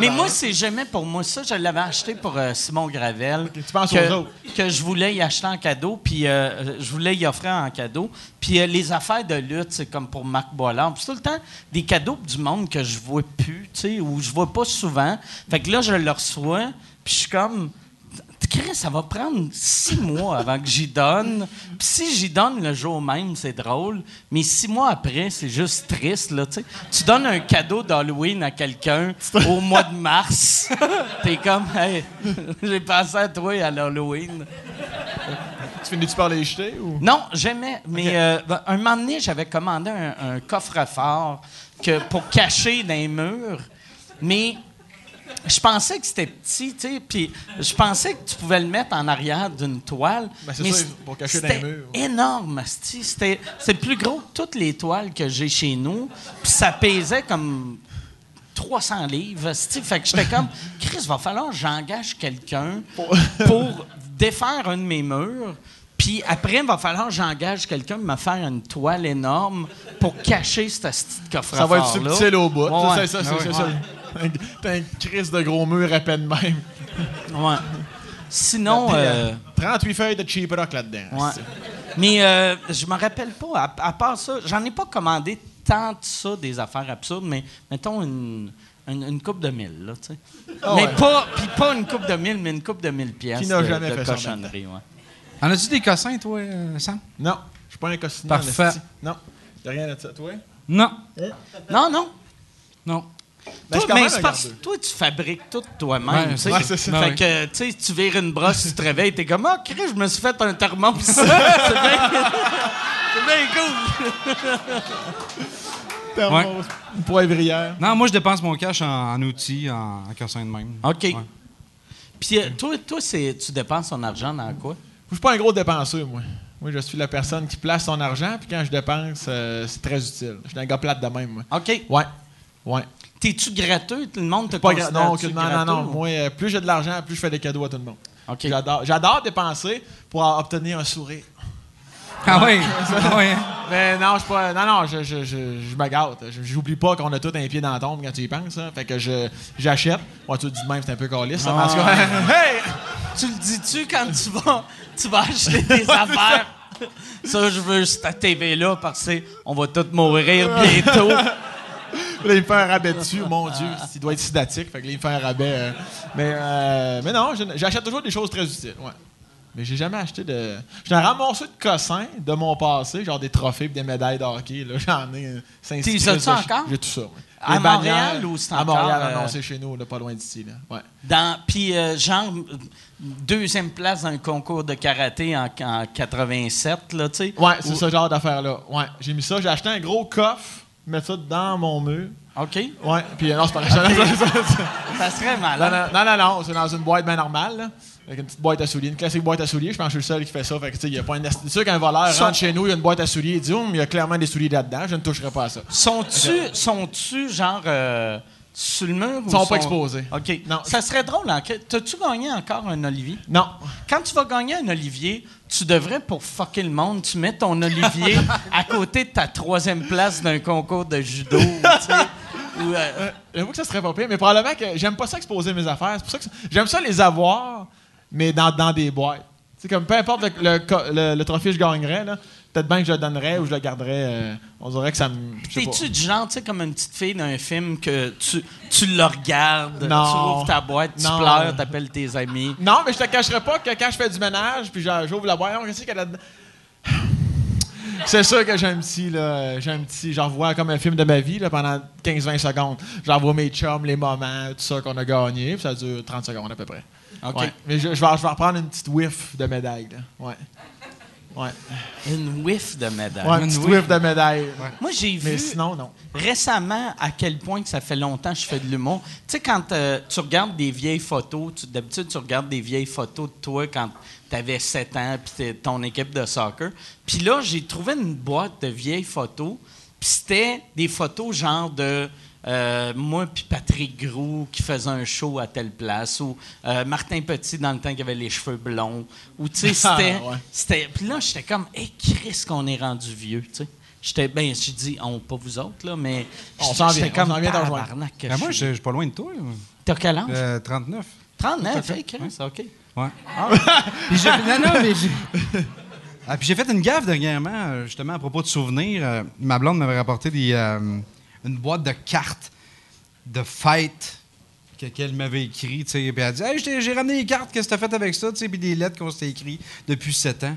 Mais moi, c'est jamais pour moi. Ça, je l'avais acheté pour euh, Simon Gravel. tu penses que, aux autres. Que je voulais y acheter en cadeau, puis euh, je voulais y offrir en cadeau. Puis euh, les affaires de lutte, c'est comme pour Marc Boilard. Puis c'est tout le temps des cadeaux du monde que je vois plus, tu sais, ou je vois pas souvent. Fait que là, je le reçois, puis je suis comme... Chris, ça va prendre six mois avant que j'y donne. Puis si j'y donne le jour même, c'est drôle. Mais six mois après, c'est juste triste. Là, tu donnes un cadeau d'Halloween à quelqu'un au mois de mars. T'es comme, hey, j'ai pensé à toi à l'Halloween. Tu finis-tu par les jeter, ou... Non, jamais. Mais euh, ben, un moment donné, j'avais commandé un, un coffre-fort pour cacher dans les murs. Mais je pensais que c'était petit, tu sais, puis je pensais que tu pouvais le mettre en arrière d'une toile. Ben, c'est ça, pour cacher dans les murs. énorme. C'était c'est plus gros que toutes les toiles que j'ai chez nous. Puis ça pesait comme 300 livres. Fait que j'étais comme, Chris, va falloir que j'engage quelqu'un pour défaire un de mes murs. Puis après, il va falloir que j'engage quelqu'un pour me faire une toile énorme pour cacher ce petit coffre Ça va être subtil au bout. Ouais, ça, c'est ouais. T'as un crise de gros mur à peine même. Ouais. Sinon, Puis, euh, 38 feuilles de cheap rock là-dedans. Ouais. Mais euh, je me rappelle pas, à, à part ça, j'en ai pas commandé tant de ça des affaires absurdes, mais mettons une, une, une coupe de mille, là, tu sais. Ah mais ouais. pas, puis pas une coupe de mille, mais une coupe de mille pièces Qui n'a de, jamais de fait cochonnerie, ouais. En as-tu des cossins, toi, euh, Sam? Non, je suis pas un costumier. Parfait. Non, y a rien de ça. Toi? Non. Non, non. Non. Ben, Toi, mais c'est parce que gardeux. toi, tu fabriques tout toi-même. Ouais, ouais. Fait Ouais, que, tu sais, tu vires une brosse, tu te réveilles, t'es comme, ah, Chris, je me suis fait un thermos. c'est bien, c'est bien cool. Thermos, Une poivrière. Non, moi, je dépense mon cash en, en outils, en, en de même. OK. Ouais. Puis, euh, toi, toi c'est, tu dépenses ton argent dans quoi? Je suis pas un gros dépenseur, moi. Moi, je suis la personne qui place son argent, puis quand je dépense, euh, c'est très utile. Je suis un gars plate de même, moi. OK. Ouais. Ouais. T'es-tu gratteux? Tout le monde te Pas considère non, aucunement, non, non. Moi, euh, plus j'ai de l'argent, plus je fais des cadeaux à tout le monde. OK. J'adore, j'adore dépenser pour obtenir un sourire. Ah oui? ah oui. Mais non, je suis pas. Non, non, je, je, je, je me gâte. Je- J'oublie pas qu'on a tout un pied dans la tombe quand tu y penses. hein. Fait que je, j'achète. Moi, tu le dis de même, c'est un peu caliste. hey! Tu le dis-tu quand tu vas, tu vas acheter des affaires? Ça, je veux cette TV-là parce qu'on va tous mourir bientôt. Là, il me fait un rabais dessus, mon Dieu, il doit être sidatique, fait que là, il me fait un rabais. euh, mais, euh, mais non, j'achète toujours des choses très utiles, ouais. Mais j'ai jamais acheté de. J'ai un ramasseur de cossins de mon passé, genre des trophées et des médailles de hockey. J'en ai euh, cinq T'es six as-tu encore? J'ai tout ça. ouais. À Les Montréal ou c'est À encore, Montréal, euh, non, c'est chez nous, là, pas loin d'ici. Ouais. Dans, puis, euh, genre, deuxième place dans un concours de karaté en, en 87, là, tu sais. Ouais, c'est ce genre d'affaire-là. Ouais, j'ai mis ça, j'ai acheté un gros coffre, mettre ça dans mon mur. OK. Ouais, puis euh, non, c'est pas vrai. Ça serait Non, malade. non, non, non, non, c'est dans une boîte bien normale, là, avec une petite boîte à souliers, une classique boîte à souliers. Je pense que je suis le seul qui fait ça. Fait que, tu sais, il a pas un C'est sûr qu'un voleur Ça- rentre chez nous, il y a une boîte à souliers, il dit, mais il y a clairement des souliers là-dedans, je ne toucherai pas à ça. Sont-tu, sont-tu genre, euh, sur le mur? Ils ou sont pas exposés. OK. Non. Ça serait drôle. hein, T'as-tu gagné encore un Olivier? Non. Quand tu vas gagner un Olivier, tu devrais, pour fucker le monde, tu mets ton Olivier à côté de ta troisième place d'un concours de judo. Ou, euh, Euh, J'avoue que ça serait pas pire, mais probablement que j'aime pas ça exposer mes affaires. C'est pour ça que j'aime ça les avoir, mais dans, dans des boîtes. C'est comme peu importe le, le- le trophée que je gagnerais, là, peut-être bien que je le donnerais ou je le garderais. euh, on dirait que ça me. T'es-tu du genre, tu sais, comme une petite fille d'un film que tu, tu le regardes, Non. tu ouvres ta boîte, tu Non. pleures, t'appelles tes amis? Non, mais je te cacherai pas que quand je fais du ménage, puis j'ouvre la boîte, on qu'est-ce qu'il y a? C'est sûr que j'ai un petit, là, j'ai un petit, j'en revois comme un film de ma vie, là, pendant 15-20 secondes. J'en vois mes chums, les moments, tout ça qu'on a gagné, puis ça dure 30 secondes à peu près. OK. Ouais. Mais je, je vais, je vais reprendre une petite whiff de médaille, là. Ouais. Ouais. Une whiff de médaille. Ouais, une petite whiff de médaille. Moi, j'ai Mais vu sinon, non. récemment à quel point que ça fait longtemps que je fais de l'humour. Tu sais, quand euh, tu regardes des vieilles photos, tu- d'habitude, tu regardes des vieilles photos de toi quand tu avais 7 ans, puis ton équipe de soccer. Puis là, j'ai trouvé une boîte de vieilles photos, puis c'était des photos genre de euh, moi puis Patrick Groux qui faisait un show à telle place, ou euh, Martin Petit dans le temps qui avait les cheveux blonds, ou tu sais, c'était... Ah, ouais. c'était- Puis là, j'étais comme, hé, Chris, qu'on est rendu vieux, tu sais. J'étais, ben, j'ai dit, on, pas vous autres, là, mais. On j'étais- s'en vient, j'étais on s'en vient que Ben, je moi, je suis. je suis pas loin de toi. T'as quel âge? Euh, 39. 39, tout à fait. hey, Chris, OK. Ouais. Puis j'ai- non, non, mais j'ai- Ah, puis j'ai fait une gaffe dernièrement, euh, justement, à propos de souvenirs. Euh, ma blonde m'avait rapporté des, euh, une boîte de cartes de fête que- qu'elle m'avait écrit. tu sais. Puis elle a dit Hey, j'ai ramené les cartes, qu'est-ce que t'as fait avec ça? tu sais, Puis des lettres qu'on s'était écrites depuis sept ans.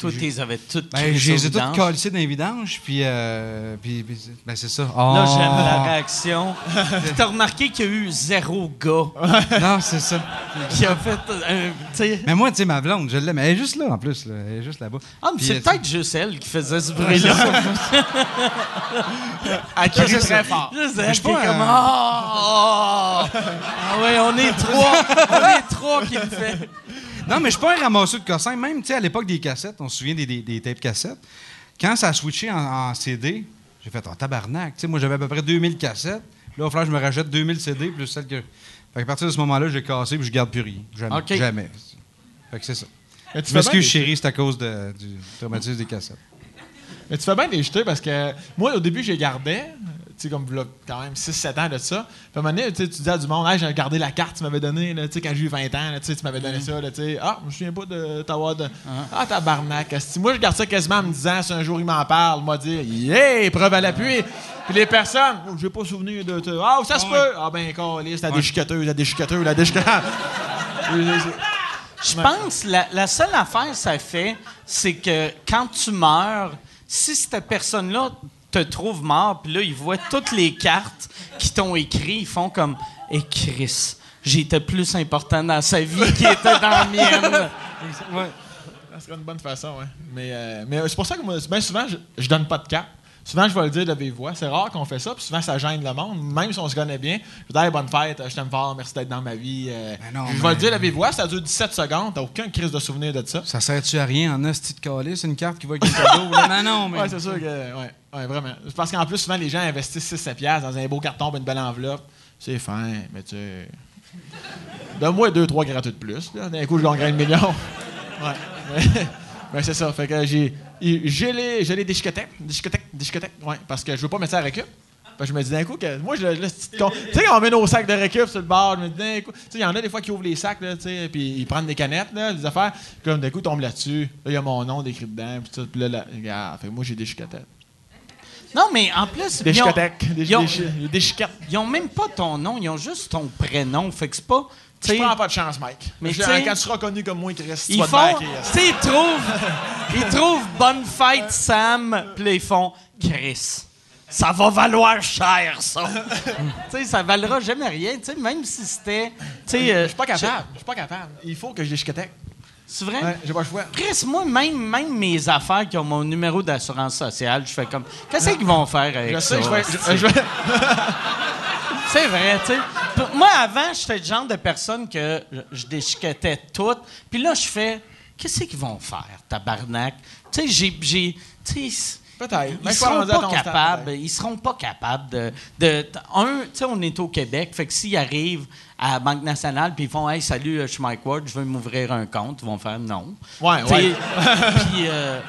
Toi, tu les avais toutes Ben, je les ai toutes collées dans les vidanges, puis, euh, puis, puis c'est- ben, c'est ça. Là, Oh. j'aime la réaction. Puis t'as remarqué qu'il y a eu zéro gars Non, c'est ça. qui a fait sais. Mais moi, tu sais, ma blonde, je l'aime. Elle est juste là, en plus. là. Elle est juste là-bas. Ah, mais Puis, c'est euh, peut-être juste elle qui faisait ce bruit-là. À qui très fort. Juste je elle suis qui est pas, comme. euh, Ah ah ouais, on est trois. on est trois qui le fait. Non, mais je suis pas un ramasseur de cossins. Même, tu sais, à l'époque des cassettes, on se souvient des, des, des tapes cassettes. Quand ça a switché en, en CD, j'ai fait, oh, tabarnak. Tu sais, moi, j'avais à peu près 2000 cassettes. Là, falloir que je me rachète 2000 CD plus celles que. Fait qu'à partir de ce moment-là, j'ai cassé puis je garde plus rien. Jamais. Jamais. Fait que c'est ça. Mais tu Je m'excuse, chérie, c'est à cause de- du traumatisme des cassettes. Mais tu fais bien de les jeter parce que moi, au début, je les gardais. Tu tu sais, comme quand même 6-7 ans de ça. Puis à un moment donné, tu sais, tu disais à du monde, hey, j'ai regardé la carte que tu m'avais donnée, là, tu sais, quand j'ai eu 20 ans, là, tu m'avais donné ça, là, tu sais. Ah, je me souviens pas de t'avoir de. Ah, tabarnak. esti. Moi, je garde ça quasiment en me disant, si un jour il m'en parle, moi, dire, yeah, preuve à l'appui. Puis les personnes, oh, j'ai pas souvenir de. te- Ah, ça se peut. Ah, ben, câlisse, la déchiqueteuse, la déchiqueteuse, la déchiqueteuse. Je pense la, la seule affaire que ça fait, c'est que quand tu meurs, si cette personne-là te trouve mort, puis là, ils voient toutes les cartes qui t'ont écrit, ils font comme Et Chris, j'étais plus important dans sa vie qu'il était dans la mienne. Ça serait une bonne façon, ouais. Mais, euh, mais c'est pour ça que moi, bien souvent, je, je donne pas de cap. Souvent, je vais le dire de vive voix. C'est rare qu'on fait ça, puis souvent, ça gêne le monde. Même si on se connaît bien, je dis hey, bonne fête, je t'aime fort, merci d'être dans ma vie. Euh, Ben non, je vais le dire de vive voix, ça dure 17 secondes, t'as aucun crise de souvenir de ça. Ça sert-tu à rien en hostie de calice, une carte qui va avec le cadeau? Non, non, mais. Ouais, c'est sûr que. Ouais, ouais, vraiment. C'est Parce qu'en plus, souvent, les gens investissent 6-7$ piastres dans un beau carton, une belle enveloppe. C'est fin, mais tu sais. Donne-moi 2-3 gratuits de plus. D'un coup, je gagnerai le million. Ouais. Mais, mais c'est ça. Fait que j'ai. J'ai les, j'ai. Ouais, parce que je veux pas mettre ça à récup. Je me dis d'un coup que. Moi, je le. Tu sais, on met nos sacs de récup sur le bord, je me dis d'un coup. Tu sais, il y en a des fois qui ouvrent les sacs, là, tu sais, puis ils prennent des canettes, là, des affaires. Comme d'un coup, ils tombent là-dessus. Là, il y a mon nom décrit dedans, puis là, là, regarde. Fait moi, j'ai des chiquettes. Non, mais en plus, Des ils ont. Des, ils ont- des, chi- des chiquettes. ils ont même pas ton nom, ils ont juste ton prénom. Fait que c'est pas. tu prends pas de chance, Mike. Mais Je- quand tu seras connu comme moi, Chris, tu Ils vas font. ils trouvent. ils trouvent bonne fête, Sam. Puis ils font Chris. Ça va valoir cher, ça. tu sais, ça valera jamais rien. Tu sais, même si c'était. Tu sais, euh, Je suis pas capable. Je suis pas capable. Il faut que je les. C'est vrai? Ouais, j'ai pas le choix. Chris, moi, même, même mes affaires qui ont mon numéro d'assurance sociale, je fais comme. Qu'est-ce qu'ils vont faire avec Je ça? je je- je C'est vrai, tu sais. Moi, avant, j'étais le genre de personne que je, déchiquetais tout. Puis là, je fais, qu'est-ce qu'ils vont faire, tabarnak? Tu sais, j'ai. j'ai tu sais, Peut-être. Ils seront pas capables. Ils seront pas capables de. de un, tu sais, on est au Québec, fait que s'ils arrivent à la Banque nationale puis ils font, hey, salut, je suis Mike Ward, je veux m'ouvrir un compte, ils vont faire non. Ouais, Tu sais, ouais. puis, euh,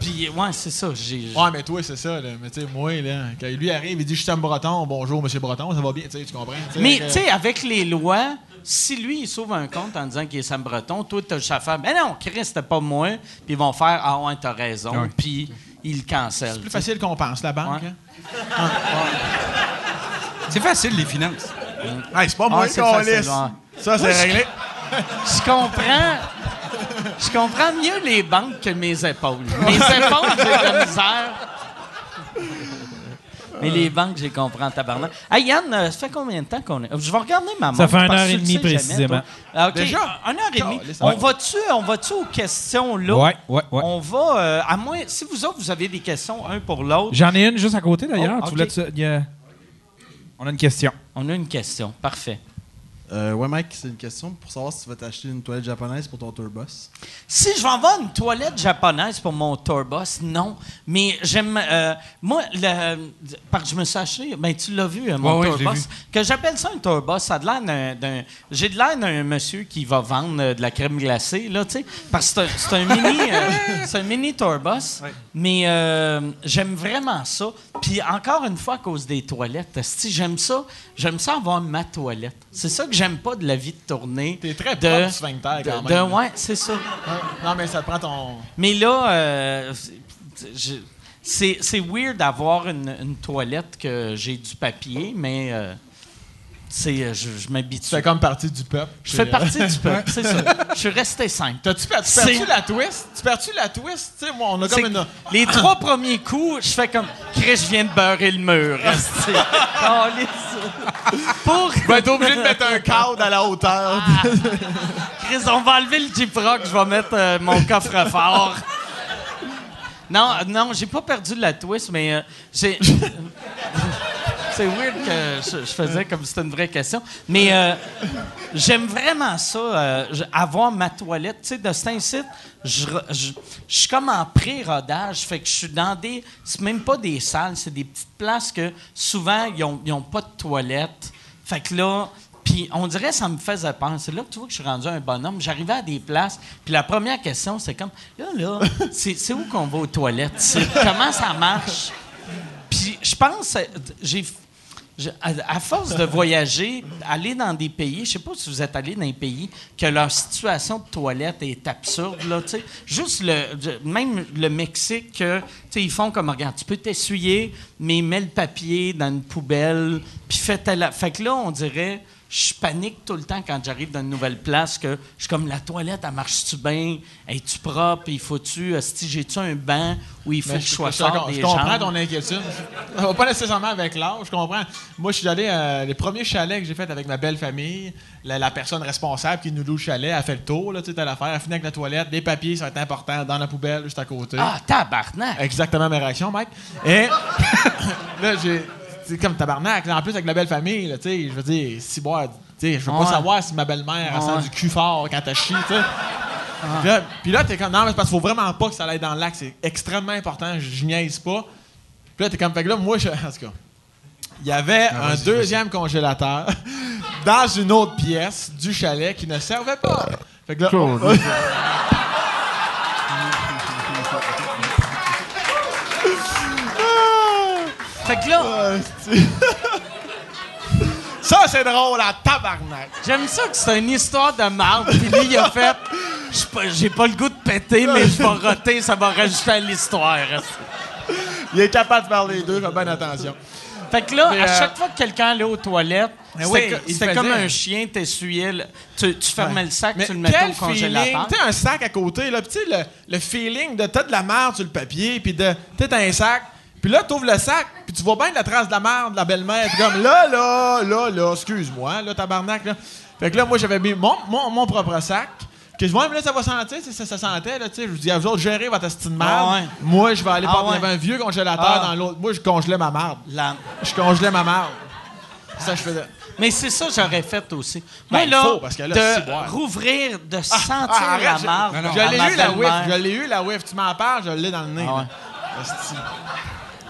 puis, ouais, c'est ça. J'ai, Ouais, mais toi, c'est ça. Là. Mais tu sais, moi, là, quand lui arrive, il dit Je suis Sam Breton. Bonjour, monsieur Breton, ça va bien? Tu sais, tu comprends? Mais, tu sais, avec les lois, si lui, il s'ouvre un compte en disant qu'il est Sam Breton, toi, t'as juste à faire, ben non, Chris, c'était pas moi. Puis ils vont faire, ah ouais, t'as raison. Ouais. Puis ils le cancellent. C'est plus facile qu'on pense, la banque. Ouais. hein? C'est facile, les finances. Hey, c'est pas moi Ah, qui c'est on facile, laisse. ouais. Ça, c'est réglé. Je comprends. Je comprends mieux les banques que mes épaules. Mes épaules, j'ai de la misère. Mais les banques, j'ai compris en tabarnak. Hey Yann, euh, ça fait combien de temps qu'on est? Je vais regarder ma montre. Ça fait une parce heure et demie précisément. Ah, OK. Déjà? Une heure et demie. On va-tu on va-tu aux questions là? Ouais, ouais, ouais. On va, euh, à moins, si vous autres, vous avez des questions un pour l'autre, J'en ai une juste à côté d'ailleurs. Oh, Tu voulais y a- On a une question. On a une question. Parfait. Euh, ouais, Mike, c'est une question pour savoir si tu vas t'acheter une toilette japonaise pour ton tourbus. Si je vais avoir une toilette japonaise pour mon tourbus, non. Mais j'aime. euh, moi, le, parce que je me suis acheté. Ben, tu l'as vu, euh, mon Ouais, tourbus. Que j'appelle ça un tourbus, ça a de l'air d'un- d'un. J'ai de l'air d'un monsieur qui va vendre euh, de la crème glacée, là, tu sais. Parce que c'est un, c'est un mini. euh, c'est un mini tourbus. Mais euh, j'aime vraiment ça. Puis encore une fois, à cause des toilettes, si j'aime ça, j'aime ça avoir ma toilette. C'est ça que j'aime pas de la vie de tournée. T'es très de, propre, sphincter, quand de- même. de- ouais, c'est ça. Non, mais ça te prend ton. Mais là, euh, c'est- weird d'avoir une, une toilette que j'ai du papier, mais euh, je, je m'habitue. Tu fais comme partie du peuple. Je fais partie du peuple, c'est ça. Je suis resté simple. T'as-tu per- tu perds-tu la twist? Tu perds-tu la twist? Tu sais, moi, on a comme une. Les trois premiers coups, je fais comme Chris, je viens de beurrer le mur. esti. Calisse. Pour Tu vas être obligé de mettre un cadre à la hauteur. Chris, on va enlever le Jeep Rock, je vais mettre euh, mon coffre-fort. Non, euh, non, j'ai pas perdu la twist, mais euh, j'ai. C'est weird que je, faisais comme si c'était une vraie question. Mais euh, j'aime vraiment ça, euh, avoir ma toilette. Tu sais, de cet incite, je, je, je suis comme en pré-rodage. Fait que je suis dans des. C'est même pas des salles, c'est des petites places que souvent, ils n'ont pas de toilette. Fait que là. Puis on dirait que ça me faisait. C'est là que tu vois que je suis rendu un bonhomme. J'arrivais à des places, puis la première question, c'est comme, là, là, c'est où qu'on va aux toilettes? Comment ça marche? Puis Puis je pense, euh, j'ai, à, force de voyager, aller dans des pays, je sais pas si vous êtes allé dans des pays que leur situation de toilette est absurde là, tu sais. Juste le, même le Mexique, que, tu sais, ils font comme regarde, tu peux t'essuyer, mais mets le papier dans une poubelle, puis telle, fait que là on dirait je panique tout le temps quand j'arrive dans une nouvelle place que je suis comme la toilette, elle marche-tu bien? Es-tu propre? Il faut-tu, si j'ai-tu un banc où il faut Mais que je sois fort je comprends ton inquiétude. Pas nécessairement avec l'âge, je comprends. Moi, je suis allé, euh, les premiers chalets que j'ai fait avec ma belle famille, la, la personne responsable qui nous loue le chalet, a fait le tour, là, tu sais, t'as l'affaire, elle finit avec la toilette, des papiers, ça va être important, dans la poubelle, juste à côté. Ah, tabarnak! Exactement mes réactions, Mike. Et là, j'ai. C'est comme tabarnak. là, En plus, avec la belle famille, là, tu sais, je veux dire, si boire, tu sais, je veux Ouais. pas savoir si ma belle-mère elle Ouais. sent du cul fort quand elle chie, tu sais. Puis là- Puis là, t'es comme, non, mais c'est parce qu'il faut vraiment pas que ça aille dans le lac. C'est extrêmement important. Je, niaise pas. Puis là, t'es comme, fait que là, moi, je, en tout cas, il y avait un deuxième congélateur dans une autre pièce du chalet qui ne servait pas. Fait que là, Fait que là, ça, c'est drôle, la tabarnak. j'aime ça que c'est une histoire de marde. Puis lui, il a fait Je suis pas- J'ai pas le goût de péter, mais je vais roter, ça va rajouter à l'histoire. Il est capable de faire les deux, fais bien attention. Fait que là, Mais, à euh, chaque fois que quelqu'un allait aux toilettes, Mais c'était oui, co- comme un chien, t'essuyais, le- tu, tu fermais le sac, Mais tu le mettais quel au congélateur. sais, un sac à côté, là, tu sais, le, le feeling de t'as de la merde sur le papier, puis de, t'as un sac, puis là, t'ouvres le sac, puis tu vois bien la trace de la merde de la belle-mère, comme, là, là, là, là, excuse-moi, là, tabarnak, là. Fait que là, moi, j'avais mis mon, mon, mon propre sac, que je vois, mais là, ça va sentir, ça, ça, sentait, là, tu sais, je vous dis, à vous autres, gérez votre estime de merde. Ah ouais. Moi, je vais aller Ah porter, ouais. un vieux congélateur Ah. dans l'autre, moi, je congelais ma merde. La- Je congelais ma merde. Ça, je faisais. Mais c'est ça que j'aurais fait aussi. Ben, Moi, là, faut, parce que là, de rouvrir, de sentir Ah, arrête, la marde. Je l'ai eu, la whiff. Je l'ai eu, la whiff. Tu m'en parles, je l'ai dans le nez.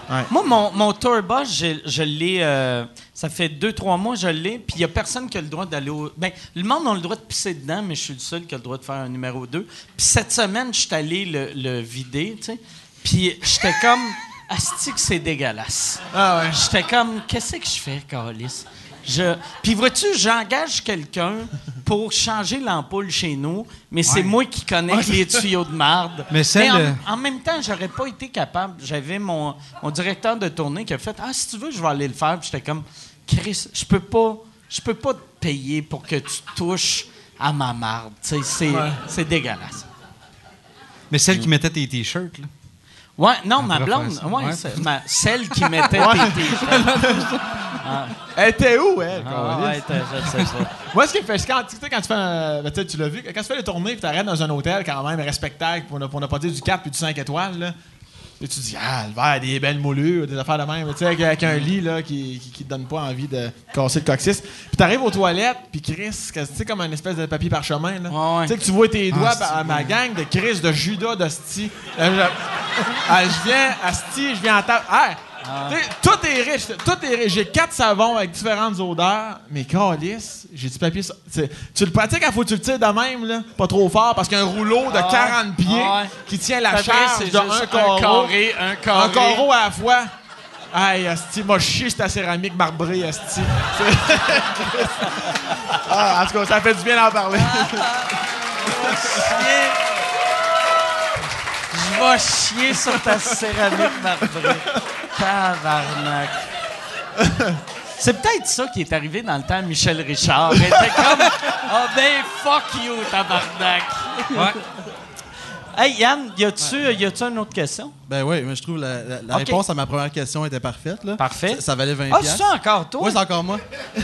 Ouais. Moi, mon, mon tour bus, je, je l'ai. euh, ça fait deux, trois mois, je l'ai. Puis il n'y a personne qui a le droit d'aller au. Ben, le monde a le droit de pisser dedans, mais je suis le seul qui a le droit de faire un numéro 2. Puis cette semaine, je suis allé le, le vider, tu sais. Puis j'étais comme. Asti que c'est dégueulasse. Ah ouais. J'étais comme, qu'est-ce que je fais, Carlis? Je... Puis vois-tu, j'engage quelqu'un pour changer l'ampoule chez nous, mais c'est Ouais. moi qui connecte les tuyaux de marde. Mais celle, en, euh, en même temps, j'aurais pas été capable. J'avais mon, mon directeur de tournée qui a fait Ah, si tu veux, je vais aller le faire. J'étais comme, Chris, je peux pas, je peux pas te payer pour que tu touches à ma marde. C'est, Ouais. c'est dégueulasse. Mais celle qui mettait tes t-shirts, là. Ouais, non, ma blonde, ça. ouais, Ouais. c'est ma- celle qui mettait tes t-shirts. Elle était où, elle? Ah, ouais, je sais pas. Moi, ce qui me fait, quand, tu sais, quand tu fais un- ben, tu l'as vu, quand tu fais les tournées et tu arrêtes dans un hôtel quand même respectable pour ne, pour ne pas dire du 4 puis du 5 étoiles, là, et tu dis, ah, le verre, des belles moulures, des affaires de même, tu sais, avec, avec un lit là, qui, qui, qui te donne pas envie de casser le coccyx. Puis t'arrives aux toilettes, puis Chris, tu sais, comme un espèce de papier parchemin, là. Ouais, ouais. Tu sais, que tu vois tes doigts Ah, à ma gang de Chris, de Judas, d'Asti. Je, ah, je viens, Asti, je viens en table. Ah, Tout est riche, tout est riche. J'ai quatre savons avec différentes odeurs, mais calice, j'ai du papier. tu le pratiques, il faut que tu le tires de même, là, pas trop fort, parce qu'il y a un rouleau de Ah ouais. 40 pieds Ah qui tient la Après, charge c'est de un juste carreau. un carré, un carré. Un carreau à la fois. Aïe, Asti, m'a chié sur ta céramique marbrée, Asti. Ah, en tout cas, ça fait du bien d'en parler. Je vais chier sur ta céramique marbrée. Tabarnak. C'est peut-être ça qui est arrivé dans le temps à Michel Richard. Comme Ah ben fuck you, tabarnak. Ouais. Hey Yann, y a-tu une autre question? Ben oui, mais je trouve la, la- réponse à ma première question était parfaite. Là. Parfait. Ça, ça valait 20 Ah, c'est ça encore toi? Oui, c'est encore moi.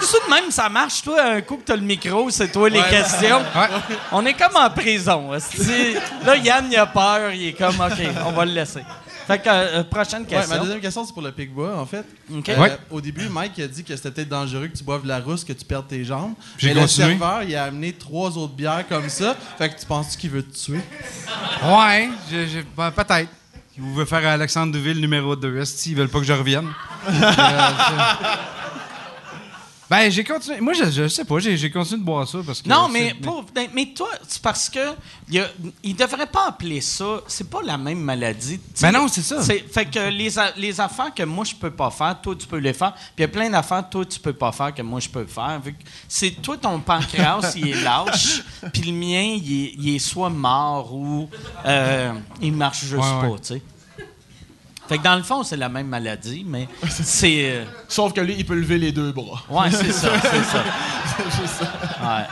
C'est de même ça marche, toi, un coup que t'as le micro, c'est toi les questions. Ouais. On est comme en prison. Là, Yann, il a peur, il est comme OK, on va le laisser. Fait que euh, prochaine Ouais, question. ma deuxième question, c'est pour le pic-bois, en fait. OK. Euh, Ouais. Au début, Mike a dit que c'était peut-être dangereux que tu boives de la rousse, que tu perdes tes jambes. J'ai Mais le continué. serveur, il a amené trois autres bières comme ça. Fait que tu penses qu'il veut te tuer? Ouais, je- je- ben, peut-être. Vous veut faire Alexandre Deville numéro 2. Est-ce qu'ils veulent pas que je revienne? Euh, Ben, j'ai continué. Moi, je, je sais pas, j'ai j'ai continué de boire ça parce que. Non, mais, pour- ben, mais toi, c'est parce que il y a- pas appeler ça. C'est pas la même maladie. Tu sais, Ben non, c'est ça. Fait que les, a- les affaires que moi je peux pas faire, toi tu peux les faire. Puis il y a plein d'affaires toi tu peux pas faire que moi je peux faire. Vu que c'est toi ton pancréas il est lâche, puis le mien il est, il est soit mort ou euh, il marche juste Ouais, ouais. pas, tu sais. Fait que dans le fond c'est la même maladie, mais c'est euh, Sauf que lui, il peut lever les deux bras. ouais c'est ça, c'est ça. C'est juste ça. Ouais.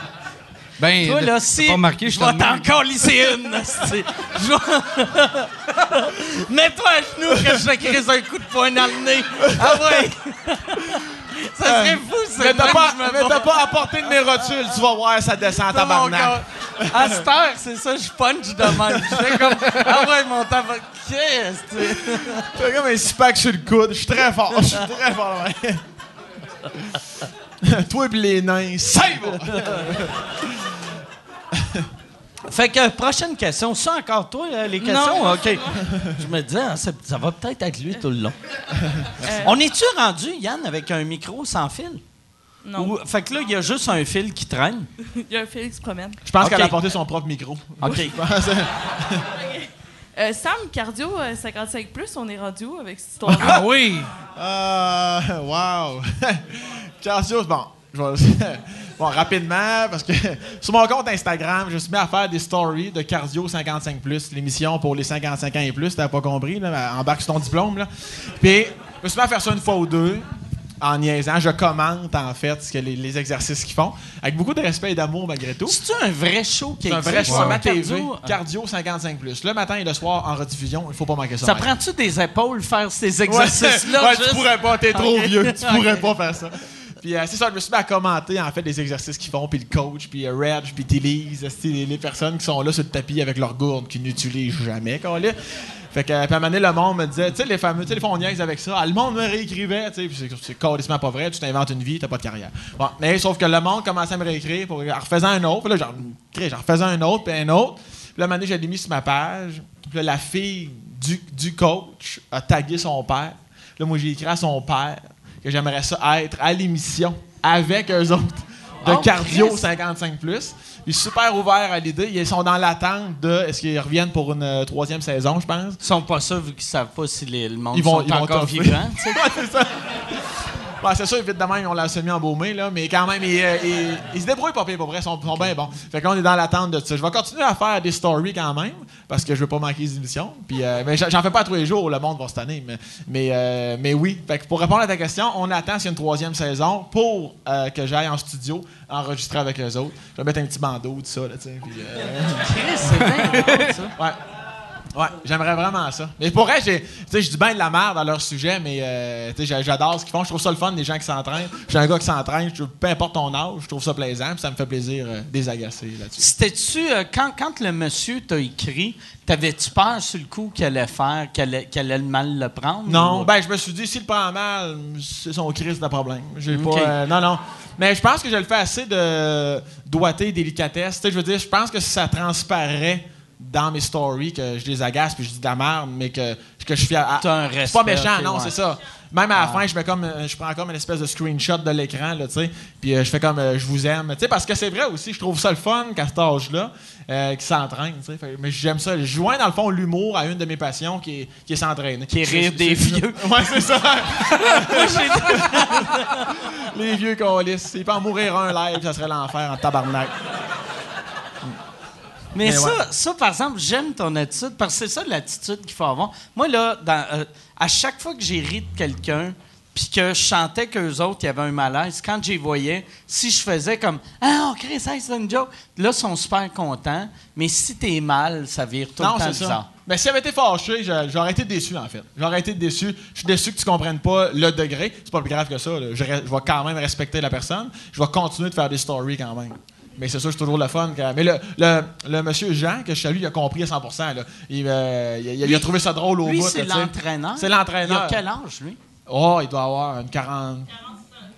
Ben, Toi, là, si. pas remarqué, je t'en vais demande. t'encore lisser une. Mets-toi à genoux que je te crise un coup de poing dans le nez. Ah ouais. Ça serait fou, ça. Mais t'as pas, mais t'as pas apporté de mes rotules, tu vas voir, ça descend en tabarnak. À cette heure, c'est ça, je punch de même. Je fais comme. Ah ouais, mon tabac. Qu'est-ce que c'est? Comme un six-pack sur le coude, je suis très fort, je suis très fort. ouais. Toi et les nains, c'est bon! Fait que, prochaine question. Ça encore toi, euh, les questions? OK. Je me disais, hein, ça, ça va peut-être être lui tout le long. On est-tu rendu, Yann, avec un micro sans fil? Non. Ou- fait que là, il y a juste un fil qui traîne? Il y a un fil qui se promène. Je pense qu'elle a apporté son propre micro. OK. Euh, Sam, cardio euh, 55, on est rendu où avec cette histoire Ah oui! Euh, wow! Cardio, bon, je vais- bon, rapidement, parce que sur mon compte Instagram, je me suis mis à faire des stories de Cardio 55+, l'émission pour les 55 ans et plus, t'as pas compris, là, embarque sur ton diplôme, là. Puis, je me suis mis à faire ça une fois ou deux, en niaisant. Je commente, en fait, ce que les, les exercices qu'ils font, avec beaucoup de respect et d'amour, malgré tout. C'est-tu un vrai show qui C'est un vrai show sur à TV, Cardio? Cardio 55+. Le matin et le soir, en rediffusion, il faut pas manquer ça. Ça prend-tu des épaules faire ces Ouais, exercices-là? ouais, juste? tu pourrais pas, t'es trop vieux, tu pourrais pas faire ça. Puis euh, c'est ça, je me suis mis à commenter en fait les exercices qu'ils font, puis le coach, puis euh, Reg, puis esti, les, les personnes qui sont là sur le tapis avec leur gourde, qui n'utilisent jamais, câlisse. Fait que, euh, puis à un moment donné, le monde me disait, tu sais, les fameux, tu sais, on niaise avec ça. Ah, le monde me réécrivait, tu sais, puis c'est- carrément pas vrai, tu t'inventes une vie, t'as pas de carrière. Bon, mais sauf que le monde commençait à me réécrire en refaisant un autre, puis là, j'en refaisais un autre, puis un autre. Puis là, à un moment donné, je mis sur ma page, puis là, la fille du, du coach a tagué son père. Là, moi, j'ai écrit à son père que j'aimerais ça être à l'émission avec eux autres de Oh, cardio Christ. 55 plus. Ils sont super ouverts à l'idée. Ils sont dans l'attente de est-ce qu'ils reviennent pour une euh, troisième saison, je pense? Ils sont pas ça vu qu'ils savent pas si les- le monde Ils vont- sont ils vont encore toffer. vivants. Ouais, c'est ça. Ouais, c'est ça, évidemment, ils ont la semi-embaumée, là, mais quand même, ils, euh, ils- ils se débrouillent pas pire, pour vrai, ils sont, sont bien bons. Fait qu'on est dans l'attente de ça. Je vais continuer à faire des stories quand même, parce que je veux pas manquer les émissions. Puis, euh, mais j'en fais pas tous les jours, le monde va cette année. Mais, mais, euh, mais oui, fait que pour répondre à ta question, on attend s'il y a une troisième saison pour euh, que j'aille en studio enregistrer avec les autres. Je vais mettre un petit bandeau, tout ça, là, tu sais. puis, Chris, c'est bien ça. Ouais. Ouais, j'aimerais vraiment ça. Mais pour vrai, j'ai, tu sais, je dis bien de la merde dans leur sujet, mais euh, tu sais, j'a- j'adore ce qu'ils font. Je trouve ça le fun, les gens qui s'entraînent. Je suis un gars qui s'entraîne, peu importe ton âge, je trouve ça plaisant, puis ça me fait plaisir euh, des agacer là-dessus. C'était-tu, euh, quand, quand le monsieur t'a écrit, t'avais-tu peur sur le coup qu'il allait faire, qu'elle allait, qu'elle allait mal le prendre? Non, ou- ben je me suis dit, s'il le prend mal, c'est son crise de problème. J'ai pas. euh, non, non. Mais je pense que je le fais assez de doigté, délicatesse. Tu sais, je veux dire, je pense que ça transparaît dans mes stories que je les agace puis je dis de la merde, mais que, que je fais. à- un respect, pas méchant, non, ouais. c'est ça. Même à la fin, je mets comme, euh, je prends comme une espèce de screenshot de l'écran, là, tu sais, puis euh, je fais comme, euh, je vous aime, tu sais, parce que c'est vrai aussi, je trouve ça le fun qu'à cet âge-là, euh, qui s'entraîne, tu sais, mais j'aime ça. Je joins dans le fond l'humour à une de mes passions qui est, qui est s'entraîner. Qui est rire des vieux. Ouais, c'est ça. Les vieux colis. Il peut en mourir un live, ça serait l'enfer en tabarnak. Mais, Mais ça, ouais. ça, par exemple, j'aime ton attitude parce que c'est ça l'attitude qu'il faut avoir. Moi, là, dans, euh, à chaque fois que j'ai ri de quelqu'un, puis que je chantais qu'eux autres, il y avait un malaise, quand j'y voyais, si je faisais comme Ah, on crée ça, c'est une joke, là, ils sont super contents. Mais si t'es mal, ça vire tout non, le temps c'est ça. bizarre. Mais s'il avait été fâché, j'aurais été déçu, en fait. J'aurais été déçu. Je suis déçu que tu comprennes pas le degré. C'est pas plus grave que ça. je vais quand même respecter la personne. Je vais continuer de faire des stories quand même. Mais c'est sûr, c'est toujours le fun. quand- Mais le, le, le monsieur Jean, que je salue, il a compris à 100 là. Il, euh, il a- il a, il a trouvé ça drôle au Lui, bout. c'est l'entraîneur. C'est l'entraîneur. Il a quel âge, lui? Oh, il doit avoir une 40.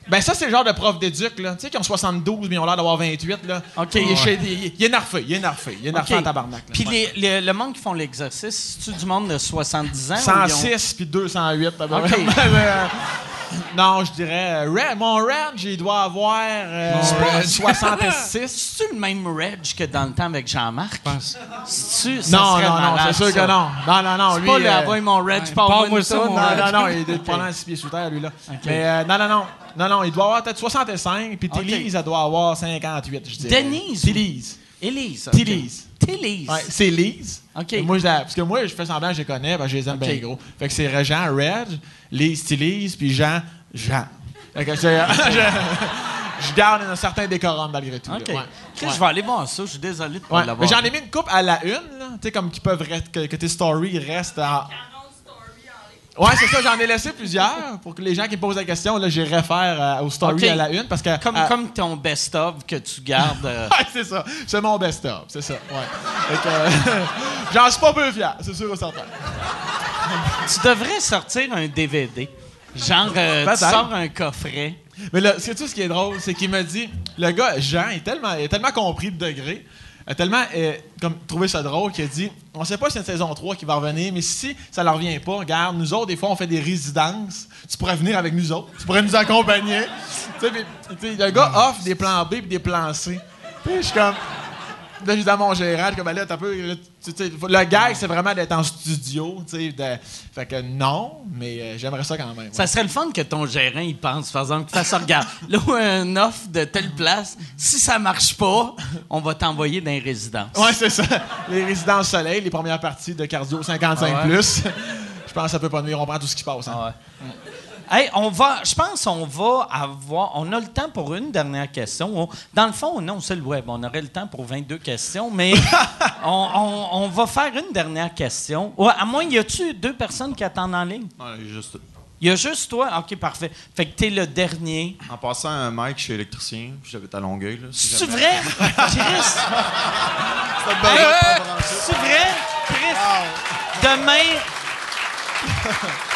Ben ça, c'est le genre de prof d'éduc, là. Tu sais, qui ont 72, mais ils ont l'air d'avoir 28, là. OK. Il est, chez- il, il est narfé, il est narfé. Il est narfé OK. en tabarnak. Puis Ouais. les- les- le monde qui font l'exercice, c'est-tu du monde de 70 ans? ou ils ont- 106 puis 208, à peu Non, je dirais. euh, Red, mon Red, il doit avoir euh, Mon Reg. 66. C'est-tu le même Reg que dans le temps avec Jean-Marc? pense. C'est-tu? ça Non, serait non, non, malade, c'est sûr ça. que non. Non, non, non. C'est Lui, pas le euh, mon Reg, ouais, pas parle-moi ça, mon Non, Reg. non, non, il est pendant six pieds sous terre, lui, là. Mais euh, non, non, non. Non, non, il doit avoir peut-être 65, puis. Télise, elle doit avoir 58, je dirais. Denise? Télise. Élise. ok. Télise. Télise. Ouais, c'est Lise. OK. Et Moi, je la- parce que moi, je fais semblant que je les connais, parce que je les aime OK. bien gros. Fait que c'est Jean, Reg, Lise, Télise, puis Jean, Jean. Fait que je, je, je garde un certain décorum malgré tout. là. OK. Ouais. Chris, Ouais. Je vais aller voir ça. Je suis désolé de pas Ouais, l'avoir. mais j'en ai mis une coupe à la une, là, tu sais, comme qui peuvent rester, que, que tes stories restent en. Ouais, c'est ça, j'en ai laissé plusieurs pour que les gens qui posent la question, là, j'y réfère euh, aux stories OK. à la une parce que. Comme, euh, comme ton best-of que tu gardes. euh, Ouais, c'est ça. C'est mon best-of, c'est ça. Ouais. Euh, J'en suis pas peu fier, c'est sûr et certain. tu devrais sortir un DVD. Genre, tu sors un coffret. Mais là, c'est tout ce qui est drôle, c'est qu'il me dit, le gars, Jean, il est tellement, il a tellement compris le degré, a tellement euh, comme, trouvé ça drôle qu'il a dit, on sait pas si c'est une saison 3 qui va revenir, mais si ça ne revient pas, regarde, nous autres, des fois, on fait des résidences, tu pourrais venir avec nous autres, tu pourrais nous accompagner. tu sais, puis, tu sais, le gars offre des plans B et des plans C. Puis je suis comme... Là, j'ai dit à mon gérant, comme, ben là, t'as peu. là, le gag, c'est vraiment d'être en studio, tu sais. de- Fait que non, mais euh, j'aimerais ça quand même. ouais. Ça serait le fun que ton gérant il pense, par exemple, que ça regarde. Là, où un offre de telle place, si ça marche pas, on va t'envoyer dans les résidences. Ouais, c'est ça. Les résidences soleil, les premières parties de cardio 55 Ah ouais. plus. Je pense que ça peut pas nuire, on prend tout ce qui passe. hein. Ah ouais. Hey, on va, je pense qu'on va avoir, on a le temps pour une dernière question. On- dans le fond, non, c'est le web. On aurait le temps pour 22 questions, mais on, on- on va faire une dernière question. Ouais, à moins, y a-tu deux personnes qui attendent en ligne? Non, juste. Il y a juste toi? OK, parfait. Fait que t'es le dernier. En passant, un Mike, je suis électricien, j'habite à Longueuil. Là, si C'est vrai? Chris? Hey, C'est vrai? Chris? Demain...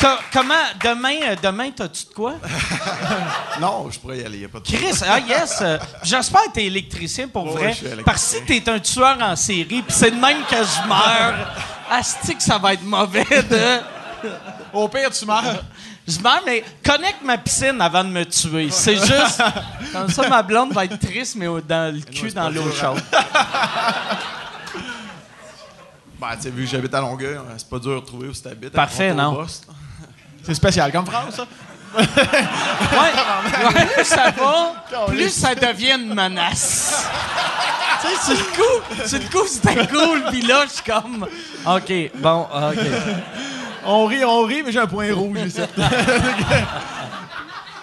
Co- comment... Demain, euh, demain t'as-tu de quoi? Non, je pourrais y aller, y a pas de Chris, ah yes! euh, J'espère que t'es électricien pour Ouais, vrai. je suis électricien. parce que si t'es un tueur en série, puis c'est de même que je meurs, asti que ça va être mauvais de... Au pire, tu meurs. Je meurs, mais connecte ma piscine avant de me tuer. C'est juste... Comme ça, ma blonde va être triste, mais au- dans le cul, c'est dans pas l'eau dur, chaude. Ben, tu sais, vu que j'habite à Longueuil, euh, c'est pas dur de trouver où tu habites. Parfait, non? C'est spécial comme phrase, ça. Ouais, ouais, plus ça va, plus ça devient une menace. tu sais, c'est le coup, c'est le coup, c'était cool, puis là, je suis comme... OK, bon, OK. On rit, on rit, mais j'ai un point rouge ici.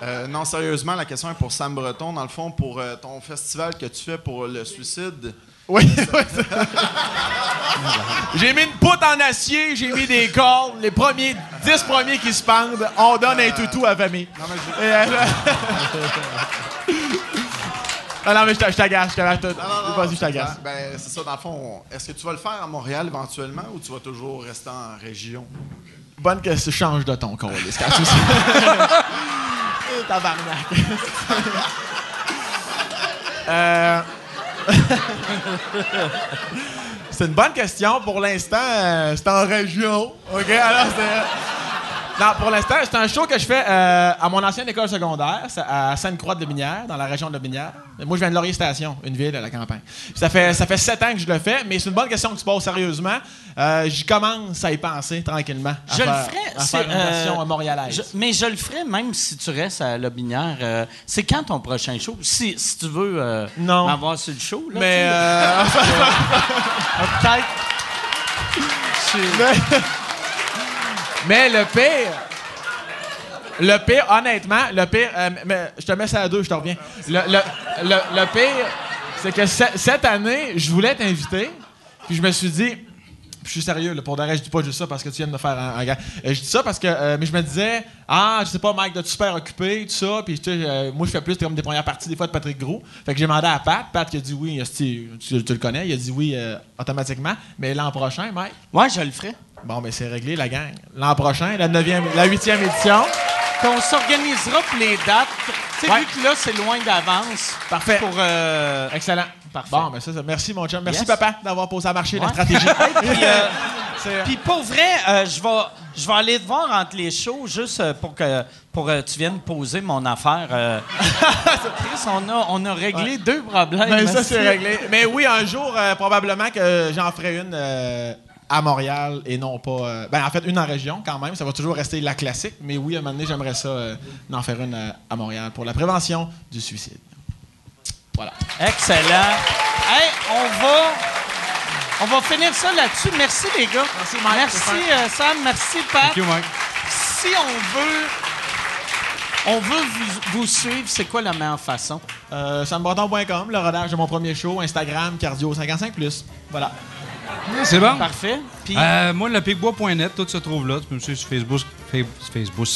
Euh, non, sérieusement, la question est pour Sam Breton. Dans le fond, pour euh, ton festival que tu fais pour le suicide, Oui, oui. j'ai mis une poutre en acier, j'ai mis des cordes. Les premiers, 10 premiers qui se pendent, on donne un toutou à famille. Et, euh, Ah non, mais je t'agace, je t'agace. Vas-y, je t'agace. Ben, c'est ça, dans le fond. Est-ce que tu vas le faire à Montréal éventuellement ou tu vas toujours rester en région? Bonne question, change de ton con, Tabarnak. Euh, c'est une bonne question. Pour l'instant, euh, c'est en région. OK? Alors, c'est. Non, pour l'instant, c'est un show que je fais euh, à mon ancienne école secondaire, à Sainte-Croix-de-Binière, dans la région de Binière. Moi, je viens de Laurier Station, une ville à la campagne. Ça fait, ça fait sept ans que je le fais, mais c'est une bonne question que tu poses sérieusement. Euh, J'y commence à y penser tranquillement. à Je le ferai. À c'est, faire une euh, version montréalaise. je- mais je le ferai même si tu restes à La Binière. C'est quand ton prochain show? Si, si tu veux m'avoir sur le show. Là, Mais. peut-être. mais, mais le pire. Le pire, honnêtement, le pire. euh, mais je te mets ça à deux, je te reviens. Le, le, le, pire, c'est que ce- cette année, je voulais t'inviter, puis je me suis dit. Je suis sérieux, là, pour vrai, je dis pas juste ça parce que tu viens de me faire un, gars. Euh, je dis ça parce que. euh, mais je me disais, ah, je sais pas, Mike, d'être super occupé, tout ça. Puis, euh, moi, je fais plus comme des premières parties, des fois, de Patrick Gros. Fait que j'ai demandé à Pat. Pat qui a dit oui, tu, tu le connais, il a dit oui automatiquement. Mais l'an prochain, Mike. Ouais, je le ferai. Bon, mais c'est réglé, la gang. L'an prochain, la 9e, la 8e édition. Qu'on s'organisera pour les dates. Tu sais, Ouais. vu que là, c'est loin d'avance. Parfait. Pour. euh, Excellent. Parfait. Bon, mais ça, ça- merci, mon chum. Merci, Yes. papa, d'avoir posé à marcher la stratégie. Puis, euh, C'est- Puis pour vrai, euh, je vais Je vais aller te voir entre les shows juste euh, pour que pour euh, tu viennes poser mon affaire. euh. Chris, on a, on a réglé deux problèmes. Ben, ça, c'est réglé. Mais oui, un jour, euh, probablement que j'en ferai une euh, à Montréal et non pas. euh, ben, en fait, une en région quand même. Ça va toujours rester la classique. Mais oui, à un moment donné, j'aimerais ça euh, en faire une euh, à Montréal pour la prévention du suicide. Voilà. Excellent. Hey, on va, on va finir ça là-dessus. Merci, les gars. Merci, Mike. Merci, C'est euh, Sam. Merci, Pat. Thank you, Mike. Si on veut, on veut vous, vous suivre, c'est quoi la meilleure façon? Euh, SamBreton.com, le rodage de mon premier show, Instagram, Cardio 55. Voilà. C'est bon? Parfait. Puis, Euh, moi, le picbois.net, tout se trouve là. Tu peux me suivre sur Facebook. Fa- Facebook.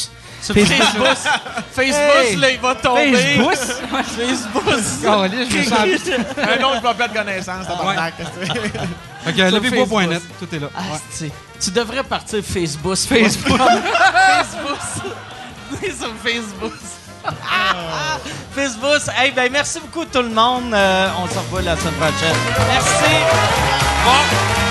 sur Facebook, Facebook, là, il va tomber. Facebook? Facebook. Caliste, je me sens- un autre pas de connaissance, tabarnak. Fait que tout est là. Ah, Ouais. Tu devrais partir Facebook. Facebook. Facebook. Sur Facebook. Facebook. Hey, ben, merci beaucoup tout le monde. Euh, on se revoit la semaine prochaine. Merci. Bon.